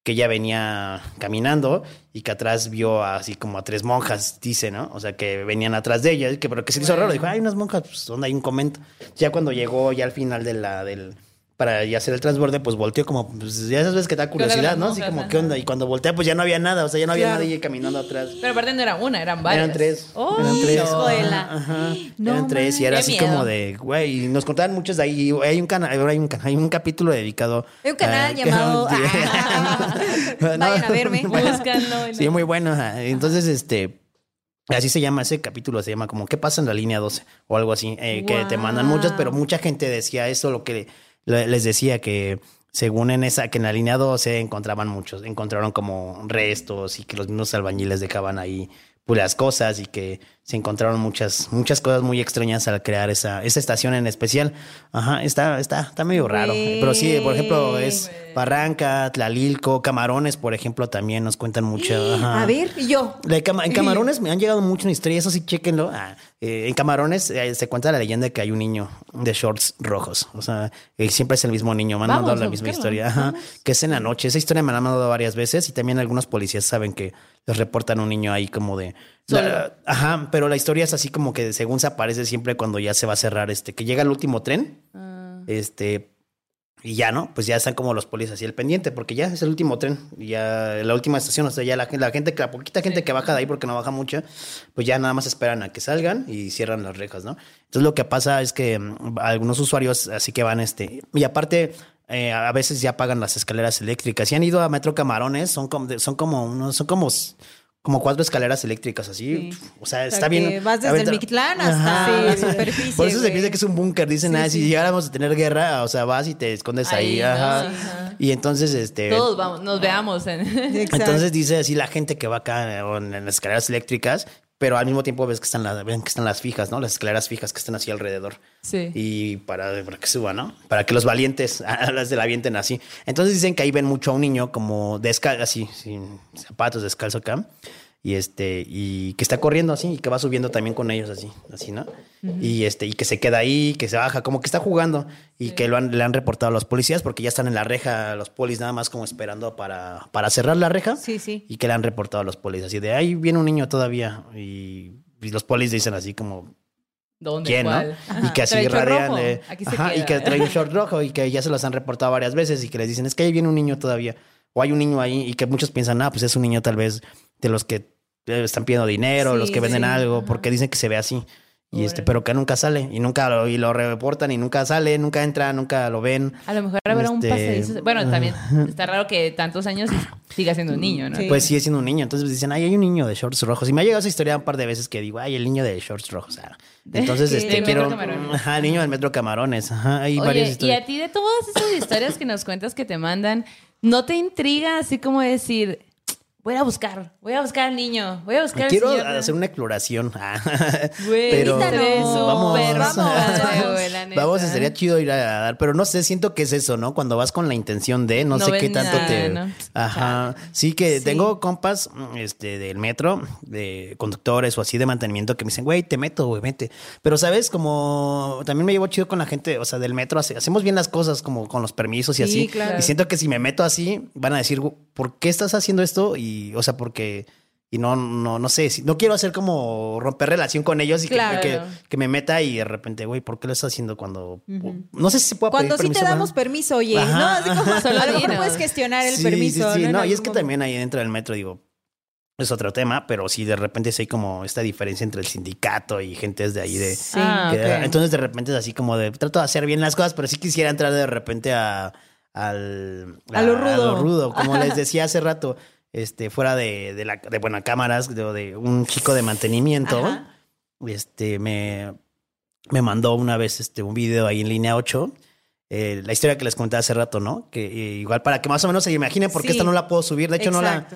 que ella venía caminando y que atrás vio así como a tres monjas, dice, ¿no? O sea, que venían atrás de ella, que, pero que se le hizo raro. Dijo, hay unas monjas, pues, ¿dónde hay un comento? Ya cuando llegó ya al final de la, del, para hacer el transborde, pues volteó como, pues ya esas veces que te da ¿Qué onda curiosidad, ¿no? Así como. ¿qué onda? Y cuando voltea, pues ya no había nada, o sea, ya no había Claro. nadie caminando atrás. Pero aparte no era una, eran varias. Eran tres. ¡Oh, eran tres. Ajá, ajá. No eran tres y era así miedo. como de, güey, nos contaban muchos de ahí. Hay un canal, hay un hay un capítulo dedicado. Hay un canal que- llamado-. Vayan a verme. Búscanlo. Sí, muy bueno. Entonces, este, así se llama ese capítulo, se llama como ¿Qué pasa en la línea 12? O algo así, eh, que te mandan muchas, pero mucha gente decía eso, lo que les decía que según en esa, que en la línea 12 encontraban muchos, encontraron como restos y que los mismos albañiles dejaban ahí las cosas y que se encontraron muchas, muchas cosas muy extrañas al crear esa, esa estación en especial. Ajá, está, está, está medio raro. Pero sí, por ejemplo, es Barranca, Tlalilco, Camarones, por ejemplo, también nos cuentan mucho. Ajá. A ver, y yo. De en Camarones me han llegado mucho una historia, eso sí, chéquenlo. Ah, eh, en Camarones eh, se cuenta la leyenda de que hay un niño de shorts rojos. O sea, eh, siempre es el mismo niño. Me han Vamos mandado la misma historia. Ajá, que es en la noche. Esa historia me la han mandado varias veces y también algunos policías saben que les reportan un niño ahí como de. La- ajá, pero la historia es así como que según se aparece siempre cuando ya se va a cerrar, este, que llega el último tren. Este. Y ya, ¿no? Pues ya están como los policías así el pendiente, porque ya es el último tren, ya la última estación, o sea, ya la, la gente, la poquita gente que baja de ahí porque no baja mucha, pues ya nada más esperan a que salgan y cierran las rejas, ¿no? Entonces lo que pasa es que mm, algunos usuarios así que van, este, y aparte, eh, a veces ya pagan las escaleras eléctricas. Si han ido a Metro Camarones, son como, son como unos, son como, como cuatro escaleras eléctricas así. O sea, O sea, está bien. vas desde el Mictlán hasta Ajá. la superficie. Por eso se piensa que es un búnker. Dicen, ah, si llegáramos a tener guerra, o sea, vas y te escondes ahí. Ahí, ¿no? ajá. Sí, ajá. Y entonces, este. Todos vamos, nos veamos. En... Exacto. Entonces dice así la gente que va acá en las escaleras eléctricas, pero al mismo tiempo ves que están las, ven que están las fijas, ¿no? Las escaleras fijas que están así alrededor. Sí. Y para, para que suba, ¿no? Para que los valientes a las de la avienten así. Entonces dicen que ahí ven mucho a un niño como descalzo, así, sin zapatos, descalzo acá. Y este, y que está corriendo así y que va subiendo también con ellos así, así, ¿no? Y este, y que se queda ahí, que se baja, como que está jugando y que lo han, le han reportado a los policías porque ya están en la reja, los polis nada más como esperando para, para cerrar la reja. Sí, sí. Y que le han reportado a los polis así de ahí viene un niño todavía. Y, y los polis dicen así como, ¿Dónde? quién, ¿Cuál? ¿no? Y que así Trae eh, ajá, y que trae un short rojo y que ya se los han reportado varias veces y que les dicen, es que ahí viene un niño todavía. O hay un niño ahí y que muchos piensan, ah, pues es un niño tal vez de los que eh, están pidiendo dinero, Sí, los que venden sí, algo, porque dicen que se ve así. Y este, pero que nunca sale y nunca lo, y lo reportan y nunca sale, nunca entra, nunca lo ven. A lo mejor habrá un Este, pasadizo. Bueno, también está raro que tantos años siga siendo un niño, ¿no? Sí. Pues sigue siendo un niño. Entonces dicen, ay, hay un niño de shorts rojos. Y me ha llegado esa historia un par de veces que digo, ay, el niño de shorts rojos. ah. Entonces, este, Del quiero. Ajá, el niño del metro Camarones. Ajá, hay varias Oye, y historias. a ti de todas esas historias que nos cuentas que te mandan, ¿no te intriga así como decir, voy a buscar, voy a buscar al niño, voy a buscar al Quiero señor"? hacer una exploración. Ah, Güey, pero vamos, Súper vamos, vamos. Vamos, estaría chido ir a dar, pero no sé, siento que es eso, ¿no? Cuando vas con la intención de, no, No sé qué tanto nada, te. ¿no? Ajá. Sí, que tengo compas este, del metro, de conductores o así de mantenimiento que me dicen, güey, te meto, güey, vete. Pero, ¿sabes? Como también me llevo chido con la gente, o sea, del metro, hace- hacemos bien las cosas como con los permisos y Sí, así. claro. Y siento que si me meto así, van a decir, ¿por qué estás haciendo esto? Y, o sea, porque. Y no, no, no sé, si- no quiero hacer como romper relación con ellos y que- Claro. que, que me meta y de repente, güey, ¿por qué lo estás haciendo cuando... No sé si se puede Cuando pedir sí te damos permiso, oye. Ajá, no, así como. Solo a lo mejor puedes gestionar el Sí, permiso. sí, sí. ¿no? No, y es que momento. también ahí dentro del metro, digo, es otro tema, pero sí de repente sí hay como esta diferencia entre el sindicato y gente de ahí de... Sí. Ah. Entonces de repente es así como de, trato de hacer bien las cosas, pero sí quisiera entrar de repente a, al, A lo rudo. rudo, como les decía hace rato, este, fuera de, de la, de, bueno, cámaras, de, de un chico de mantenimiento, Ajá. este, me, me mandó una vez este, un video ahí en línea 8, eh, la historia que les conté hace rato, ¿no? Que eh, igual para que más o menos se imaginen, porque Sí. esta no la puedo subir, de hecho no la,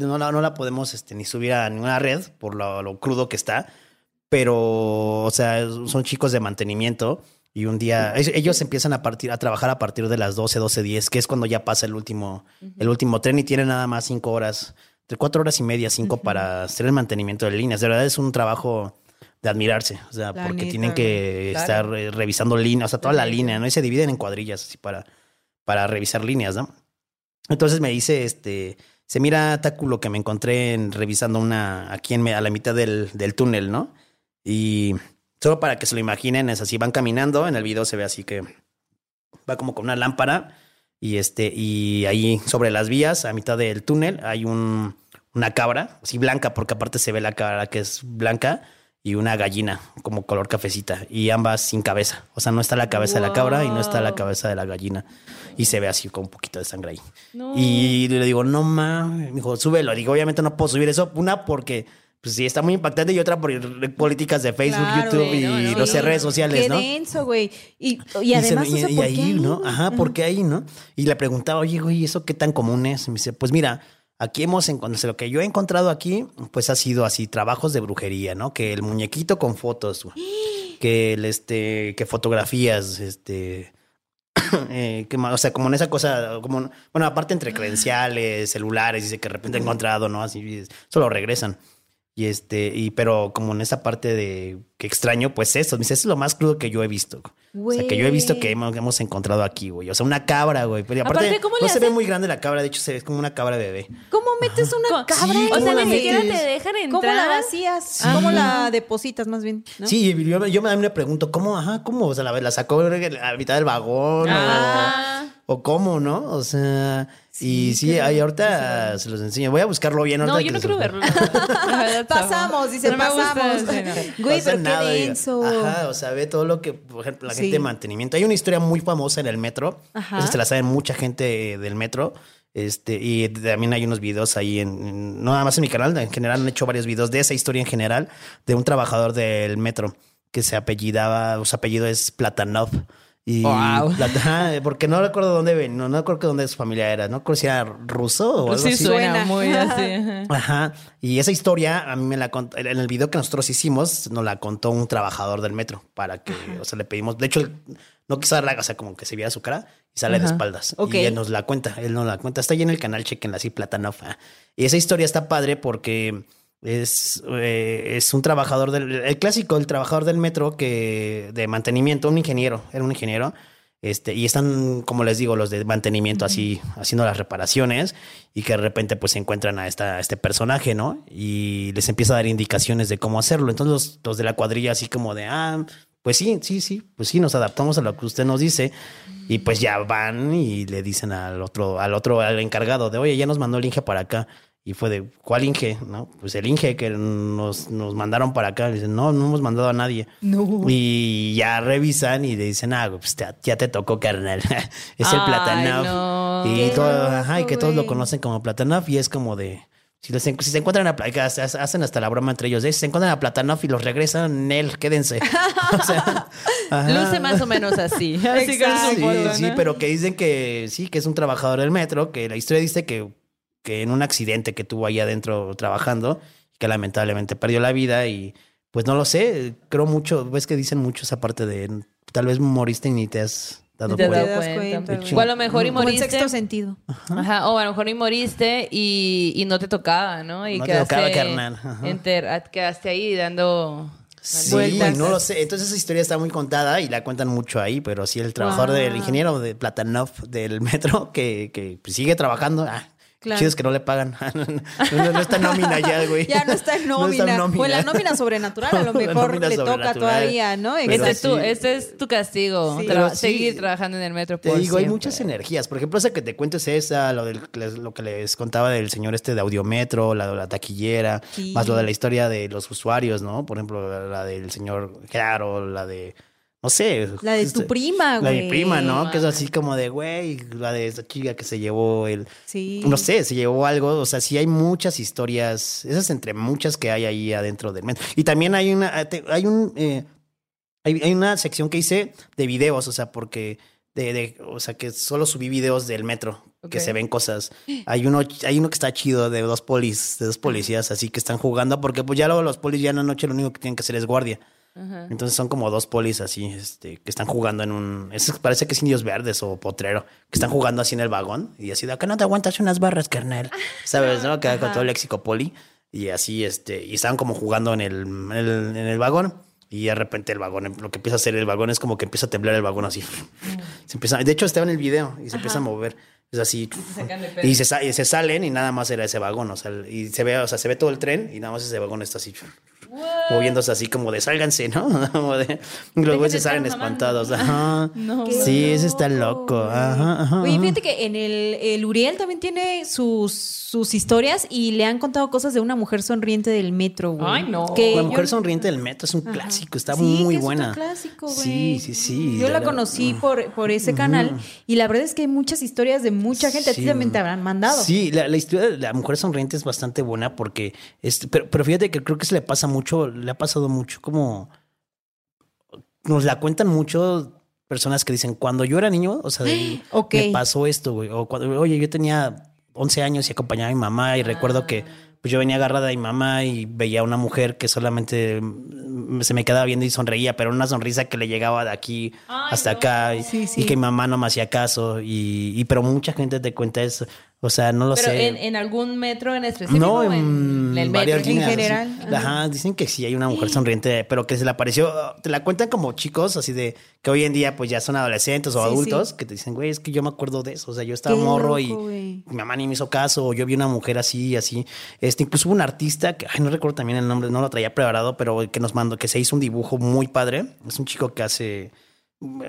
no la, no la podemos este, ni subir a ninguna red por lo, lo crudo que está, pero, o sea, son chicos de mantenimiento y un día ellos empiezan a partir a trabajar a partir de las 12, 12, 10, que es cuando ya pasa el último, el último tren y tienen nada más cinco horas, entre cuatro horas y media, cinco para hacer el mantenimiento de líneas. De verdad es un trabajo de admirarse, o sea, porque tienen que Claro. estar eh, revisando líneas, o sea, toda la línea, ¿no? Y se dividen en cuadrillas así para, para revisar líneas, ¿no? Entonces me dice, este, se mira Taku lo que me encontré en, revisando una aquí en, me- a la mitad del, del túnel, ¿no? Y solo para que se lo imaginen, es así, van caminando, en el video se ve así que va como con una lámpara y este, y ahí sobre las vías, a mitad del túnel, hay un, una cabra, así blanca, porque aparte se ve la cabra que es blanca y una gallina como color cafecita y ambas sin cabeza. O sea, no está la cabeza de la cabra y no está la Wow. cabeza de la gallina. Y se ve así con un poquito de sangre ahí. No. Y le digo, no mames. Me dijo, súbelo. Digo, obviamente no puedo subir eso. Una porque pues sí está muy impactante y otra por políticas de Facebook, Claro, YouTube y no, no, no sé, no. redes sociales, Qué ¿no? denso, güey. Y, y Y además, se- y, o sea, y ¿por ahí, qué ¿no? Ajá, ¿por qué ahí, no? Y le preguntaba, oye, güey, ¿eso qué tan común es? Y me dice, pues mira, aquí hemos encontrado, lo que yo he encontrado aquí, pues ha sido así, trabajos de brujería, ¿no? Que el muñequito con fotos, güey. que el, este, que fotografías, este, eh, que, o sea, como en esa cosa, como, bueno, aparte entre credenciales, celulares, dice que de repente he encontrado, ¿no? Así, eso lo regresan. Y este, y pero como en esa parte de que extraño, pues eso, me dice, eso es lo más crudo que yo he visto. O sea, que yo he visto que hemos, hemos encontrado aquí, güey. O sea, una cabra, güey. Pero aparte, Aparte, ¿cómo no le se ve muy grande la cabra, de hecho se ve como una cabra bebé. ¿Cómo metes una cabra? Sí, o ¿cómo sea, la ni siquiera te dejan entrar. ¿Cómo la vacías? ¿Cómo la depositas más bien? ¿no? Sí, yo, yo me, me pregunto, ¿cómo? Ajá, ¿cómo? O sea, la, la sacó a la mitad del vagón Ah. o, o cómo, ¿no? O sea, y sí, ahí ahorita se los enseño. Voy a buscarlo bien ahorita. No, yo no quiero verlo. Pasamos, dice, no gusta, pasamos. sí, no. Güey, pero nada, qué digo. denso. Ajá, o sea, ve todo lo que, por ejemplo, la Sí. gente de mantenimiento. Hay una historia muy famosa en el metro. Ajá. Esa se la sabe mucha gente del metro. Este, y también hay unos videos ahí en, en- no nada más en mi canal, en general han hecho varios videos de esa historia en general, de un trabajador del metro que se apellidaba, su apellido es Platanov. Y Wow. Ajá, porque no recuerdo dónde ven, no, no recuerdo dónde su familia era, no recuerdo si era ruso o algo Sí, así. suena Suena. muy así. ajá. Ajá. Y esa historia a mí me la contó, en el video que nosotros hicimos, nos la contó un trabajador del metro para que, o sea, le pedimos, de hecho, él no quiso darla, o sea, como que se viera su cara y sale de espaldas. Ok. Y él nos la cuenta, él nos la cuenta. Está ahí en el canal, chequenla así, Platanov. ah. Y esa historia está padre porque es, eh, es un trabajador del, el clásico, el trabajador del metro que, de mantenimiento, un ingeniero, era un ingeniero. Este, y están, como les digo, los de mantenimiento así, haciendo las reparaciones y que de repente pues se encuentran a, esta, a este personaje, ¿no? Y les empieza a dar indicaciones de cómo hacerlo. Entonces los, los de la cuadrilla así como de, ah, pues sí, sí, sí, pues sí, nos adaptamos a lo que usted nos dice. Y pues ya van y le dicen al otro, al otro, al encargado de, oye, ya nos mandó el Inge para acá. Y fue de, ¿cuál Inge? ¿No? Pues el Inge que nos, nos mandaron para acá. Le dicen, no, no hemos mandado a nadie. Y ya revisan y le dicen, ah, pues te- ya te tocó, carnal. es el Platanov. no. Y, todo, ajá, y que todos lo conocen como Platanov. Y es como de, si, los si se encuentran a hacen hasta la broma entre ellos, de, si se encuentran a Platanov y los regresan, él, quédense. O sea. Luce más o menos así. Sí, foto, sí, ¿no? pero que dicen que sí, que es un trabajador del metro, que la historia dice que, que en un accidente que tuvo ahí adentro trabajando, que lamentablemente perdió la vida y pues no lo sé, creo mucho, ves que dicen mucho esa parte de tal vez moriste y ni te has dado Te cuenta. das das cuenta. O a lo mejor y moriste. sexto sentido. Ajá, o a lo mejor y moriste y, y no te tocaba, ¿no? Y No te quedaste, tocaba, carnal. Enter- ah, quedaste ahí dando Sí, vueltas. no lo sé. Entonces esa historia está muy contada y la cuentan mucho ahí, pero sí el trabajador Wow. del ingeniero de Platanov del metro que, que sigue trabajando. Ah, Claro. Chido es que no le pagan. no, no está en nómina ya, güey. Ya no está en No nómina. está en O en la nómina sobrenatural, a lo mejor nómina le toca todavía, ¿no? Este, es tu, sí. este es tu castigo, Sí. tra- Pero sí, seguir trabajando en el metro Te por digo, hay muchas energías. Por ejemplo, esa que te cuento es esa, lo, del, lo que les contaba del señor este de Audiometro, la de la taquillera, Sí. más lo de la historia de los usuarios, ¿no? Por ejemplo, la, la del señor Claro, la de, no sé. La de tu este, prima, La güey. de mi prima, ¿no? Que es así como de, güey, la de esa chica que se llevó el... Sí. No sé, se llevó algo. O sea, sí hay muchas historias, esas entre muchas que hay ahí adentro del metro. Y también hay una, hay un, eh, hay, hay una sección que hice de videos, o sea, porque, de, de- o sea, que solo subí videos del metro, que se ven cosas. Hay uno, hay uno que está chido de dos polis, de dos policías, así que están jugando, porque pues ya luego los polis ya en la noche lo único que tienen que hacer es guardia. Ajá. Entonces son como dos polis así, este, que están jugando en un. Eso parece que es indios verdes o potrero, que están jugando así en el vagón y así de acá no te aguantas unas barras, carnal. ¿Sabes? ¿No? Que con todo el léxico poli. Y así, este, y estaban como jugando en el, en el, en el vagón. Y de repente el vagón, lo que empieza a hacer el vagón es como que empieza a temblar el vagón así. Se empieza, de hecho, estaba en el video y se empieza a mover. Es así. pedo. Y se, se salen y nada más era ese vagón. O sea, y se ve, o sea, se ve todo el tren y nada más ese vagón está así moviéndose así como de sálganse, ¿no? Como de- güeyes se salen mamando. espantados. Ajá. No, sí, ese está loco. Ajá, ajá. Oye, ajá. fíjate que en el, el Uriel también tiene sus, sus historias y le han contado cosas de una mujer sonriente del metro, güey. Ay, no. Que La yo- mujer sonriente del metro es un clásico, está Sí, muy que es buena. otro clásico, güey. Sí, sí, sí. Yo la Ya conocí por, por ese canal y la verdad es que hay muchas historias de mucha gente. A ti Sí. también te habrán mandado. Sí, la, la historia de la mujer sonriente es bastante buena porque, es, pero, pero fíjate que creo que se le pasa mucho, le ha pasado mucho como, nos la cuentan mucho personas que dicen, cuando yo era niño, o sea, de- Ok. me pasó esto, güey, o cuando, oye, yo tenía 11 años y acompañaba a mi mamá y recuerdo que pues yo venía agarrada de mi mamá y veía a una mujer que solamente se me quedaba viendo y sonreía, pero una sonrisa que le llegaba de aquí hasta acá y, Sí, sí. y que mi mamá no me hacía caso y, y- pero mucha gente te cuenta eso, o sea, no lo Pero sé. en, en algún metro en específico. No, en, en el metro. líneas, general. Ajá, dicen que sí hay una mujer sonriente, pero que se le apareció. Te la cuentan como chicos, así de que hoy en día pues ya son adolescentes o Sí, adultos, sí. que te dicen, güey, es que yo me acuerdo de eso. O sea, yo estaba Qué morro y mi mamá ni me hizo caso, o yo vi una mujer así y así. Este, incluso hubo un artista que, ay, no recuerdo también el nombre, no lo traía preparado, pero que nos mandó, que se hizo un dibujo muy padre. Es un chico que hace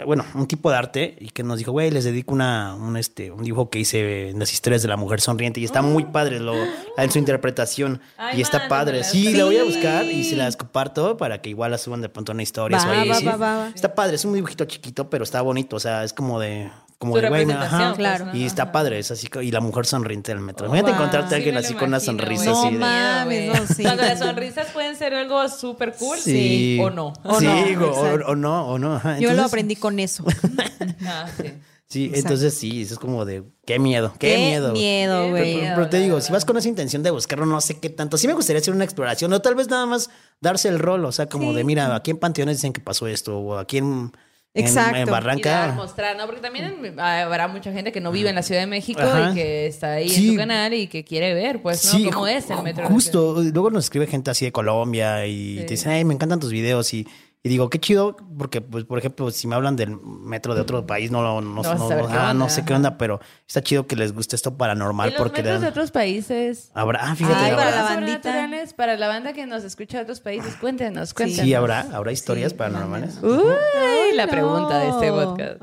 bueno, un tipo de arte y que nos dijo, güey, les dedico una, un, este, un dibujo que hice en las historias de la mujer sonriente y está muy padre lo, en su interpretación Ay, y está padre. Sí, la voy a buscar y se las comparto para que igual la suban de pronto una historia. Va. Está padre, es un dibujito chiquito, pero está bonito, o sea, es como de... Como de, güey, ajá. pues, Claro. Y está padre, es así, y la mujer sonriente del metro. Imagínate Wow. encontrarte a alguien así con una sonrisa así. No de- no, sí. Cuando las sonrisas pueden ser algo súper cool, sí. Sí. O no. O sí, no, o, no, o no. ajá. Yo lo aprendí con eso. Ah, sí. Sí, Exacto. entonces sí, eso es como de qué miedo, qué, Qué miedo. miedo, güey. Pero, pero te digo, si vas con esa intención de buscarlo, no sé qué tanto. Sí me gustaría hacer una exploración, o tal vez nada más darse el rol, o sea, como de, mira, aquí en Panteones dicen que pasó esto, o aquí en, en- Exacto. en Y dar, Barranca. mostrar, ¿no? Porque también habrá mucha gente que no vive en la Ciudad de México Ajá. y que está ahí Sí. en tu canal y que quiere ver, pues, ¿no? Sí, Cómo es el metro. Justo, luego nos escribe gente así de Colombia y Sí. te dicen, ay, me encantan tus videos y, y digo, qué chido, porque, pues, por ejemplo, si me hablan del metro de otro país, no, no, no, No no- ah, no sé qué onda, pero está chido que les guste esto paranormal Y los porque metros de otros países. habrá, ah, fíjate, Ay, para habrá- la ¿Son bandita. Para la banda que nos escucha de otros países, cuéntenos, cuéntenos. sí, habrá, habrá historias paranormales. Uy, la no. pregunta de este podcast.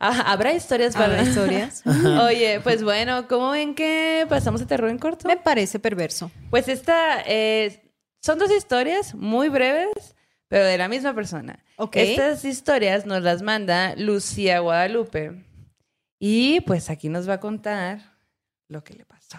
Ah, ¿Habrá historias para ¿Habrá historias? Oye, pues bueno, ¿cómo ven que pasamos a terror en corto? Me parece perverso. Pues esta eh, son dos historias muy breves, pero de la misma persona. Ok. Estas historias nos las manda Lucía Guadalupe. Y pues aquí nos va a contar lo que le pasó.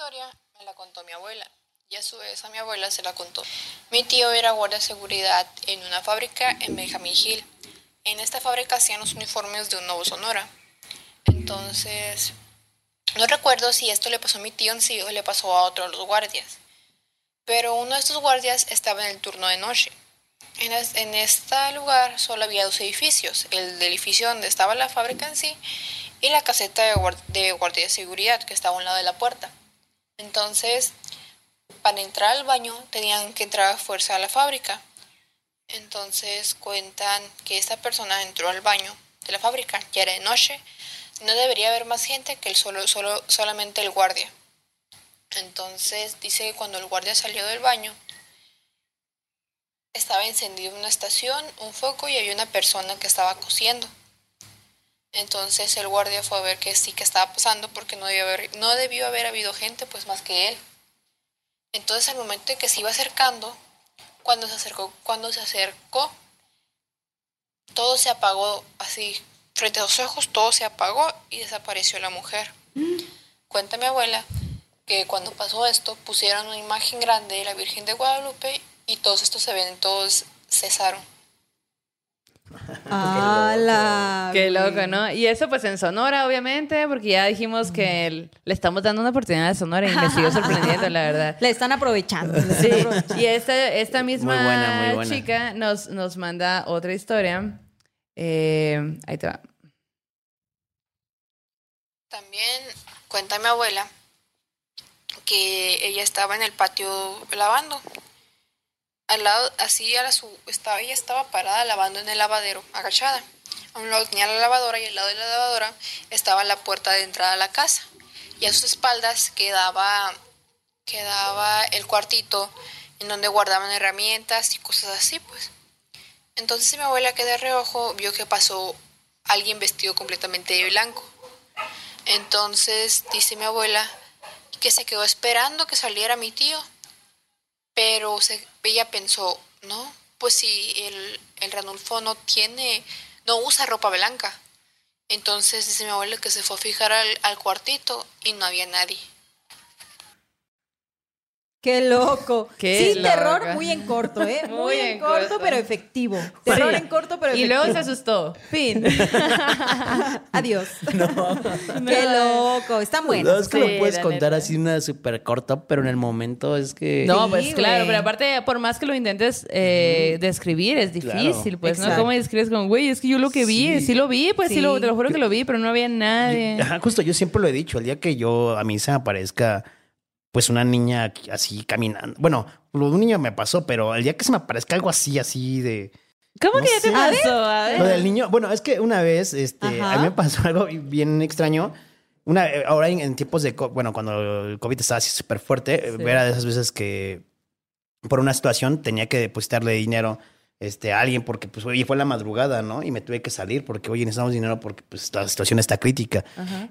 Historia me la contó mi abuela y a su vez a mi abuela se la contó. Mi tío era guardia de seguridad en una fábrica en Benjamin Hill. En esta fábrica hacían los uniformes de un Nuevo Sonora. Entonces, no recuerdo si esto le pasó a mi tío en sí o le pasó a otro de los guardias. Pero uno de estos guardias estaba en el turno de noche. En, es- en este lugar solo había dos edificios, el del edificio donde estaba la fábrica en sí y la caseta de, guar- de guardia de seguridad que estaba a un lado de la puerta. Entonces, para entrar al baño tenían que entrar a fuerza a la fábrica. Entonces cuentan que esta persona entró al baño de la fábrica, ya era de noche, no debería haber más gente que el solo, solo, solamente el guardia. Entonces dice que cuando el guardia salió del baño, estaba encendido una estación, un foco y había una persona que estaba cosiendo. Entonces el guardia fue a ver que sí que estaba pasando porque no debió haber, no debió haber habido gente pues más que él. Entonces al momento de que se iba acercando, cuando se acercó, cuando se acercó, todo se apagó así, frente a los ojos todo se apagó y desapareció la mujer. Cuenta mi abuela que cuando pasó esto pusieron una imagen grande de la Virgen de Guadalupe y todos estos eventos cesaron. ¡Hala! Qué loco, ¿no? Y eso pues en Sonora, obviamente, porque ya dijimos que el- le estamos dando una oportunidad a Sonora y me siguió sorprendiendo, la verdad. Le están aprovechando. le están Sí, aprovechando. y esta, esta misma Muy buena, muy buena. chica nos, nos manda otra historia. Eh, ahí te va. También cuenta mi abuela que ella estaba en el patio lavando. Al lado, así a la su, estaba, ella estaba parada lavando en el lavadero, agachada. A un lado tenía la lavadora y al lado de la lavadora estaba la puerta de entrada a la casa. Y a sus espaldas quedaba, quedaba el cuartito en donde guardaban herramientas y cosas así, pues. Entonces mi abuela que de reojo vio que pasó alguien vestido completamente de blanco. Entonces dice mi abuela que se quedó esperando que saliera mi tío, pero se- ella pensó, no, pues si el, el Ranulfo no tiene, no usa ropa blanca. Entonces dice mi abuela que se fue a fijar al cuartito y no había nadie. ¡Qué loco! Qué sí, terror muy en corto, ¿eh? Muy, Muy en en corto, corto. pero efectivo. Terror Sí. en corto, pero Y efectivo. luego se asustó. Fin. Adiós. ¡Qué loco! Están buenos. No, es que Sí, lo puedes contar neta. así una súper corta, pero en el momento es que... No, Sí, pues claro, pero aparte, por más que lo intentes eh, describir, es difícil, pues, ¿no? ¿Cómo describes con, güey, es que yo lo que vi, sí, lo vi, pues sí, Sí. lo, te lo juro que lo vi, pero no había nadie. Ajá, justo yo siempre lo he dicho, el día que yo a mí se me aparezca pues una niña así caminando. Bueno, lo de un niño me pasó, pero el día que se me aparezca algo así, así de... ¿Cómo No que ya te pasó? A ver. Lo del niño, bueno, es que una vez, este, Ajá. a mí me pasó algo bien extraño. Una, eh, ahora en, en tiempos de, bueno, cuando el COVID estaba así súper fuerte, eh, Sí. era de esas veces que por una situación tenía que depositarle dinero este, a alguien porque pues oye, fue la madrugada, ¿no? Y me tuve que salir porque, oye, necesitamos dinero porque pues la situación está crítica.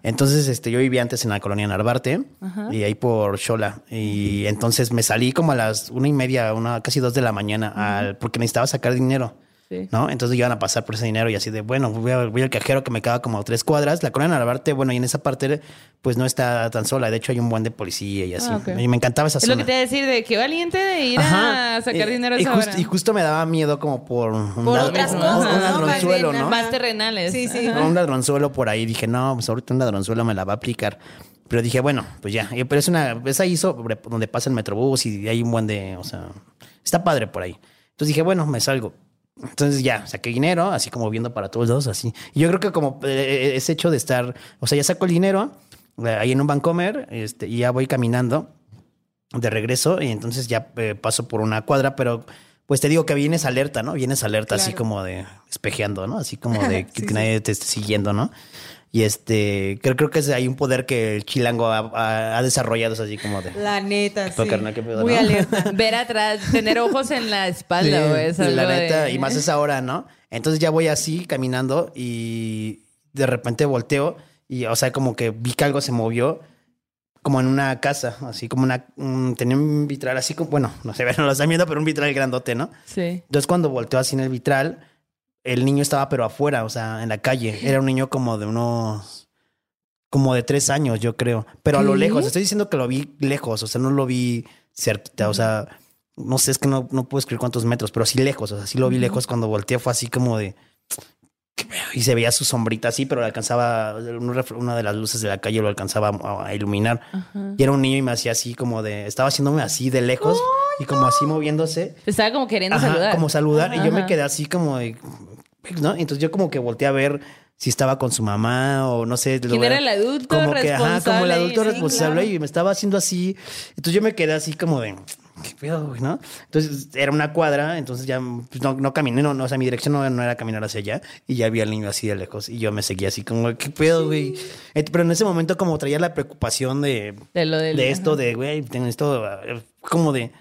Entonces, este, yo vivía antes en la colonia Narvarte y ahí por Xola. Y entonces me salí como a las una y media, una, casi dos de la mañana al, porque necesitaba sacar dinero. Sí. ¿no? Entonces iban a pasar por ese dinero y así de, bueno, voy, a- voy al cajero que me queda como a tres cuadras. La colonia Narvarte, bueno, y en esa parte, pues no está tan sola. De hecho, hay un buen de policía y así. Ah, ok. Y me encantaba esa Es zona. lo que te iba a decir de qué valiente de ir Ajá. a sacar Eh, dinero a y, esa justo, hora. y justo me daba miedo como por un, Por lad- otras un- cosas, un ¿no? Más ladronzuelo, ¿no? Más terrenales. Sí, sí. Un ladronzuelo por ahí. Dije, no, pues ahorita un ladronzuelo me la va a aplicar. Pero dije, bueno, pues ya. Y- Pero es una, es ahí sobre donde pasa el metrobús y hay un buen de, o sea, está padre por ahí. Entonces dije, bueno, me salgo. Entonces ya, saqué dinero, así como viendo para todos lados, así. Y yo creo que como eh, ese hecho de estar, o sea, ya saco el dinero eh, ahí en un Bancomer este, y ya voy caminando de regreso y entonces ya eh, paso por una cuadra, pero pues te digo que vienes alerta, ¿no? Vienes alerta así como de espejeando, ¿no? Así como de que, que nadie te esté siguiendo, ¿no? Y este, creo, creo que es ahí un poder que el chilango ha, ha- ha desarrollado, es así como de... La neta, sí. carnal, qué pedo, Muy ¿no? alerta. Ver atrás, tener ojos en la espalda, Sí, güey. es la neta, de- y más esa hora, ¿no? Entonces ya voy así caminando y de repente volteo y, o sea, como que vi que algo se movió como en una casa, así como una... un- tenía un vitral así como, bueno, no sé, no lo están viendo, pero un vitral grandote, ¿no? Sí. Entonces cuando volteo así en el vitral, el niño estaba pero afuera, o sea, en la calle. Era un niño como de unos... Como de tres años, yo creo. Pero a lo lejos. Estoy diciendo que lo vi lejos, o sea, no lo vi cerquita, o sea... No sé, es que no, no puedo escribir cuántos metros, pero sí lejos, o sea, sí lo vi lejos cuando volteé, fue así como de... Y se veía su sombrita así, pero le alcanzaba, una de las luces de la calle lo alcanzaba a, iluminar. Y era un niño y me hacía así como de, estaba haciéndome así de lejos y como así moviéndose. Estaba como queriendo Ajá, saludar. Como saludar. Y yo me quedé así como de, ¿no? Entonces yo como que volteé a ver si estaba con su mamá o no sé. ¿Quién era el adulto como que, ajá, como el responsable adulto Sí, responsable claro. y me estaba haciendo así. Entonces yo me quedé así como de, ¿qué pedo, güey, no? Entonces era una cuadra, entonces ya pues, no, no caminé, no, no, o sea, mi dirección no, no era caminar hacia allá y ya vi al niño así de lejos y yo me seguía así como, ¿qué pedo, güey? Pero en ese momento como traía la preocupación de, De lo del- de esto, de, güey, tengo esto, eh, como de,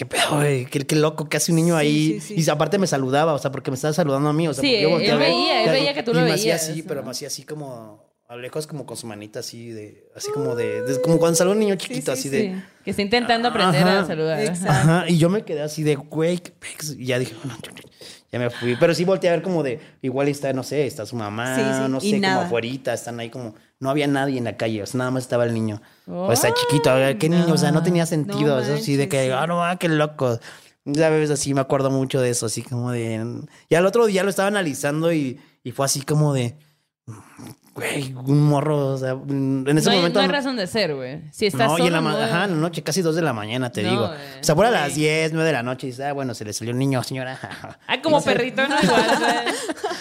¿qué pedo, güey? ¿Qué, qué loco que hace un niño ahí. sí, sí. Y aparte me saludaba, o sea, porque me estaba saludando a mí, o sea, Sí, porque yo él volteé a ver, veía, él veía que tú y lo me hacía veías, así, ¿no? pero me hacía así como a lejos, como con su manita así de, así como de, de- como cuando sale un niño chiquito, así de. Sí, que está intentando aprender Ajá. a saludar. Exacto. Ajá, y yo me quedé así de, güey, qué y ya dije, bueno, ya me fui. Pero sí volteé a ver como de, igual está, no sé, está su mamá, Sí, sí, no sé, como nada. afuerita, están ahí como, no había nadie en la calle, o sea, nada más estaba el niño. O está chiquito, qué niño, o sea, no tenía sentido, no eso sí, de que, ah, no, ah, qué loco. Ya ves, así me acuerdo mucho de eso, así como de. Y al otro día lo estaba analizando y, y fue así como de. Güey, un morro, o sea, en ese no, hay, momento. no hay razón de ser, güey. Si estás no, solo, y en la, no- ajá, en la noche, casi dos de la mañana, te No, digo. güey. O sea, fuera a las 10, 9 de la noche y dices, ah, bueno, se le salió un niño, señora. Ah, como perrito, ¿no? Igual, güey.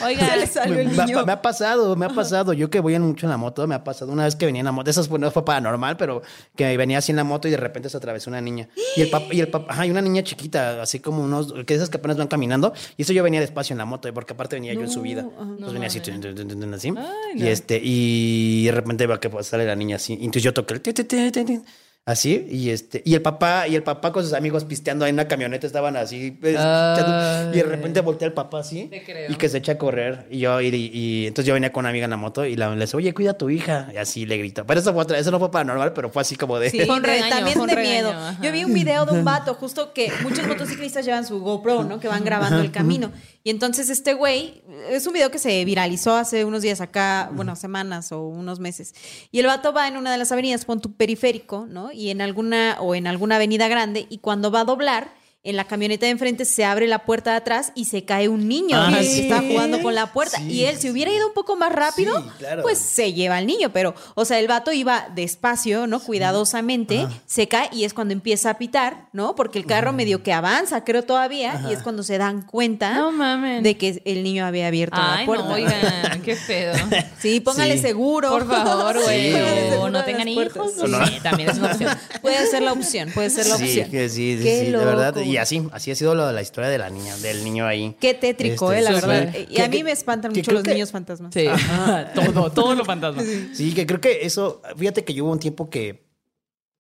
Oiga, Se le salió el Me, niño. me ha pasado, me ha pasado. Yo que voy mucho en la moto, me ha pasado. Una vez que venía en la moto, eso fue- no fue paranormal, pero que venía así en la moto y de repente se atravesó una niña. Y el papá, y el papá, ajá, y una niña chiquita, así como unos, que esas que apenas van caminando. Y eso yo venía despacio en la moto, porque aparte venía yo en subida. Entonces venía así, así. Ay, Y no. Este, y de repente veo que pues, sale la niña así. Entonces yo toqué el ti, ti, ti, ti, ti. Así, y este, y el papá, y el papá con sus amigos pisteando ahí en una camioneta estaban así, pues, Ay. y de repente voltea el papá así, y que se echa a correr, y yo, y, y entonces yo venía con una amiga en la moto, y la, le dice, oye, cuida a tu hija, y así le gritó, pero eso fue otra, eso no fue paranormal, pero fue así como de, Sí, de- regaño, también de regaño, miedo. ajá. Yo vi un video de un vato, justo que muchos motociclistas llevan su GoPro, ¿no? Que van grabando el camino. Y entonces este güey, es un video que se viralizó hace unos días acá, bueno, semanas o unos meses. Y el vato va en una de las avenidas, pon tu periférico, ¿no? Y en alguna, o en alguna avenida grande, y cuando va a doblar, en la camioneta de enfrente se abre la puerta de atrás y se cae un niño Ah, que sí. está jugando con la puerta. Sí. Y él, si hubiera ido un poco más rápido, Sí, claro. pues se lleva al niño, pero, o sea, el vato iba despacio, ¿no? Cuidadosamente, se cae y es cuando empieza a pitar, ¿no? Porque el carro medio que avanza, creo todavía, y es cuando se dan cuenta No de que el niño había abierto Ay, la puerta. no, oigan, qué pedo. Sí, póngale Sí. seguro. Por favor, güey. O no a tengan hijos. no también es una opción. Puede ser la opción, puede ser la sí, opción. que sí, sí, Qué sí, de verdad. Y así, así ha sido lo de la historia de la niña, del niño ahí. Qué tétrico, Este, eh, la súper. verdad. Y Que- a mí que- me espantan que mucho los que- niños fantasmas. Sí, todo, todo lo fantasma. Sí, que creo que eso, fíjate que yo hubo un tiempo que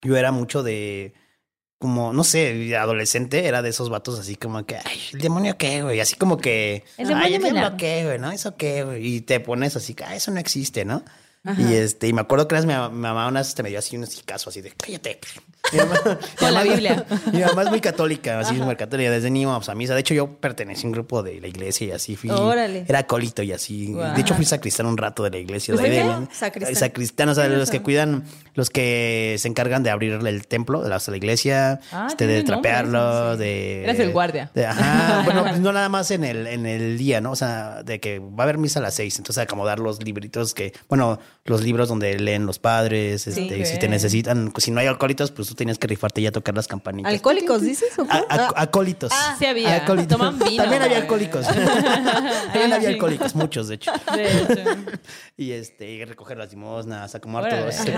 yo era mucho de, como, no sé, adolescente, era de esos vatos así como que, ay, el demonio qué, güey, así como que, El ay, demonio el la- diablo qué, güey, ¿no? Eso qué, güey, y te pones así, que, ah, eso no existe, ¿no? Y este, y me acuerdo que mi, mi mamá una vez te me dio así un caso así de cállate. Mi mamá- mi Con la Biblia. Mi mamá es muy católica, así muy católica. Desde niño vamos a misa. De hecho, yo pertenecí a un grupo de la iglesia y así fui. Órale. Era acólito y así. De hecho, fui sacristán un rato de la iglesia. de ¿Fue ahí de- qué? Sacristán. Sacristán, o sea, los que cuidan, los que se encargan de abrir el templo, de la, la iglesia, Ah, este, de trapearlo, sí. de. Eres el guardia. de- ajá. bueno, pues no nada más en el, en el día, ¿no? O sea, de que va a haber misa a las seis. Entonces, acomodar los libritos que, bueno, los libros donde leen los padres, este, si te necesitan, pues, si no hay alcoholitos, pues tú tienes que rifarte y a tocar las campanitas. ¿Alcohólicos dices? o qué? A- a- acólitos. Ah, sí había. Acólitos. Toman vino, También había alcohólicos. También había alcohólicos, muchos, de hecho. De hecho. Y este, y recoger las limosnas, acomodar todo eso que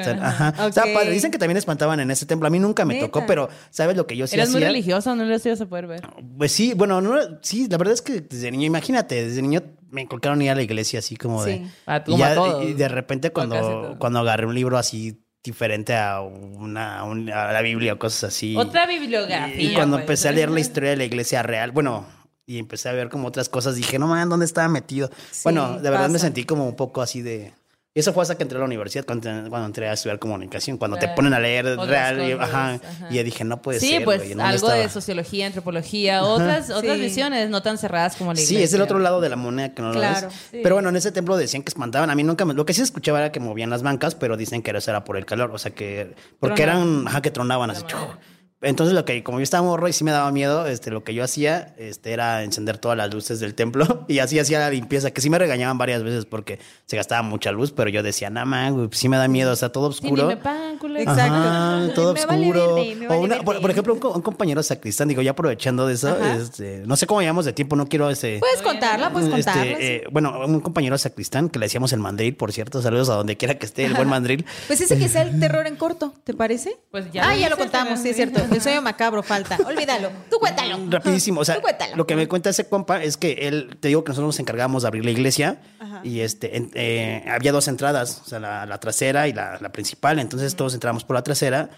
Ajá. Ok. padre. Dicen que también espantaban en ese templo. A mí nunca me ¿Neta? tocó, pero ¿sabes lo que yo sí Eres muy hacía? religioso, no lo ibas a poder ver. Pues sí, bueno, no, sí, la verdad es que desde niño, imagínate, desde niño me inculcaron ir a la iglesia así como de... Sí. A- y, ya- y de repente cuando, cuando agarré un libro así diferente a una, un- a la Biblia o cosas así. Otra bibliografía. Y cuando pues. empecé a leer la historia de la iglesia real, bueno, y empecé a ver como otras cosas, dije, no man, ¿dónde estaba metido? Sí, bueno, de verdad me sentí como un poco así de... Y eso fue hasta que entré a la universidad, cuando, cuando entré a estudiar comunicación, cuando te ponen a leer Otras real, y, ajá, ajá. y yo dije, no puede Sí, ser. pues ¿en dónde algo de sociología, antropología, otras, otras Sí. visiones no tan cerradas como la Sí, iglesia. es el otro lado de la moneda que no Claro, lo ves. sí. Pero bueno, en ese templo decían que espantaban. A mí nunca me... Lo que sí escuchaba era que movían las bancas, pero dicen que eso era por el calor. O sea, que... Porque Tronaban. eran... Ajá, que tronaban así. chuj. Entonces, lo que... Como yo estaba morro y sí me daba miedo, este, lo que yo hacía este, era encender todas las luces del templo y así hacía la limpieza, que sí me regañaban varias veces porque se gastaba mucha luz, pero yo decía, nada más, güey, pues sí me da miedo, o sea, todo Sí, ni oscuro. me pagan, culero. Exacto. Ajá, todo Me vale oscuro. verde, me o vale una, por, ejemplo, un, co- un compañero sacristán, digo, ya aprovechando de eso, este, no sé cómo llamamos de tiempo, no quiero ese. Puedes contarla, puedes Este, contarla. sí. eh, bueno, un compañero sacristán que le decíamos el mandril, por cierto, saludos a donde quiera que esté el buen mandril. Pues ese que sea el terror en corto, ¿te parece? Pues ya Ah, ya lo contamos, sí, es sí. cierto. Sueño macabro falta. Olvídalo. Tú cuéntalo. Rapidísimo, o sea, Tú cuéntalo. lo que me cuenta ese compa es que él, te digo que nosotros nos encargábamos de abrir la iglesia y este, en- eh, había dos entradas, o sea, la, la trasera y la, la principal, entonces todos entramos por la trasera.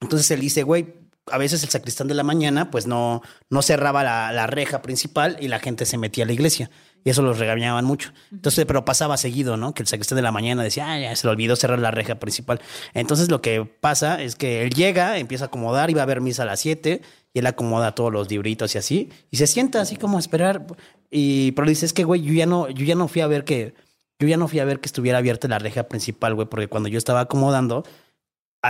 Entonces él dice, güey, a veces el sacristán de la mañana pues no, no cerraba la, la reja principal y la gente se metía a la iglesia. Y eso los regañaban mucho. Entonces, pero pasaba seguido, ¿no? Que el sacristán de la mañana decía, ah, ya se le olvidó cerrar la reja principal. Entonces lo que pasa es que él llega, empieza a acomodar, iba a haber misa a las 7 y él acomoda todos los libritos y así. Y se sienta así como a esperar. Y, pero dice, es que, güey, yo ya no, yo ya no fui a ver que, yo ya no fui a ver que estuviera abierta la reja principal, güey, porque cuando yo estaba acomodando,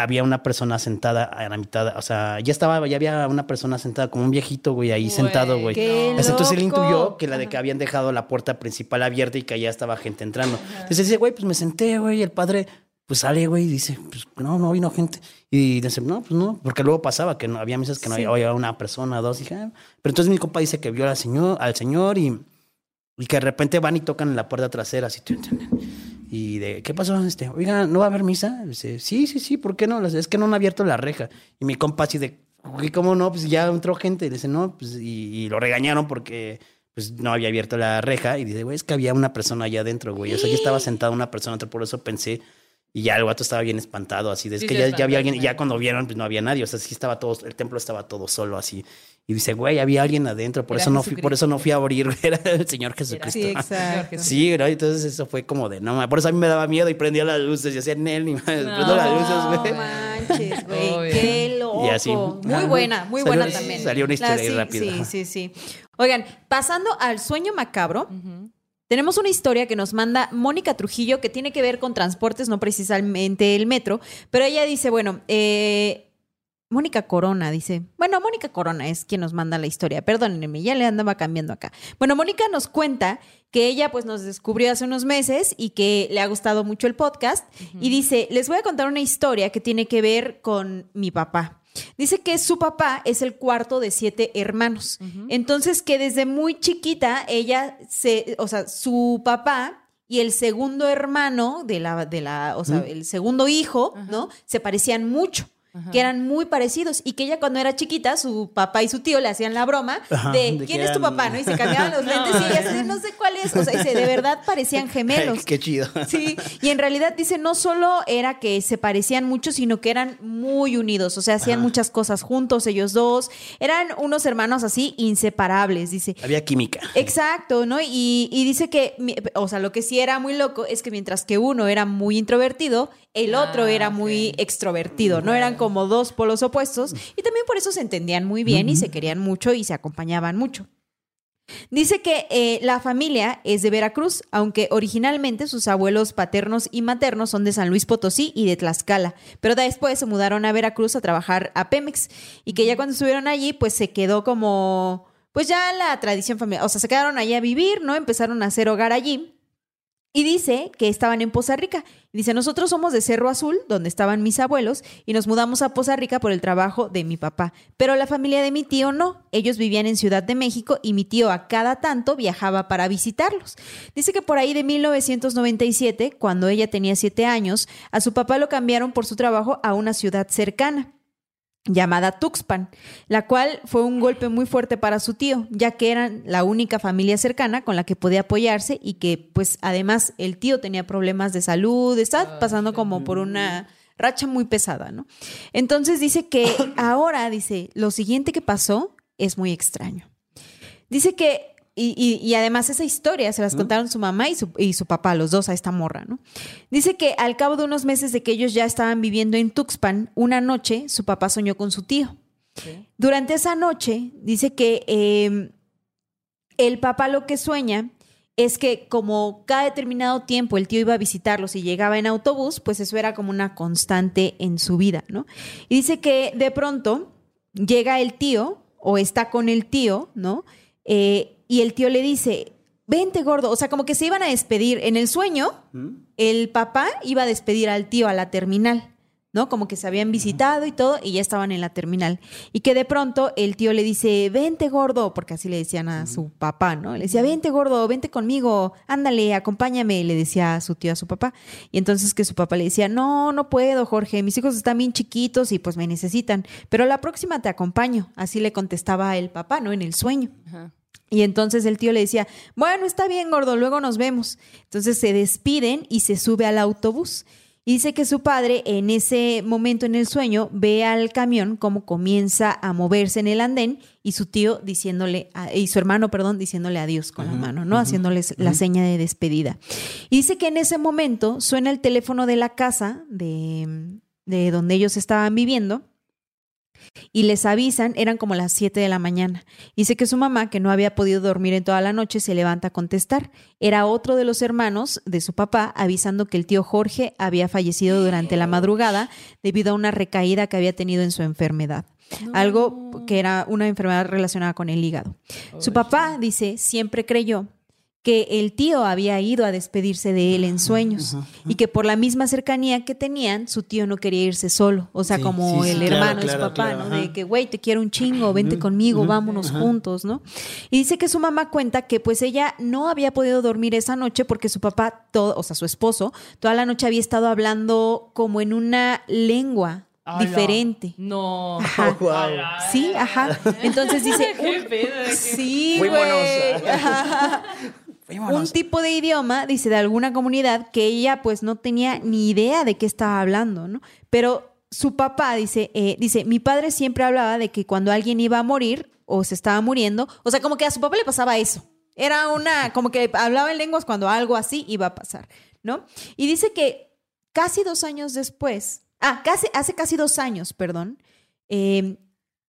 había una persona sentada a la mitad, o sea, ya estaba, ya había una persona sentada como un viejito, güey, ahí sentado, güey. Entonces él intuyó que la de que habían dejado la puerta principal abierta y que allá estaba gente entrando. Entonces dice, güey, pues me senté, güey, y el padre, pues sale, güey, y dice, pues no, no vino gente. Y dice, no, pues no, porque luego pasaba que no había mesas que no había, había una persona, dos, y dije, ah. pero entonces mi compa dice que vio al señor, al señor y, y que de repente van y tocan en la puerta trasera, así. Y de, ¿qué pasó? Este, oiga, ¿no va a haber misa? Dice, sí, sí, sí, ¿por qué no? Es que no han abierto la reja. Y mi compa así de, "Güey, ¿cómo no? Pues ya entró gente. Y dice, no, pues, y, y lo regañaron porque pues no había abierto la reja. Y dice, güey, es que había una persona allá adentro, güey. O sea, ya estaba sentada una persona por eso pensé. Y ya el vato estaba bien espantado, así. de, Es Sí, que ya, ya había alguien, ya cuando vieron, pues no había nadie. O sea, sí estaba todo, el templo estaba todo solo, así. Y dice, güey, había alguien adentro, por Era eso no fui, por eso no fui a abrir, güey, era el Señor Jesucristo. Sí, exacto. Sí, ¿no? Entonces eso fue como de, no, por eso a mí me daba miedo y prendía las luces y hacía Nel, ni más, prendo las luces, No güey. manches, güey. Qué loco. Y así. Muy Ajá. buena, muy Salió- buena también. salió una historia La- ahí sí, rápida. Sí, sí, sí. Oigan, pasando al sueño macabro. Tenemos una historia que nos manda Mónica Trujillo que tiene que ver con transportes, no precisamente el metro, pero ella dice, bueno, eh, Mónica Corona dice, bueno, Mónica Corona es quien nos manda la historia, perdónenme, ya le andaba cambiando acá. Bueno, Mónica nos cuenta que ella pues nos descubrió hace unos meses y que le ha gustado mucho el podcast y dice, les voy a contar una historia que tiene que ver con mi papá. Dice que su papá es el cuarto de siete hermanos. Entonces que desde muy chiquita ella se, o sea, su papá y el segundo hermano de la, de la, o sea, el segundo hijo, ¿no? Se parecían mucho. Que eran muy parecidos y que ella cuando era chiquita, su papá y su tío le hacían la broma Ajá, de, ¿quién es tu papá? ¿no? Y se cambiaban los lentes y ella así, no sé cuál es. O sea, dice, de verdad parecían gemelos. Qué chido. Sí, y en realidad dice, no solo era que se parecían mucho, sino que eran muy unidos, o sea, hacían muchas cosas juntos ellos dos, eran unos hermanos así inseparables, dice. Había química. Exacto, ¿no? Y, y dice que, o sea, lo que sí era muy loco es que mientras que uno era muy introvertido, el otro Ah, era muy extrovertido, ¿no? Eran como dos polos opuestos y también por eso se entendían muy bien y se querían mucho y se acompañaban mucho. Dice que eh, la familia es de Veracruz, aunque originalmente sus abuelos paternos y maternos son de San Luis Potosí y de Tlaxcala, pero después se mudaron a Veracruz a trabajar a Pemex y que ya cuando estuvieron allí pues se quedó como pues ya la tradición familiar, o sea, se quedaron allí a vivir, ¿no? Empezaron a hacer hogar allí. Y dice que estaban en Poza Rica. Dice, nosotros somos de Cerro Azul, donde estaban mis abuelos, y nos mudamos a Poza Rica por el trabajo de mi papá. Pero la familia de mi tío no. Ellos vivían en Ciudad de México y mi tío a cada tanto viajaba para visitarlos. Dice que por ahí de 1997, cuando ella tenía siete años, a su papá lo cambiaron por su trabajo a una ciudad cercana llamada Tuxpan, la cual fue un golpe muy fuerte para su tío, ya que eran la única familia cercana con la que podía apoyarse y que pues además el tío tenía problemas de salud, estaba pasando como por una racha muy pesada, ¿no? Entonces dice que ahora, dice, lo siguiente que pasó es muy extraño. Dice que, y, y- y además esa historia se las contaron su mamá y su, y su papá, los dos a esta morra, ¿no? Dice que al cabo de unos meses de que ellos ya estaban viviendo en Tuxpan, una noche su papá soñó con su tío. Durante esa noche, dice que eh, el papá lo que sueña es que como cada determinado tiempo el tío iba a visitarlos y llegaba en autobús, pues eso era como una constante en su vida, ¿no? Y dice que de pronto llega el tío o está con el tío, ¿no? Eh, y el tío le dice, vente gordo, o sea, como que se iban a despedir. En el sueño, el papá iba a despedir al tío a la terminal, ¿no? Como que se habían visitado y todo y ya estaban en la terminal. Y que de pronto el tío le dice, vente gordo, porque así le decían a su papá, ¿no? Le decía, vente gordo, vente conmigo, ándale, acompáñame, le decía a su tío a su papá. Y entonces que su papá le decía, no, no puedo, Jorge, mis hijos están bien chiquitos y pues me necesitan, pero la próxima te acompaño. Así le contestaba el papá, ¿no? En el sueño. Y entonces el tío le decía, bueno, está bien, gordo, luego nos vemos. Entonces se despiden y se sube al autobús. Y dice que su padre en ese momento en el sueño ve al camión como comienza a moverse en el andén y su tío diciéndole, a- y su hermano, perdón, diciéndole adiós con la mano, ¿no? Haciéndoles la seña de despedida. Y dice que en ese momento suena el teléfono de la casa de, de donde ellos estaban viviendo y les avisan, eran como las 7 de la mañana. Dice que su mamá, que no había podido dormir en toda la noche, se levanta a contestar. Era otro de los hermanos de su papá avisando que el tío Jorge había fallecido durante la madrugada debido a una recaída que había tenido en su enfermedad. Algo que era una enfermedad relacionada con el hígado. Su papá, dice, siempre creyó que el tío había ido a despedirse de él en sueños y que por la misma cercanía que tenían, su tío no quería irse solo, o sea, Sí, como sí, sí, el claro, hermano de su claro, papá, claro, ¿no? De que, güey, te quiero un chingo, vente conmigo, vámonos juntos, ¿no? Y dice que su mamá cuenta que pues ella no había podido dormir esa noche porque su papá, todo, o sea, su esposo, toda la noche había estado hablando como en una lengua diferente. No. Ajá. Sí, ajá. Entonces dice, un- sí, Muy güey. Un tipo de idioma, dice, de alguna comunidad que ella pues no tenía ni idea de qué estaba hablando, ¿no? Pero su papá dice, eh, dice, mi padre siempre hablaba de que cuando alguien iba a morir o se estaba muriendo, o sea, como que a su papá le pasaba eso. Era una, como que hablaba en lenguas cuando algo así iba a pasar, ¿no? Y dice que casi dos años después, ah, casi, hace casi dos años, perdón, eh,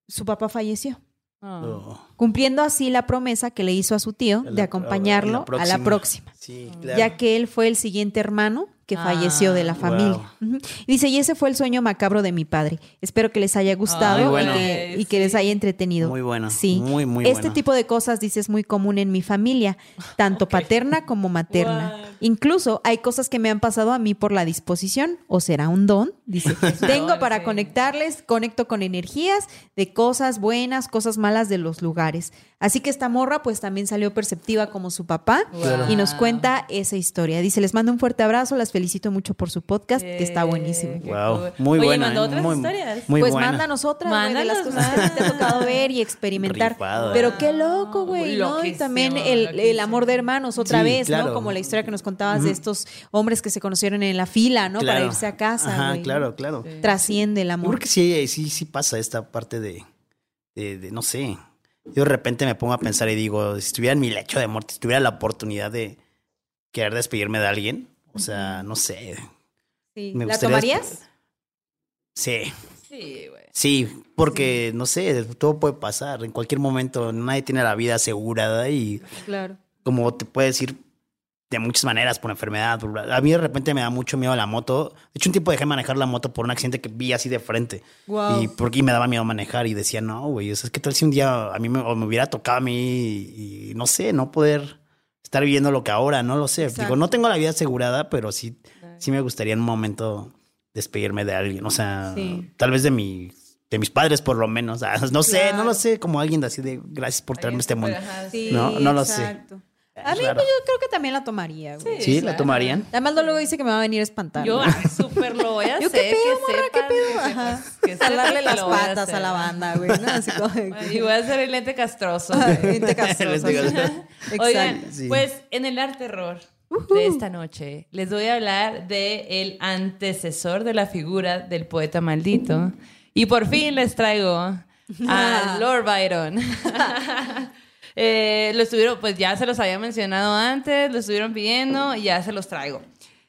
su papá falleció. Oh. Cumpliendo así la promesa que le hizo a su tío de acompañarlo a la a la próxima. Sí, claro. Ya que él fue el siguiente hermano que Ah, falleció de la wow. familia. Y dice, y ese fue el sueño macabro de mi padre. Espero que les haya gustado y que- y, Sí. que les haya entretenido. Muy bueno. Sí. Muy, muy este bueno. tipo de cosas, dice, es muy común en mi familia, tanto paterna como materna. Incluso hay cosas que me han pasado a mí por la disposición, o será un don, dice. Tengo para conectarles, conecto con energías de cosas buenas, cosas malas de los lugares. Así que esta morra pues también salió perceptiva como su papá y nos cuenta esa historia. Dice, les mando un fuerte abrazo, las felicito mucho por su podcast, que está buenísimo. Wow, cool. muy Oye, buena. mandó ¿eh? otras muy, historias. Muy pues buena. mándanos otras, güey, de las Mándanos cosas que te ha tocado ver y experimentar. Rifado, Pero qué loco, güey, ¿no? Y también el, amor de hermanos otra Sí, vez, ¿no? Como la historia que nos contabas de estos hombres que se conocieron en la fila, ¿no? Para irse a casa, Ajá, güey, claro, claro. Trasciende el Yo amor. creo que sí, sí, sí pasa esta parte de, de, de, no sé. Yo de repente me pongo a pensar y digo, si estuviera en mi lecho de muerte, si tuviera la oportunidad de querer despedirme de alguien, o sea, no sé. Sí. me ¿La tomarías? Sí, Sí, güey. sí, porque no sé, todo puede pasar. En cualquier momento nadie tiene la vida asegurada y Claro. como te puedes ir de muchas maneras por enfermedad. por- A mí de repente me da mucho miedo la moto. De hecho, un tiempo dejé manejar la moto por un accidente que vi así de frente. Guau. Y porque me daba miedo manejar y decía, no, güey, es que tal si un día a mí me, o me hubiera tocado a mí y, y no sé, no poder estar viviendo lo que ahora, no lo sé. Exacto. Digo, no tengo la vida asegurada, pero sí, sí me gustaría en un momento despedirme de alguien. O sea, Sí. tal vez de mi, de mis padres por lo menos. No sé, Claro. no lo sé, como alguien así de gracias por traerme este mundo. Sí, No, no lo sé. A mí raro. pues, yo creo que también la tomaría, güey. ¿Sí? ¿La claro. tomarían? Además luego dice que me va a venir a espantar. Yo ah, súper lo voy a Yo, hacer. ¿qué pedo, que morra? ¿Qué pedo? Ajá. que que las a patas a hacer. la banda, güey. ¿no? Así como Y voy a hacer el lente castroso. Gente castrosa. Oigan, Exacto. Sí. pues en el arte terror de esta noche les voy a hablar de el antecesor de la figura del poeta maldito. Y por fin les traigo a Lord Byron. Eh, lo estuvieron, pues ya se los había mencionado antes, lo estuvieron pidiendo y ya se los traigo.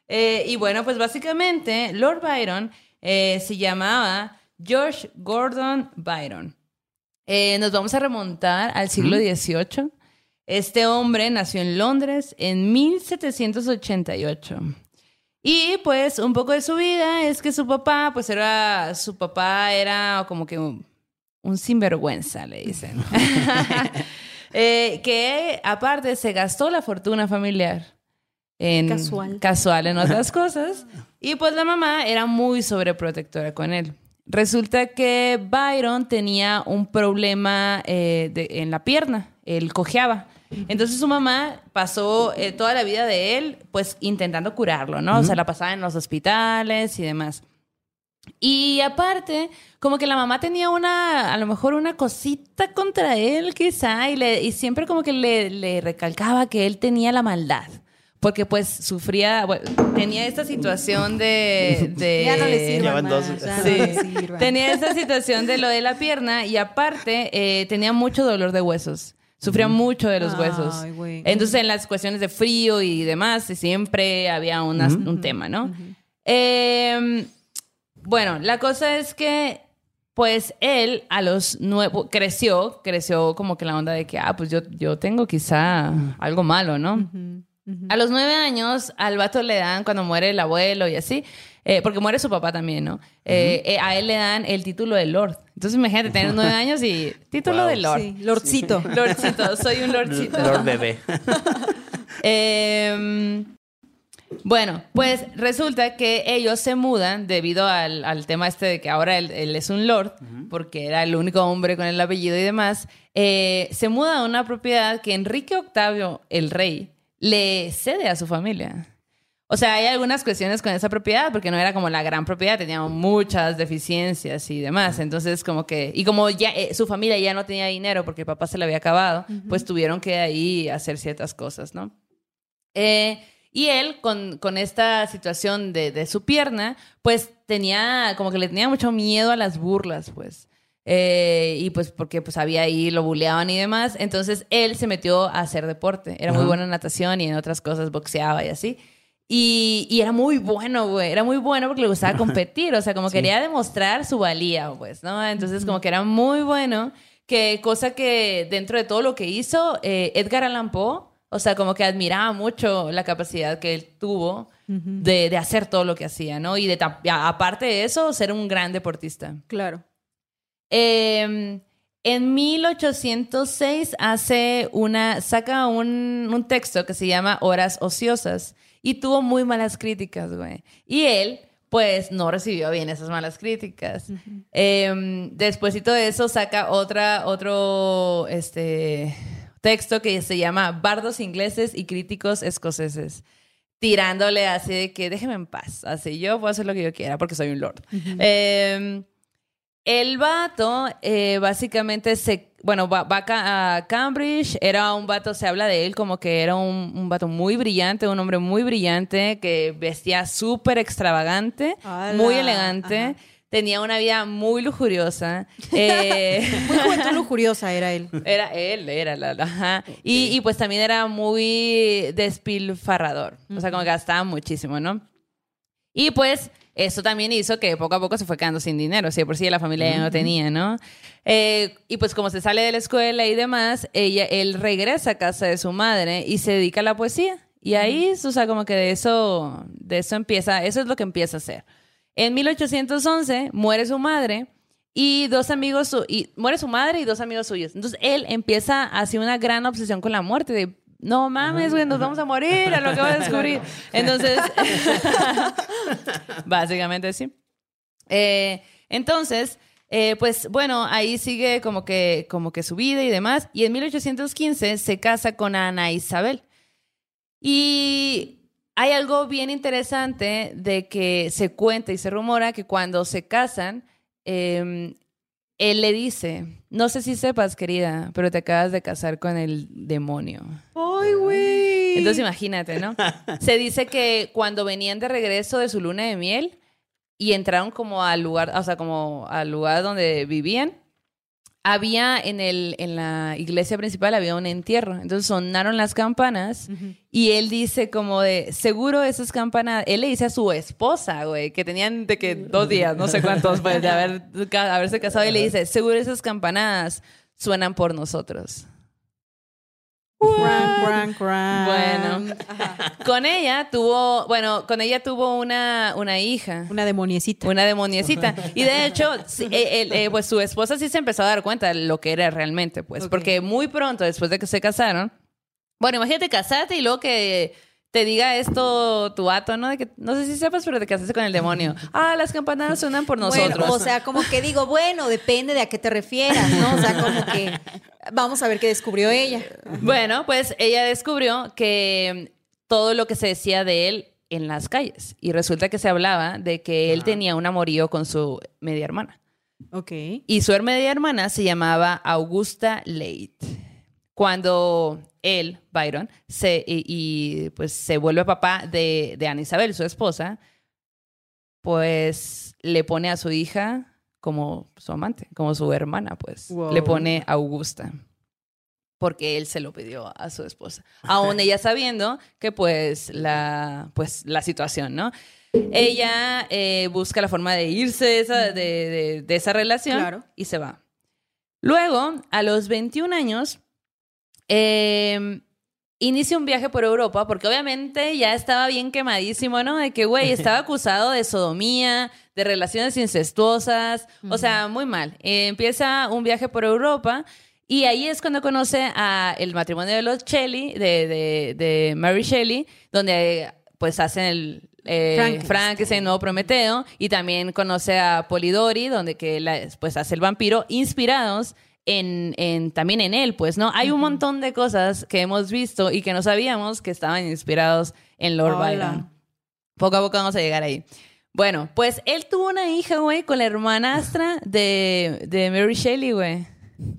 Eh, y bueno, pues básicamente Lord Byron eh, se llamaba George Gordon Byron. Eh, nos vamos a remontar al siglo XVIII. Este hombre nació en Londres en 1788. Y pues un poco de su vida es que su papá, pues era, su papá era como que un, un sinvergüenza, le dicen. Eh, que aparte se gastó la fortuna familiar. En, Casual. Casual en otras cosas. Y pues la mamá era muy sobreprotectora con él. Resulta que Byron tenía un problema eh, de- en la pierna, él cojeaba. Entonces su mamá pasó eh, toda la vida de él pues intentando curarlo, ¿no? O sea, la pasaba en los hospitales y demás. Y aparte, como que la mamá tenía una, a lo mejor una cosita contra él, quizá, y, le, y siempre como que le, le recalcaba que él tenía la maldad. Porque pues sufría, bueno, tenía esta situación de... de Ya no le Llevan más, ya no Sí. le sirvan. Tenía esta situación de lo de la pierna y aparte eh, tenía mucho dolor de huesos. Sufría mucho de los Ay, huesos. güey. Entonces en las cuestiones de frío y demás siempre había unas- un tema, ¿no? Eh, bueno, la cosa es que pues él a los nueve creció, creció como que la onda de que, ah, pues yo, yo tengo quizá algo malo, ¿no? A los nueve años, al vato le dan, cuando muere el abuelo y así, eh, porque muere su papá también, ¿no? Eh, eh, a él le dan el título de Lord. Entonces imagínate tener nueve años y título Wow. de Lord. Sí, Lordcito. Lordcito, soy un Lordcito. Lord bebé. Bueno, pues resulta que ellos se mudan debido al, al tema este de que ahora él, él es un lord, porque era el único hombre con el apellido y demás. eh, se muda a una propiedad que Enrique VIII, el rey, le cede a su familia. O sea, hay algunas cuestiones con esa propiedad, porque no era como la gran propiedad, tenía muchas deficiencias y demás. Entonces, como que, y como ya eh, su familia ya no tenía dinero porque el papá se le había acabado, pues tuvieron que ahí hacer ciertas cosas, ¿no? Eh, y él, con, con esta situación de, de su pierna, pues tenía, como que le tenía mucho miedo a las burlas, pues. Eh, y pues porque pues había ahí, lo buleaban y demás. Entonces él se metió a hacer deporte. Era muy bueno en natación y en otras cosas, boxeaba y así. Y, y era muy bueno, güey. Era muy bueno porque le gustaba competir. O sea, como quería demostrar su valía, pues, ¿no? Entonces, como que era muy bueno. Que cosa que dentro de todo lo que hizo, eh, Edgar Allan Poe, o sea, como que admiraba mucho la capacidad que él tuvo de, de hacer todo lo que hacía, ¿no? Y de, aparte de eso, ser un gran deportista. Claro. Eh, en 1806 hace una, saca un, un texto que se llama Horas Ociosas y tuvo muy malas críticas, güey. Y él, pues, no recibió bien esas malas críticas. Eh, despuésito de eso saca otra, otro, este, texto que se llama Bardos ingleses y críticos escoceses. Tirándole así de que déjeme en paz. Así yo puedo hacer lo que yo quiera porque soy un lord. Eh, el vato, eh, básicamente, se, bueno, va, a Cambridge, era un vato, se habla de él como que era un, un vato muy brillante, un hombre muy brillante, que vestía súper extravagante, muy elegante, tenía una vida muy lujuriosa. eh, Muy juventud lujuriosa era él. era él, era la, la- ajá. Y, y pues también era muy despilfarrador. O sea, como que gastaba muchísimo, ¿no? Y pues eso también hizo que poco a poco se fue quedando sin dinero. Si de por sí la familia ya no tenía, ¿no? Eh, y pues como se sale de la escuela y demás, ella, él regresa a casa de su madre y se dedica a la poesía. Y ahí, o sea, como que de eso, de eso empieza, eso es lo que empieza a hacer. En 1811 muere su madre y dos amigos, su- y muere su madre y dos amigos suyos. Entonces él empieza así una gran obsesión con la muerte de no mames, güey, nos vamos a morir, a lo que va a descubrir. Entonces, básicamente sí. Eh, entonces, eh, pues bueno, ahí sigue como que, como que su vida y demás. Y en 1815 se casa con Ana Isabel. Y hay algo bien interesante de que se cuenta y se rumora que cuando se casan, eh, él le dice, no sé si sepas, querida, pero te acabas de casar con el demonio. ¡Ay, güey! Entonces imagínate, ¿no? Se dice que cuando venían de regreso de su luna de miel y entraron como al lugar, o sea, como al lugar donde vivían, había en, el, en la iglesia principal había un entierro. Entonces sonaron las campanas y él dice como de, seguro esas campanas, él le dice a su esposa, güey, que tenían de que dos días, no sé cuántos, pues, de haber, haberse casado y le dice, seguro esas campanadas suenan por nosotros. Cran, cran, cran. Bueno. Con ella tuvo, bueno, con ella tuvo una, una hija. Una demoniecita. Una demoniecita. Y de hecho, sí, eh, eh, eh, pues su esposa sí se empezó a dar cuenta de lo que era realmente, pues. Porque muy pronto, después de que se casaron, bueno, imagínate casarte y luego que te diga esto tu vato, ¿no? De que, no sé si sepas, pero te casaste con el demonio. Ah, las campanadas suenan por nosotros. Bueno, o sea, como que digo, bueno, depende de a qué te refieras, ¿no? O sea, como que vamos a ver qué descubrió ella. Bueno, pues ella descubrió que todo lo que se decía de él en las calles. Y resulta que se hablaba de que él tenía un amorío con su media hermana. Ok. Y su media hermana se llamaba Augusta Leight. Cuando él, Byron, se, y, y, pues se vuelve papá de, de Ana Isabel, su esposa, pues le pone a su hija como su amante, como su hermana, pues. Wow. Le pone Augusta. Porque él se lo pidió a su esposa. Aún ella sabiendo que pues la, pues, la situación, ¿no? Ella eh, busca la forma de irse de esa, de, de- de esa relación Claro. y se va. Luego, a los 21 años, eh, inicia un viaje por Europa porque obviamente ya estaba bien quemadísimo, ¿no? De que, güey, estaba acusado de sodomía, de relaciones incestuosas, o sea, muy mal. Eh, empieza un viaje por Europa y ahí es cuando conoce a el matrimonio de los Shelley, de, de, de Mary Shelley, donde pues hacen el... eh, Frankenstein. Frankenstein, nuevo Prometeo, y también conoce a Polidori, donde que la- pues hace el vampiro, inspirados en, en- también en él, pues, ¿no? Hay un montón de cosas que hemos visto y que no sabíamos que estaban inspirados en Lord Hola. Byron. Poco a poco vamos a llegar ahí. Bueno, pues él tuvo una hija, güey, con la hermanastra de, de Mary Shelley, güey.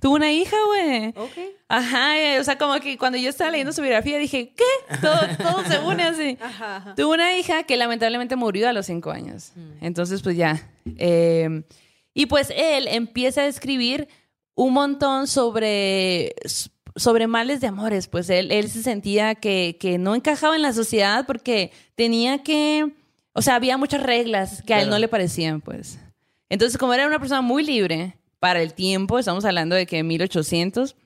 Tuvo una hija, güey. Ok. Ajá, eh, o sea, como que cuando yo estaba leyendo su biografía dije, ¿qué? Todo, todo se une así. Ajá, ajá. Tuvo una hija que lamentablemente murió a los cinco años. Entonces, pues ya. eh, y pues él empieza a escribir un montón sobre, sobre males de amores. Pues él, él se sentía que, que no encajaba en la sociedad porque tenía que... O sea, había muchas reglas que a él no le parecían, pues. Entonces, como era una persona muy libre para el tiempo, estamos hablando de que 1800,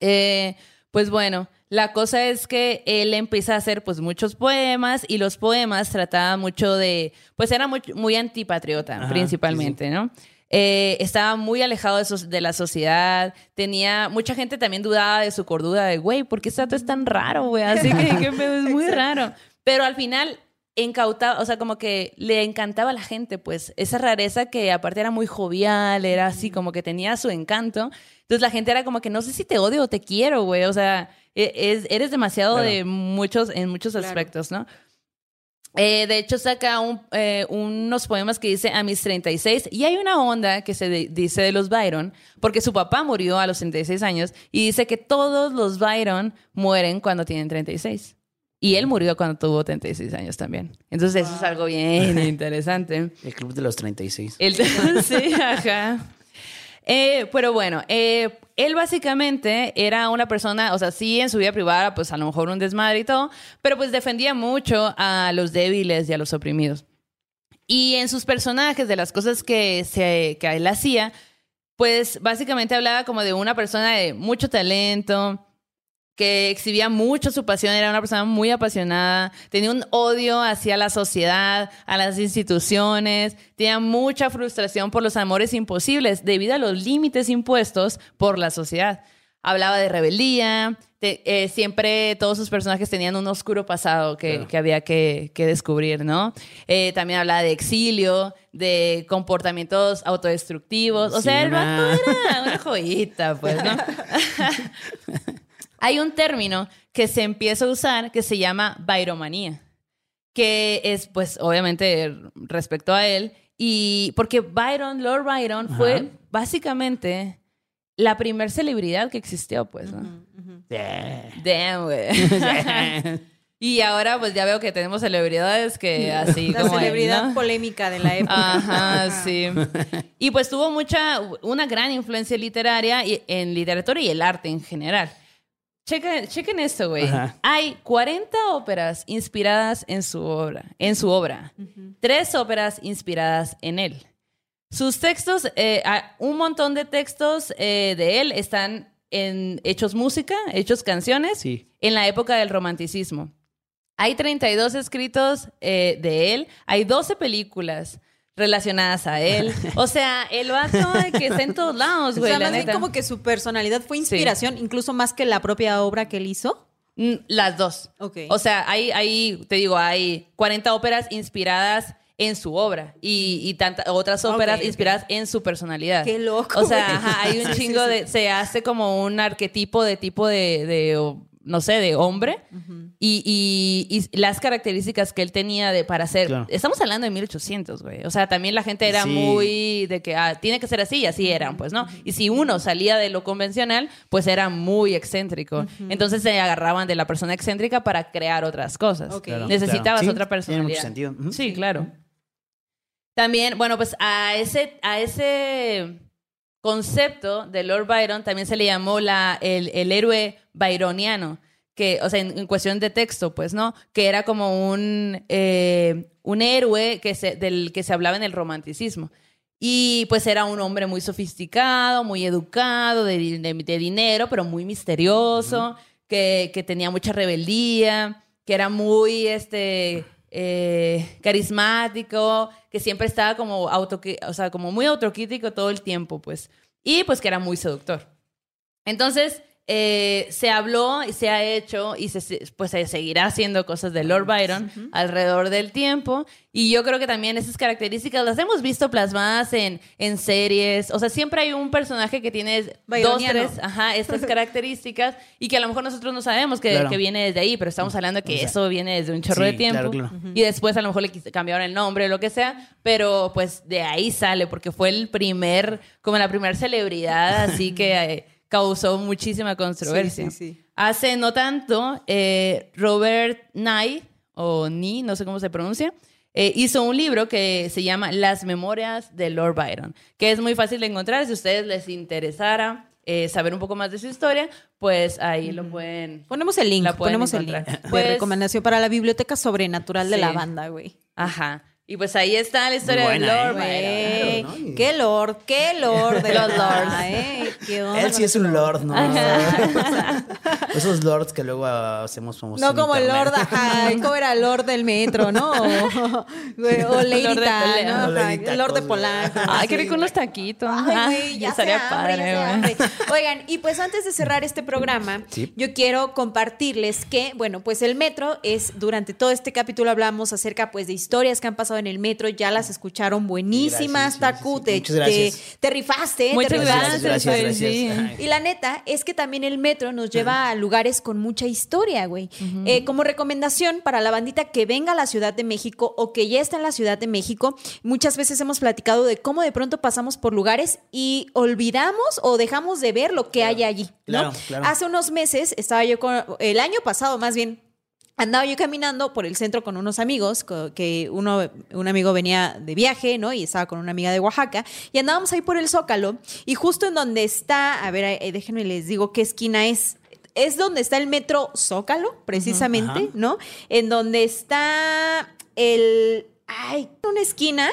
eh, pues bueno, la cosa es que él empieza a hacer pues muchos poemas y los poemas trataban mucho de, pues era muy, muy antipatriota Ajá, principalmente, ¿no? Eh, estaba muy alejado de, so- de la sociedad, tenía, mucha gente también dudaba de su cordura, de, güey, ¿por qué este dato es tan raro, güey? Así que, es muy raro. Pero al final encautaba, o sea, como que le encantaba a la gente, pues, esa rareza que aparte era muy jovial, era así, como que tenía su encanto. Entonces la gente era como que no sé si te odio o te quiero, güey. O sea, e- es- eres demasiado Claro. de muchos, en muchos aspectos, ¿no? Eh, de hecho, saca un- eh, unos poemas que dice a mis 36 y hay una onda que se de- dice de los Byron, porque su papá murió a los 36 años y dice que todos los Byron mueren cuando tienen 36. Y él murió cuando tuvo 36 años también. Entonces eso es algo bien interesante. El club de los 36. El sí, ajá. Eh, pero bueno, eh, él básicamente era una persona, o sea, sí en su vida privada, pues a lo mejor un desmadre y todo, pero pues defendía mucho a los débiles y a los oprimidos. Y en sus personajes, de las cosas que, se, que él hacía, pues básicamente hablaba como de una persona de mucho talento, que exhibía mucho su pasión, era una persona muy apasionada, tenía un odio hacia la sociedad, a las instituciones, tenía mucha frustración por los amores imposibles debido a los límites impuestos por la sociedad. Hablaba de rebeldía, te- eh, siempre todos sus personajes tenían un oscuro pasado que, que había que, que descubrir, ¿no? Eh, también hablaba de exilio, de comportamientos autodestructivos, o Sí, sea, el vato era una joyita, pues, ¿no? Hay un término que se empieza a usar que se llama bairomanía, que es, pues, obviamente respecto a él, y porque Byron, Lord Byron, fue básicamente la primer celebridad que existió, pues, ¿no? Yeah. Damn, güey. y ahora, pues, ya veo que tenemos celebridades que así La como él, celebridad ¿no? polémica de la época. Ajá, sí. Y pues tuvo mucha, una gran influencia literaria y, en literatura y el arte en general. Chequen, chequen esto, güey. Hay 40 óperas inspiradas en su obra, en su obra. Tres óperas inspiradas en él. Sus textos, eh, un montón de textos eh, de él están en hechos música, hechos canciones, Sí. en la época del romanticismo. Hay 32 escritos eh, de él, hay 12 películas relacionadas a él. O sea, el vato que está en todos lados, o güey, sea, la más bien neta. como que su personalidad fue inspiración, incluso más que la propia obra que él hizo. Mm, Las dos. Ok. O sea, hay, hay, te digo, hay 40 óperas inspiradas en su obra y, y tantas otras óperas inspiradas en su personalidad. Qué loco, O sea, ajá, hay un Sí, sí, chingo sí. de... Se hace como un arquetipo de tipo de, de, o, no sé, de hombre. y, y- y las características que él tenía de para ser... Claro. Estamos hablando de 1800, güey. O sea, también la gente era Sí. muy de que ah, tiene que ser así y así eran, pues, ¿no? Y si uno salía de lo convencional, pues era muy excéntrico. Entonces se agarraban de la persona excéntrica para crear otras cosas. Ok. Claro, Necesitabas claro. Sí, otra personalidad. Tiene mucho sentido. Sí, claro. También, bueno, pues a ese, a ese concepto de Lord Byron también se le llamó la, el, el héroe byroniano, que, o sea, en, en cuestión de texto, pues, ¿no? Que era como un, eh, un héroe que se, del que se hablaba en el romanticismo. Y pues era un hombre muy sofisticado, muy educado, de- de dinero, pero muy misterioso, que, que tenía mucha rebeldía, que era muy este, eh, carismático, que siempre estaba como, auto, o sea, como muy autocrítico todo el tiempo, pues. Y pues que era muy seductor. Entonces, eh, se habló y se ha hecho y se, pues se seguirá haciendo cosas de Lord Byron alrededor del tiempo. Y yo creo que también esas características las hemos visto plasmadas en, en series. O sea, siempre hay un personaje que tiene dos, tres, ajá, estas características y que a lo mejor nosotros no sabemos que, Claro. que viene desde ahí, pero estamos hablando de que eso viene desde un chorro Sí, de tiempo. claro, claro. Y después a lo mejor le cambiaron el nombre o lo que sea, pero pues de ahí sale, porque fue el primer, como la primera celebridad, así que eh, causó muchísima controversia. Sí, sí, sí. Hace no tanto, eh, Robert Nye, o Ni, no sé cómo se pronuncia, eh, hizo un libro que se llama Las Memorias de Lord Byron, que es muy fácil de encontrar. Si a ustedes les interesara eh, saber un poco más de su historia, pues ahí lo pueden... Ponemos el link, ponemos el link. encontrar. de Pues- recomendación para la biblioteca sobrenatural de la banda, güey. Ajá. Y pues ahí está la historia buena, Lord ¿eh? Byron. Claro, ¿no? Y- Qué lord, qué lord de Los lords. ¿eh? ¿Qué onda Él sí es un lord, ¿no? Esos lords que luego hacemos famosos. No en como el internet. Lord, ajá, como era Lord del metro, ¿no? O, o Lady Lord de. ¿no? Lady el Lord de Polanco. Ay, qué rico unos taquitos. Ay, güey, ya se hambre, padre, hambre. Oigan, y pues antes de cerrar este programa, Sí. yo quiero compartirles que, bueno, pues el metro es, durante todo este capítulo hablamos acerca pues de historias que han pasado en el metro, ya las escucharon buenísimas, Gracias, sí, Taku, sí, sí. te, Muchas gracias. te- te rifaste, te Muchas rifaste. gracias, gracias, güey, gracias. sí. Ay. Y la neta es que también el metro nos lleva a lugares con mucha historia, güey. Eh, como recomendación para la bandita que venga a la Ciudad de México o que ya está en la Ciudad de México, muchas veces hemos platicado de cómo de pronto pasamos por lugares y olvidamos o dejamos de ver lo que hay allí, ¿no? Claro, claro. Hace unos meses estaba yo con, el año pasado más bien, Andaba yo caminando por el centro con unos amigos, que uno, un amigo venía de viaje, ¿no? Y estaba con una amiga de Oaxaca, y andábamos ahí por el Zócalo, y justo en donde está, a ver, déjenme les digo qué esquina es. Es donde está el metro Zócalo, precisamente. ¿no? En donde está el. Ay, una esquina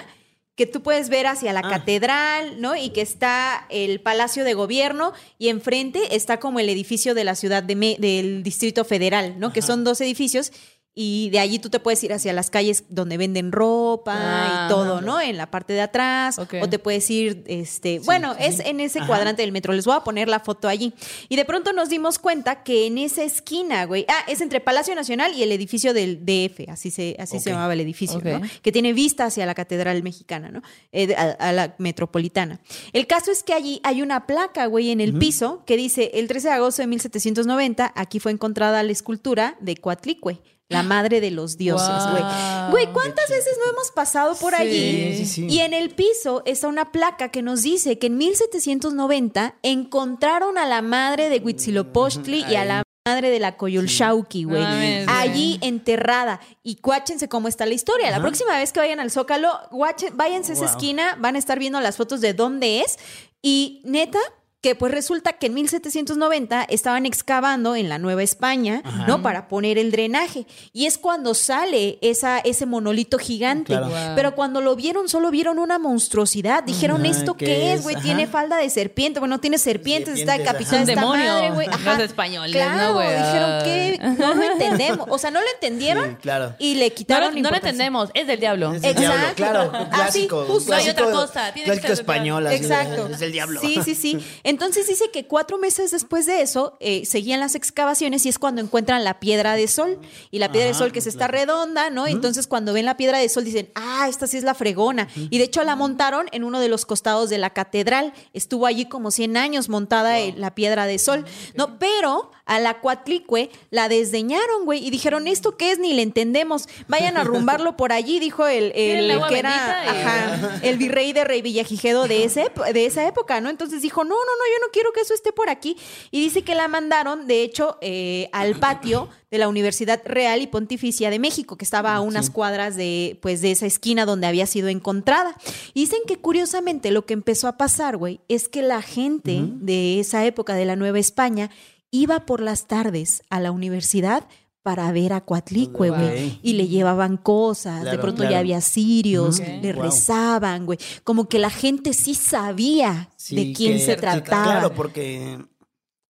que tú puedes ver hacia la Ah. catedral, ¿no? Y que está el Palacio de Gobierno y enfrente está como el edificio de la ciudad de Me- del Distrito Federal, ¿no? Que son dos edificios y de allí tú te puedes ir hacia las calles donde venden ropa Ah, y todo, ¿no? En la parte de atrás o te puedes ir, este, bueno, es en ese cuadrante del metro. Les voy a poner la foto allí. Y de pronto nos dimos cuenta que en esa esquina, güey, ah, es entre Palacio Nacional y el edificio del DF, así se, así se llamaba el edificio. ¿no? que tiene vista hacia la Catedral Mexicana, ¿no? Eh, a la metropolitana. El caso es que allí hay una placa, güey, en el piso que dice, el 13 de agosto de 1790, aquí fue encontrada la escultura de Coatlicue, la madre de los dioses, güey. Wow. Güey, ¿cuántas veces no hemos pasado por Sí. allí? Sí, sí, sí. Y en el piso está una placa que nos dice que en 1790 encontraron a la madre de Huitzilopochtli y a la madre de la Coyolxauhqui, güey. No. Allí enterrada. Y cuáchense cómo está la historia. La próxima vez que vayan al Zócalo, guachen- váyanse a esa esquina, van a estar viendo las fotos de dónde es. Y neta, que pues resulta que en 1790 estaban excavando en la Nueva España, ¿no? Para poner el drenaje. Y es cuando sale esa, ese monolito gigante. Claro. Wow. Pero cuando lo vieron, solo vieron una monstruosidad. Dijeron, Ajá, ¿esto ¿qué qué es, güey? Ajá. Tiene falda de serpiente. Bueno, tiene serpientes, está Serpientes, decapitada ajá. esta Es un demonio. madre, güey. Los españoles, claro, ¿no, güey? Dijeron que no lo entendemos. O sea, no lo entendieron Sí, claro. y le No quitaron lo, no lo entendemos, es del diablo. Es del Exacto. diablo, claro. un Así, Clásico. un justo. No hay otra clásico- cosa, tiene que Clásico ser español. así de- Exacto. Es del diablo. Sí, sí, sí. Entonces dice que cuatro meses después de eso eh, seguían las excavaciones y es cuando encuentran la piedra de sol. Y la piedra de Ajá, sol que se está redonda, ¿no? Entonces cuando ven la piedra de sol dicen, ah, esta sí es la fregona. Y de hecho la montaron en uno de los costados de la catedral. Estuvo allí como 100 años montada eh, la piedra de sol. No, pero a la Coatlicue la desdeñaron, güey, y dijeron, ¿esto qué es? Ni le entendemos. Vayan a rumbarlo por allí, dijo el, el que era bendita y- ajá, el virrey de Rey Villagigedo de, ese, de esa época, ¿no? Entonces dijo, no, no, no, yo no quiero que eso esté por aquí. Y dice que la mandaron, de hecho, eh, al patio de la Universidad Real y Pontificia de México, que estaba a unas cuadras de, pues, de esa esquina donde había sido encontrada. Y dicen que curiosamente lo que empezó a pasar, güey, es que la gente de esa época de la Nueva España iba por las tardes a la universidad para ver a Coatlicue, güey. Y le llevaban cosas. de pronto claro. ya había sirios, le rezaban, güey. Como que la gente sí sabía Sí, de quién que- se trataba. Claro, porque,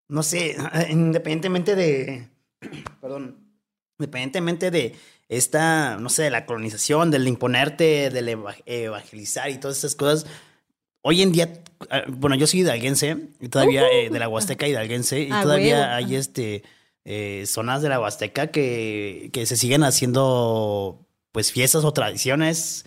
no sé, independientemente de, perdón, independientemente de esta, no sé, de la colonización, del imponerte, del eva- evangelizar y todas esas cosas, hoy en día, ah, bueno, yo soy hidalguense, y todavía eh, de la Huasteca hidalguense, y Ah, todavía hay este eh, zonas de la Huasteca que, que se siguen haciendo pues fiestas o tradiciones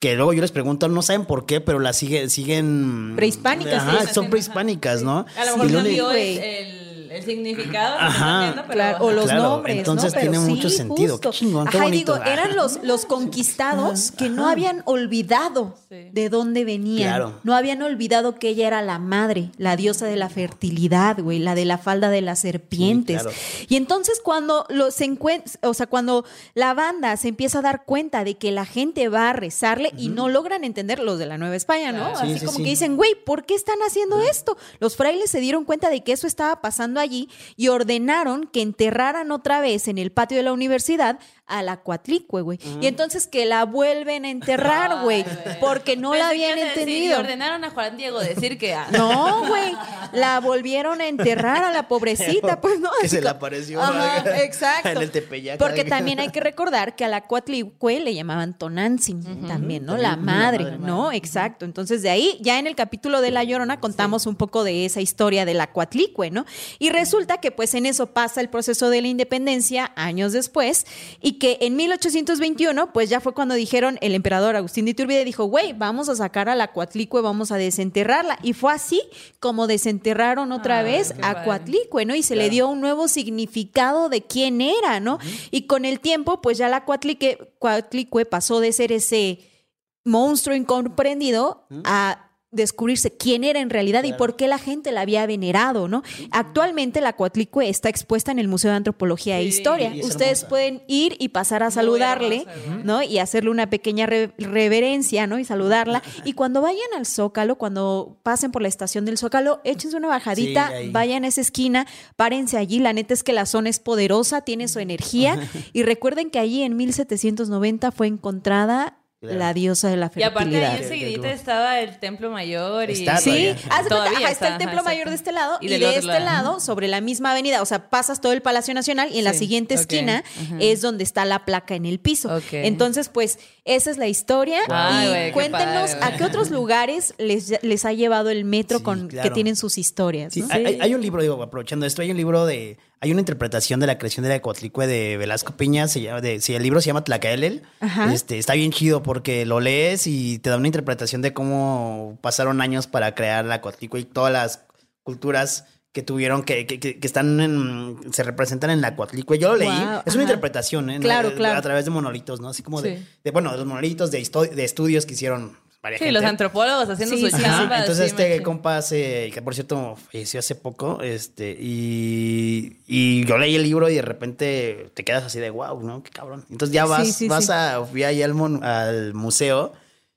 que luego yo les pregunto, no saben por qué, pero las siguen, siguen Prehispánicas, Ajá, sí. son prehispánicas, ¿no? A lo Y mejor único- dio güey. el, el, significado, que Ajá. están viendo, pero- Claro, o los Claro, nombres, entonces ¿no? Pero tiene sí, mucho sentido. Qué justo. chingón, qué Ajá, bonito. digo, eran los, los conquistados que no habían olvidado Sí. de dónde venían. Claro. No habían olvidado que ella era la madre, la diosa de la fertilidad, güey, la de la falda de las serpientes. claro. Y entonces cuando los encuent- o sea, cuando la banda se empieza a dar cuenta de que la gente va a rezarle y no logran entender los de la Nueva España, ¿no? Claro. Sí, Así sí, como sí. que dicen, güey, ¿por qué están haciendo esto? Los frailes se dieron cuenta de que eso estaba pasando allí y ordenaron que enterraran otra vez en el patio de la universidad a la cuatlicue, güey. Y entonces que la vuelven a enterrar, güey, porque no la Pensé habían decir, entendido. y ordenaron a Juan Diego decir que... ah, No, güey, la volvieron a enterrar a la pobrecita, pues no. Que se le apareció, Ajá, ¿no? exacto. En el Tepeyac. Porque también hay que recordar que a la Cuatlicue le llamaban Tonantzin también, ¿no? La También, madre, la madre, ¿no? Exacto. Entonces de ahí, ya en el capítulo de La Llorona contamos un poco de esa historia de la Cuatlicue, ¿no? Y resulta que pues en eso pasa el proceso de la independencia años después y que en 1821 pues ya fue cuando dijeron el emperador Agustín de Iturbide dijo, güey, vamos a sacar a la Cuatlicue, vamos a desenterrarla. Y fue así como desenterraron otra Ay, vez a padre. Cuatlicue, ¿no? Y se le dio un nuevo significado de quién era, ¿no? Y con el tiempo, pues ya la Cuatlique, Cuatlicue pasó de ser ese monstruo incomprendido a descubrirse quién era en realidad y por qué la gente la había venerado, ¿no? Actualmente la Coatlicue está expuesta en el Museo de Antropología e Historia. Ustedes hermosa. pueden ir y pasar a Muy saludarle, hermosa. ¿no? Y hacerle una pequeña re- reverencia, ¿no? Y saludarla. Y cuando vayan al Zócalo, cuando pasen por la estación del Zócalo, échense una bajadita, Sí, vayan a esa esquina, párense allí. La neta es que la zona es poderosa, tiene su energía. y recuerden que allí en 1790 fue encontrada Claro. la diosa de la Y aparte fertilidad. ahí enseguidita estaba el templo mayor y... Está Sí, todavía. de ajá, está el está, templo mayor de este lado Y de este lado. lado, sobre la misma avenida, o sea, pasas todo el Palacio Nacional y en la siguiente esquina ajá. es donde está la placa en el piso. Entonces, pues, esa es la historia. Y qué cuéntenos padre, a qué otros lugares les, les ha llevado el metro Sí, con que tienen sus historias. Sí, hay- hay un libro, digo, aprovechando esto, hay un libro de. Hay una interpretación de la creación de la Coatlicue de Velasco Piña. Se llama, de, sí, el libro se llama Tlacaelel. Este, está bien chido porque lo lees y te da una interpretación de cómo pasaron años para crear la Coatlicue y todas las culturas que tuvieron, que, que, que- están en, se representan en la Coatlicue. Yo lo leí, es una ajá. interpretación, ¿eh? Claro, Eh, claro. A través de monolitos, ¿no? Así como de, Sí. de, bueno, de los monolitos de, de estudios que hicieron varias Sí, gente. los antropólogos haciendo Sí, su sí, chamba. Entonces sí, este compa hace, que por cierto falleció hace poco, este, y, y yo leí el libro y de repente te quedas así de wow, ¿no? Qué cabrón. Entonces ya vas, Sí, sí, vas sí. a, fui ahí al, mon- al museo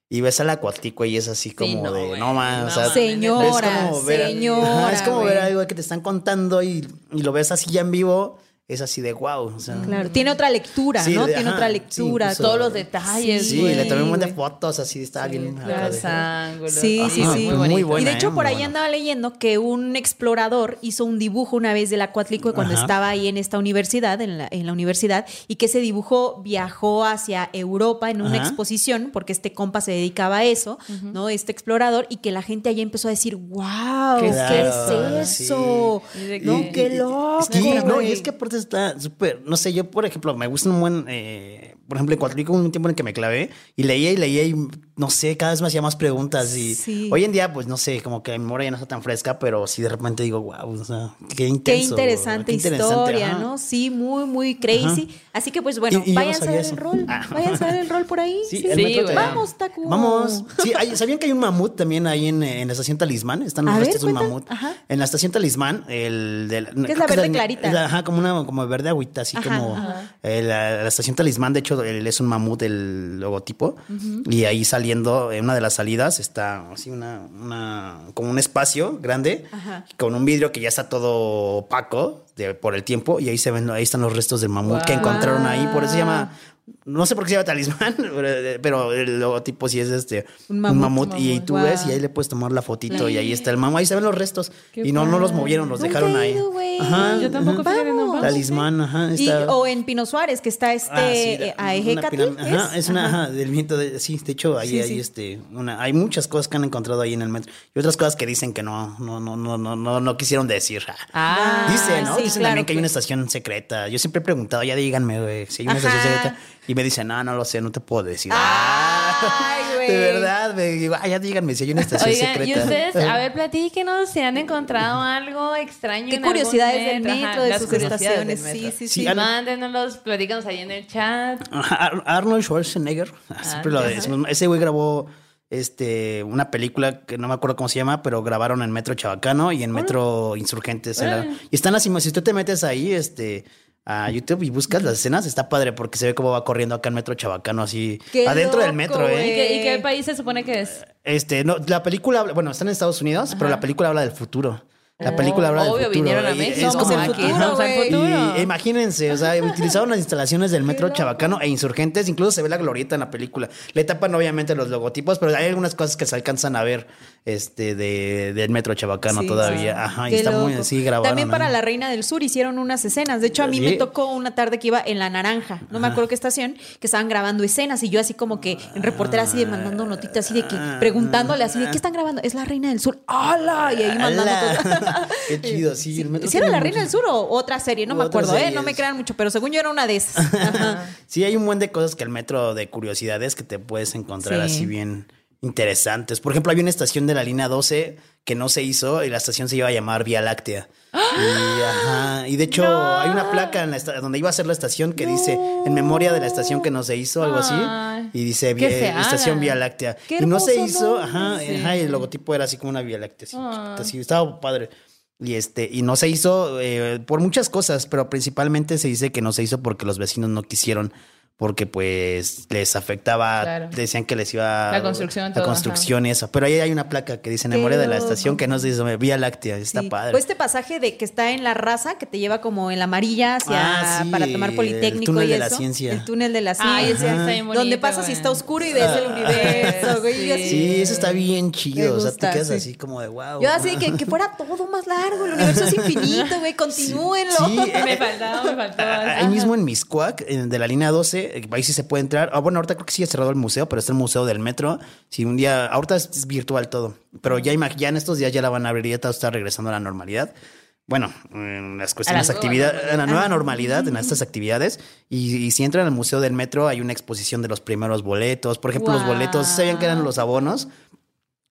y ves a la Cuaticue y es así como no, de, no más, no o sea. Señora, es como ver, señora, Ajá, es como ver algo que te están contando y, y lo ves así ya en vivo, es así de wow, o sea, Claro, tiene otra lectura, Sí, ¿no? de- tiene ajá, otra sí, lectura. Todos los detalles, Sí, le tomé un montón de fotos así, estaba bien acá de- Los ángulos. Sí, sí, Ajá, sí. Muy, Muy bonito. buena, y de hecho, ¿eh? por Muy ahí buena. andaba leyendo que un explorador hizo un dibujo una vez de la Cuatlicue cuando Ajá. estaba ahí en esta universidad, en la, en la universidad, y que ese dibujo viajó hacia Europa en una Ajá. exposición, porque este compa se dedicaba a eso, ¿no? Este explorador, y que la gente allí empezó a decir, wow, ¿qué, Claro, es eso? sí. No, qué loco. Sí, no, y es que está súper, no sé, yo por ejemplo, me gusta un buen, eh, por ejemplo, en hubo un tiempo en el que me clavé y leía y leía y no sé, cada vez me hacía más preguntas y Sí. hoy en día, pues no sé, como que mi memoria ya no está tan fresca, pero sí de repente digo, wow, o sea, qué Qué intenso. interesante qué interesante, historia, ajá. ¿no? Sí, muy, muy crazy. Así que, pues bueno, Y- y yo no vayan a ver eso. el rol. Ah. Vayan a ver el rol por ahí. Sí, Sí, Vamos, Taku. Vamos. Sí, hay- ¿sabían que hay un mamut también ahí en, en la estación Talismán? Están los restos de un cuenta. mamut. Ajá. En la estación Talismán, el del. Que es la verde clarita. la- Ajá, como una como verde agüita, así como. eh, la, la estación Talismán, de hecho, el- es un mamut el logotipo. Y ahí saliendo, en una de las salidas, está así una, una como un espacio grande Ajá. con un vidrio que ya está todo opaco de- por el tiempo. Y ahí se ven, ahí están los restos del mamut que encontraron ahí. Por eso se llama No sé por qué se llama talismán, pero, el logotipo sí es este. Un Un mamut. mamut. Y tú Wow. ves y ahí le puedes tomar la fotito y ahí está el mamut. Ahí se ven los restos. Qué y no, no los movieron, los dejaron ahí. Ajá. Yo tampoco ajá. vamos. Talismán, ajá. Y- o en Pino Suárez, que está este Ah, sí, eh, Aejecatl. Ajá, ¿es? una, ajá, del viento de, sí, de hecho ahí Sí, hay sí. este, una, hay muchas cosas que han encontrado ahí en el metro y otras cosas que dicen que no, no, no, no, no, no, no quisieron decir. Ah, Dice, ¿no? Dicen claro también que hay una estación secreta. Yo siempre he preguntado, ya díganme, güey, si hay una estación secreta. Y me dicen, no, no lo sé, no te puedo decir. Ay, güey. De verdad, me digo, ah, ya díganme si hay una estación Oigan, secreta. y ustedes, a ver, platíquenos si han encontrado algo extraño. ¿Qué en algún curiosidades del metro. metro, Ajá, de las sus curiosidades estaciones? del Sí, metro. sí, Sí, sí. Mándenoslos, platícanos ahí en el chat. Arnold Schwarzenegger, ah, siempre lo decimos. Ese güey grabó este una película que no me acuerdo cómo se llama, pero grabaron en Metro Chabacano y en Metro Insurgentes. en la- Órale. y están así, si tú te metes ahí, este a YouTube y buscas las escenas, está padre porque se ve cómo va corriendo acá en Metro Chabacano, así Qué adentro del metro, ¿Y ¿eh? qué, y qué país se supone que es? Este, no, la película, habla- bueno, está en Estados Unidos, pero la película habla del futuro. La Oh, película habla del obvio, futuro. vinieron a México. es Somos como el aquí, futuro. Y, imagínense, o sea, utilizaron las instalaciones del metro Chabacano e insurgentes, incluso se ve la glorieta en la película. Le tapan obviamente los logotipos, pero hay algunas cosas que se alcanzan a ver este de, del metro Chabacano Sí, todavía. sí. Ajá, y está muy así grabado. También para La Reina del Sur hicieron unas escenas. De hecho, a mí me tocó una tarde que iba en La Naranja, no me acuerdo qué estación, que estaban grabando escenas y yo así como que en reportera así de mandando notitas así de que preguntándole así de qué están grabando. Es La Reina del Sur. ¡Hala! Y ahí mandando. Qué chido, sí. el metro ¿Sí era La Reina del Sur o otra serie? No me acuerdo, ¿eh? No me crean mucho, pero según yo era una de esas. Ajá. Sí, hay un buen de cosas que el metro de curiosidades que te puedes encontrar Sí. así bien interesantes. Por ejemplo, hay una estación de la línea 12 que no se hizo y la estación se iba a llamar Vía Láctea. Y, ajá, y de hecho hay una placa en la esta- donde iba a ser la estación que dice en memoria de la estación que no se hizo, algo así. Y dice estación. Vía Láctea. Qué y no se hizo, ajá, Sí. ajá, y el logotipo era así como una Vía Láctea. Ah. así, estaba padre. Y este, y no se hizo eh, por muchas cosas, pero principalmente se dice que no se hizo porque los vecinos no quisieron, porque pues les afectaba, Claro. decían que les iba La construcción, la todo, construcción y eso. Pero ahí hay una placa que dice en Qué memoria de la estación que no se hizo, Vía Láctea, está Sí. padre. Pues este pasaje de que está en la raza, que te lleva como en la amarilla hacia Ah, sí, para tomar el Politécnico túnel y de la eso. ciencia. El túnel de la ciencia. está bien bonito, donde pasas y güey. está oscuro y ves el universo, güey. y así. sí, eso está bien chido. o sea, te quedas sí. así como de wow. Yo así que, que fuera todo más largo, el universo es infinito, güey, continúenlo. Sí, eh, Me faltaba, me faltaba. Ah, Ahí mismo en Miscuac, en- de la línea 12, eh, ahí sí se puede entrar. Ah, bueno, ahorita creo que sí ha cerrado el museo, pero está el museo del metro. Si un día, ahorita es, virtual todo, pero ya, ya en estos días ya la van a abrir y ya todo está regresando a la normalidad. Bueno, en las cuestiones, actividades, en la nueva normalidad, en estas actividades. Y, y si entran al museo del metro, hay una exposición de los primeros boletos. Por ejemplo, los Guau. boletos, ¿sabían que eran los abonos?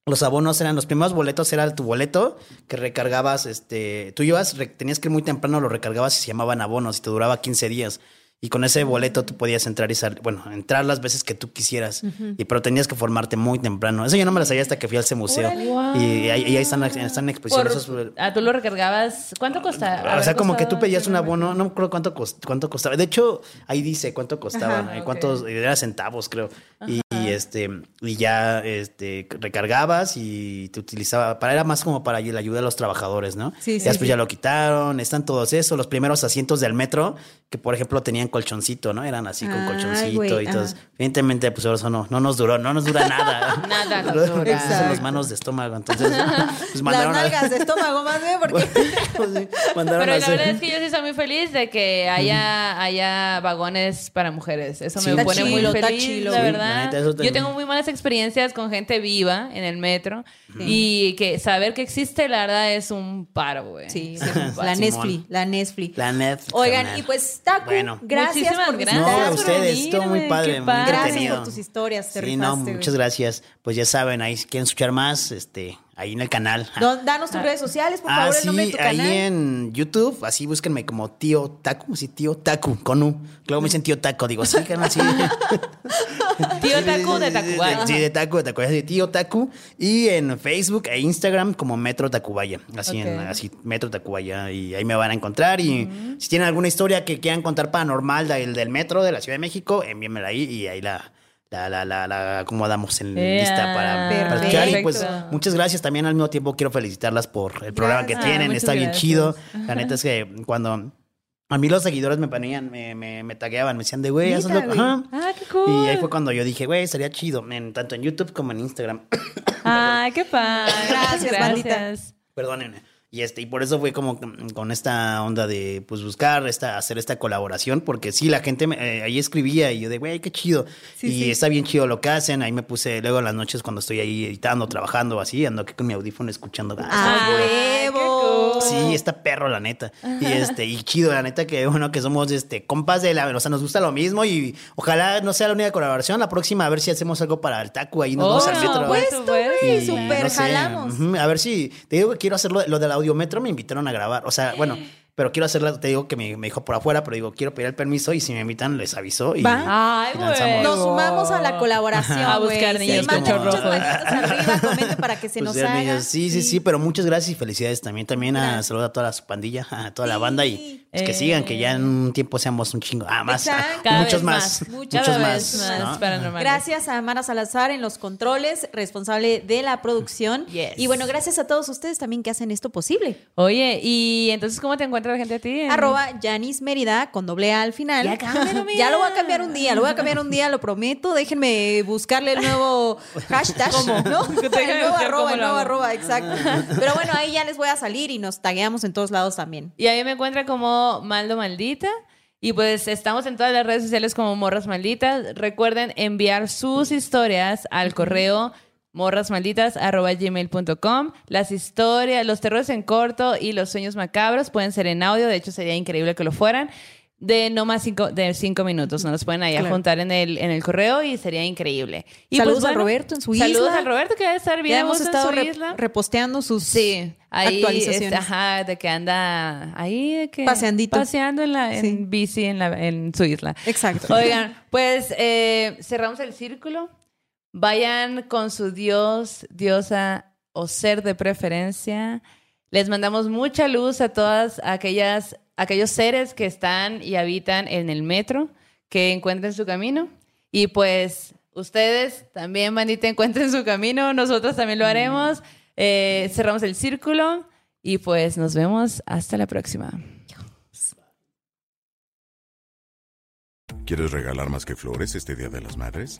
Los abonos eran, los primeros boletos era tu boleto que recargabas, este, tú ibas, tenías que ir muy temprano, lo recargabas y se llamaban abonos y te duraba 15 días. Y con ese boleto tú podías entrar y salir, bueno, entrar las veces que tú quisieras. y, pero tenías que formarte muy temprano. Eso yo no me lo sabía hasta que fui a ese museo. Y, ahí, y ahí están, están esos- ah, tú lo recargabas. ¿Cuánto costaba? o sea, como que tú pedías un abono, no me acuerdo cuánto, cuánto costaba. De hecho, ahí dice cuánto costaba, Ajá, eh, cuántos, era centavos, creo. Y, y, este, y ya este, recargabas y te utilizaba, para, era más como para la ayuda de los trabajadores, ¿no? Sí, Y después sí. ya lo quitaron, están todos eso, los primeros asientos del metro, que por ejemplo tenían colchoncito, ¿no? Eran así con colchoncito y todo. Evidentemente, pues eso no, no nos duró, no nos dura nada. Nada nos dura. Son las manos de estómago, entonces pues Las mandaron a- nalgas de estómago más bien, porque Pues sí, mandaron Pero a la hacer- verdad es que yo sí estoy muy feliz de que haya, haya vagones para mujeres. Eso Sí. me pone muy chilo, está feliz, chilo. la Sí, verdad. la neta, eso yo tengo muy malas experiencias con gente viva en el metro y que saber que existe, la verdad, es un paro, güey. Sí, es un paro. la. Netflix, la Netflix. La Netflix, Oigan, y pues, Taku, Bueno. gracias Muchísimas por gracias. No, a ustedes, estuvo muy padre, muy padre. Gracias entretenido. por tus historias, te Sí, no, rifaste, güey. muchas gracias. Pues ya saben, ahí si quieren escuchar más, este, ahí en el canal. No, danos tus redes sociales, por Ah, favor, el sí, nombre de tu ahí canal. en YouTube, así búsquenme como Tío Taku, así Tío Taku, con U. Luego me dicen Tío Taco, digo, sí, canal, sí. Tío Taku de Tacubaya. Sí, de Taku, de Tacubaya, sí, Tío Taku. Y en Facebook e Instagram como Metro Tacubaya. Así, en, así Metro Tacubaya. Y ahí me van a encontrar. Y si tienen alguna historia que quieran contar paranormal del, del metro de la Ciudad de México, envíenmela ahí y ahí la. La, la, la, la acomodamos en Ea, lista para, para escuchar. Y pues muchas gracias también al mismo tiempo quiero felicitarlas por el programa que Gracias. tienen. Está bien gracias. chido. La neta es que cuando A mí los seguidores me ponían, me, me, me tagueaban, me decían de, güey, hazlo. Neta, güey. Ajá. Ah, qué cool. Y ahí fue cuando yo dije, güey, sería chido, en, tanto en YouTube como en Instagram. Ay, qué padre. Gracias, bandita. Perdónenme. Y este, y por eso fue como con con esta onda de pues buscar esta, hacer esta colaboración, porque sí, la gente me- eh, ahí escribía y yo de güey, qué chido. y está bien chido lo que hacen. Ahí me puse luego en las noches cuando estoy ahí editando, trabajando así, ando aquí con mi audífono escuchando. ¡A Ah, huevo! Sí, está perro, la neta. Y este, y chido, la neta, que bueno, que somos este compas de la, o sea, nos gusta lo mismo y ojalá no sea la única colaboración. La próxima, a ver si hacemos algo para el taco ahí nos vamos al metro. por supuesto, güey, no súper sé, jalamos. ujú, A ver si te digo que quiero hacerlo, lo del me invitaron a grabar. O sea, bueno, pero quiero hacerlo, te digo que me, me dijo por afuera, pero digo, quiero pedir el permiso y si me invitan les aviso y, Va. Ay, güey. Nos sumamos a la colaboración. A buscar niños con manitas arriba, comenten para que se Pues nos haga. niños, sí, sí, sí, pero muchas gracias y felicidades también. También a saludar a toda la pandilla, a toda la banda y pues, que Eh. sigan, que ya en un tiempo seamos un chingo. Ah, más. Cada muchos vez más, más, muchos cada más. más ¿no? Gracias a Mara Salazar en los controles, responsable de la producción. Yes. Y bueno, gracias a todos ustedes también que hacen esto posible. Oye, y entonces, ¿cómo te encuentra la gente a ti? En- Arroba Yanis Mérida con doble A al final. Ya cámbialo. Ya lo voy a cambiar un día, lo voy a cambiar un día, lo prometo. Déjenme buscarle el nuevo hashtag. ¿no? El nuevo arroba, el nuevo arroba, exacto. Pero bueno, ahí ya les voy a salir y nos tagueamos en todos lados también. Y a mí me encuentra como Maldo Maldita. Y pues estamos en todas las redes sociales como Morras Malditas. Recuerden enviar sus historias al correo morrasmalditas.gmail.com. Las historias, los terrores en corto y los sueños macabros pueden ser en audio. De hecho, sería increíble que lo fueran. De no más cinco, de cinco minutos. Nos los pueden ahí Claro. juntar en el, en el correo y sería increíble. Y Saludos pues, a Roberto en su Saludos isla. a Roberto que debe estar bien Ya hemos estado en su re- isla. reposteando sus Sí, ahí actualizaciones. este, ajá, de que anda ahí de que Paseandito. paseando en la en Sí. bici en la en su isla. Exacto. Oigan, pues eh, cerramos el círculo. Vayan con su dios, diosa o ser de preferencia. Les mandamos mucha luz a todas aquellas aquellos seres que están y habitan en el metro, que encuentren su camino y pues ustedes también, bandita, encuentren su camino. Nosotros también lo haremos. Eh, cerramos el círculo y pues nos vemos hasta la próxima. ¿Quieres regalar más que flores este Día de las Madres?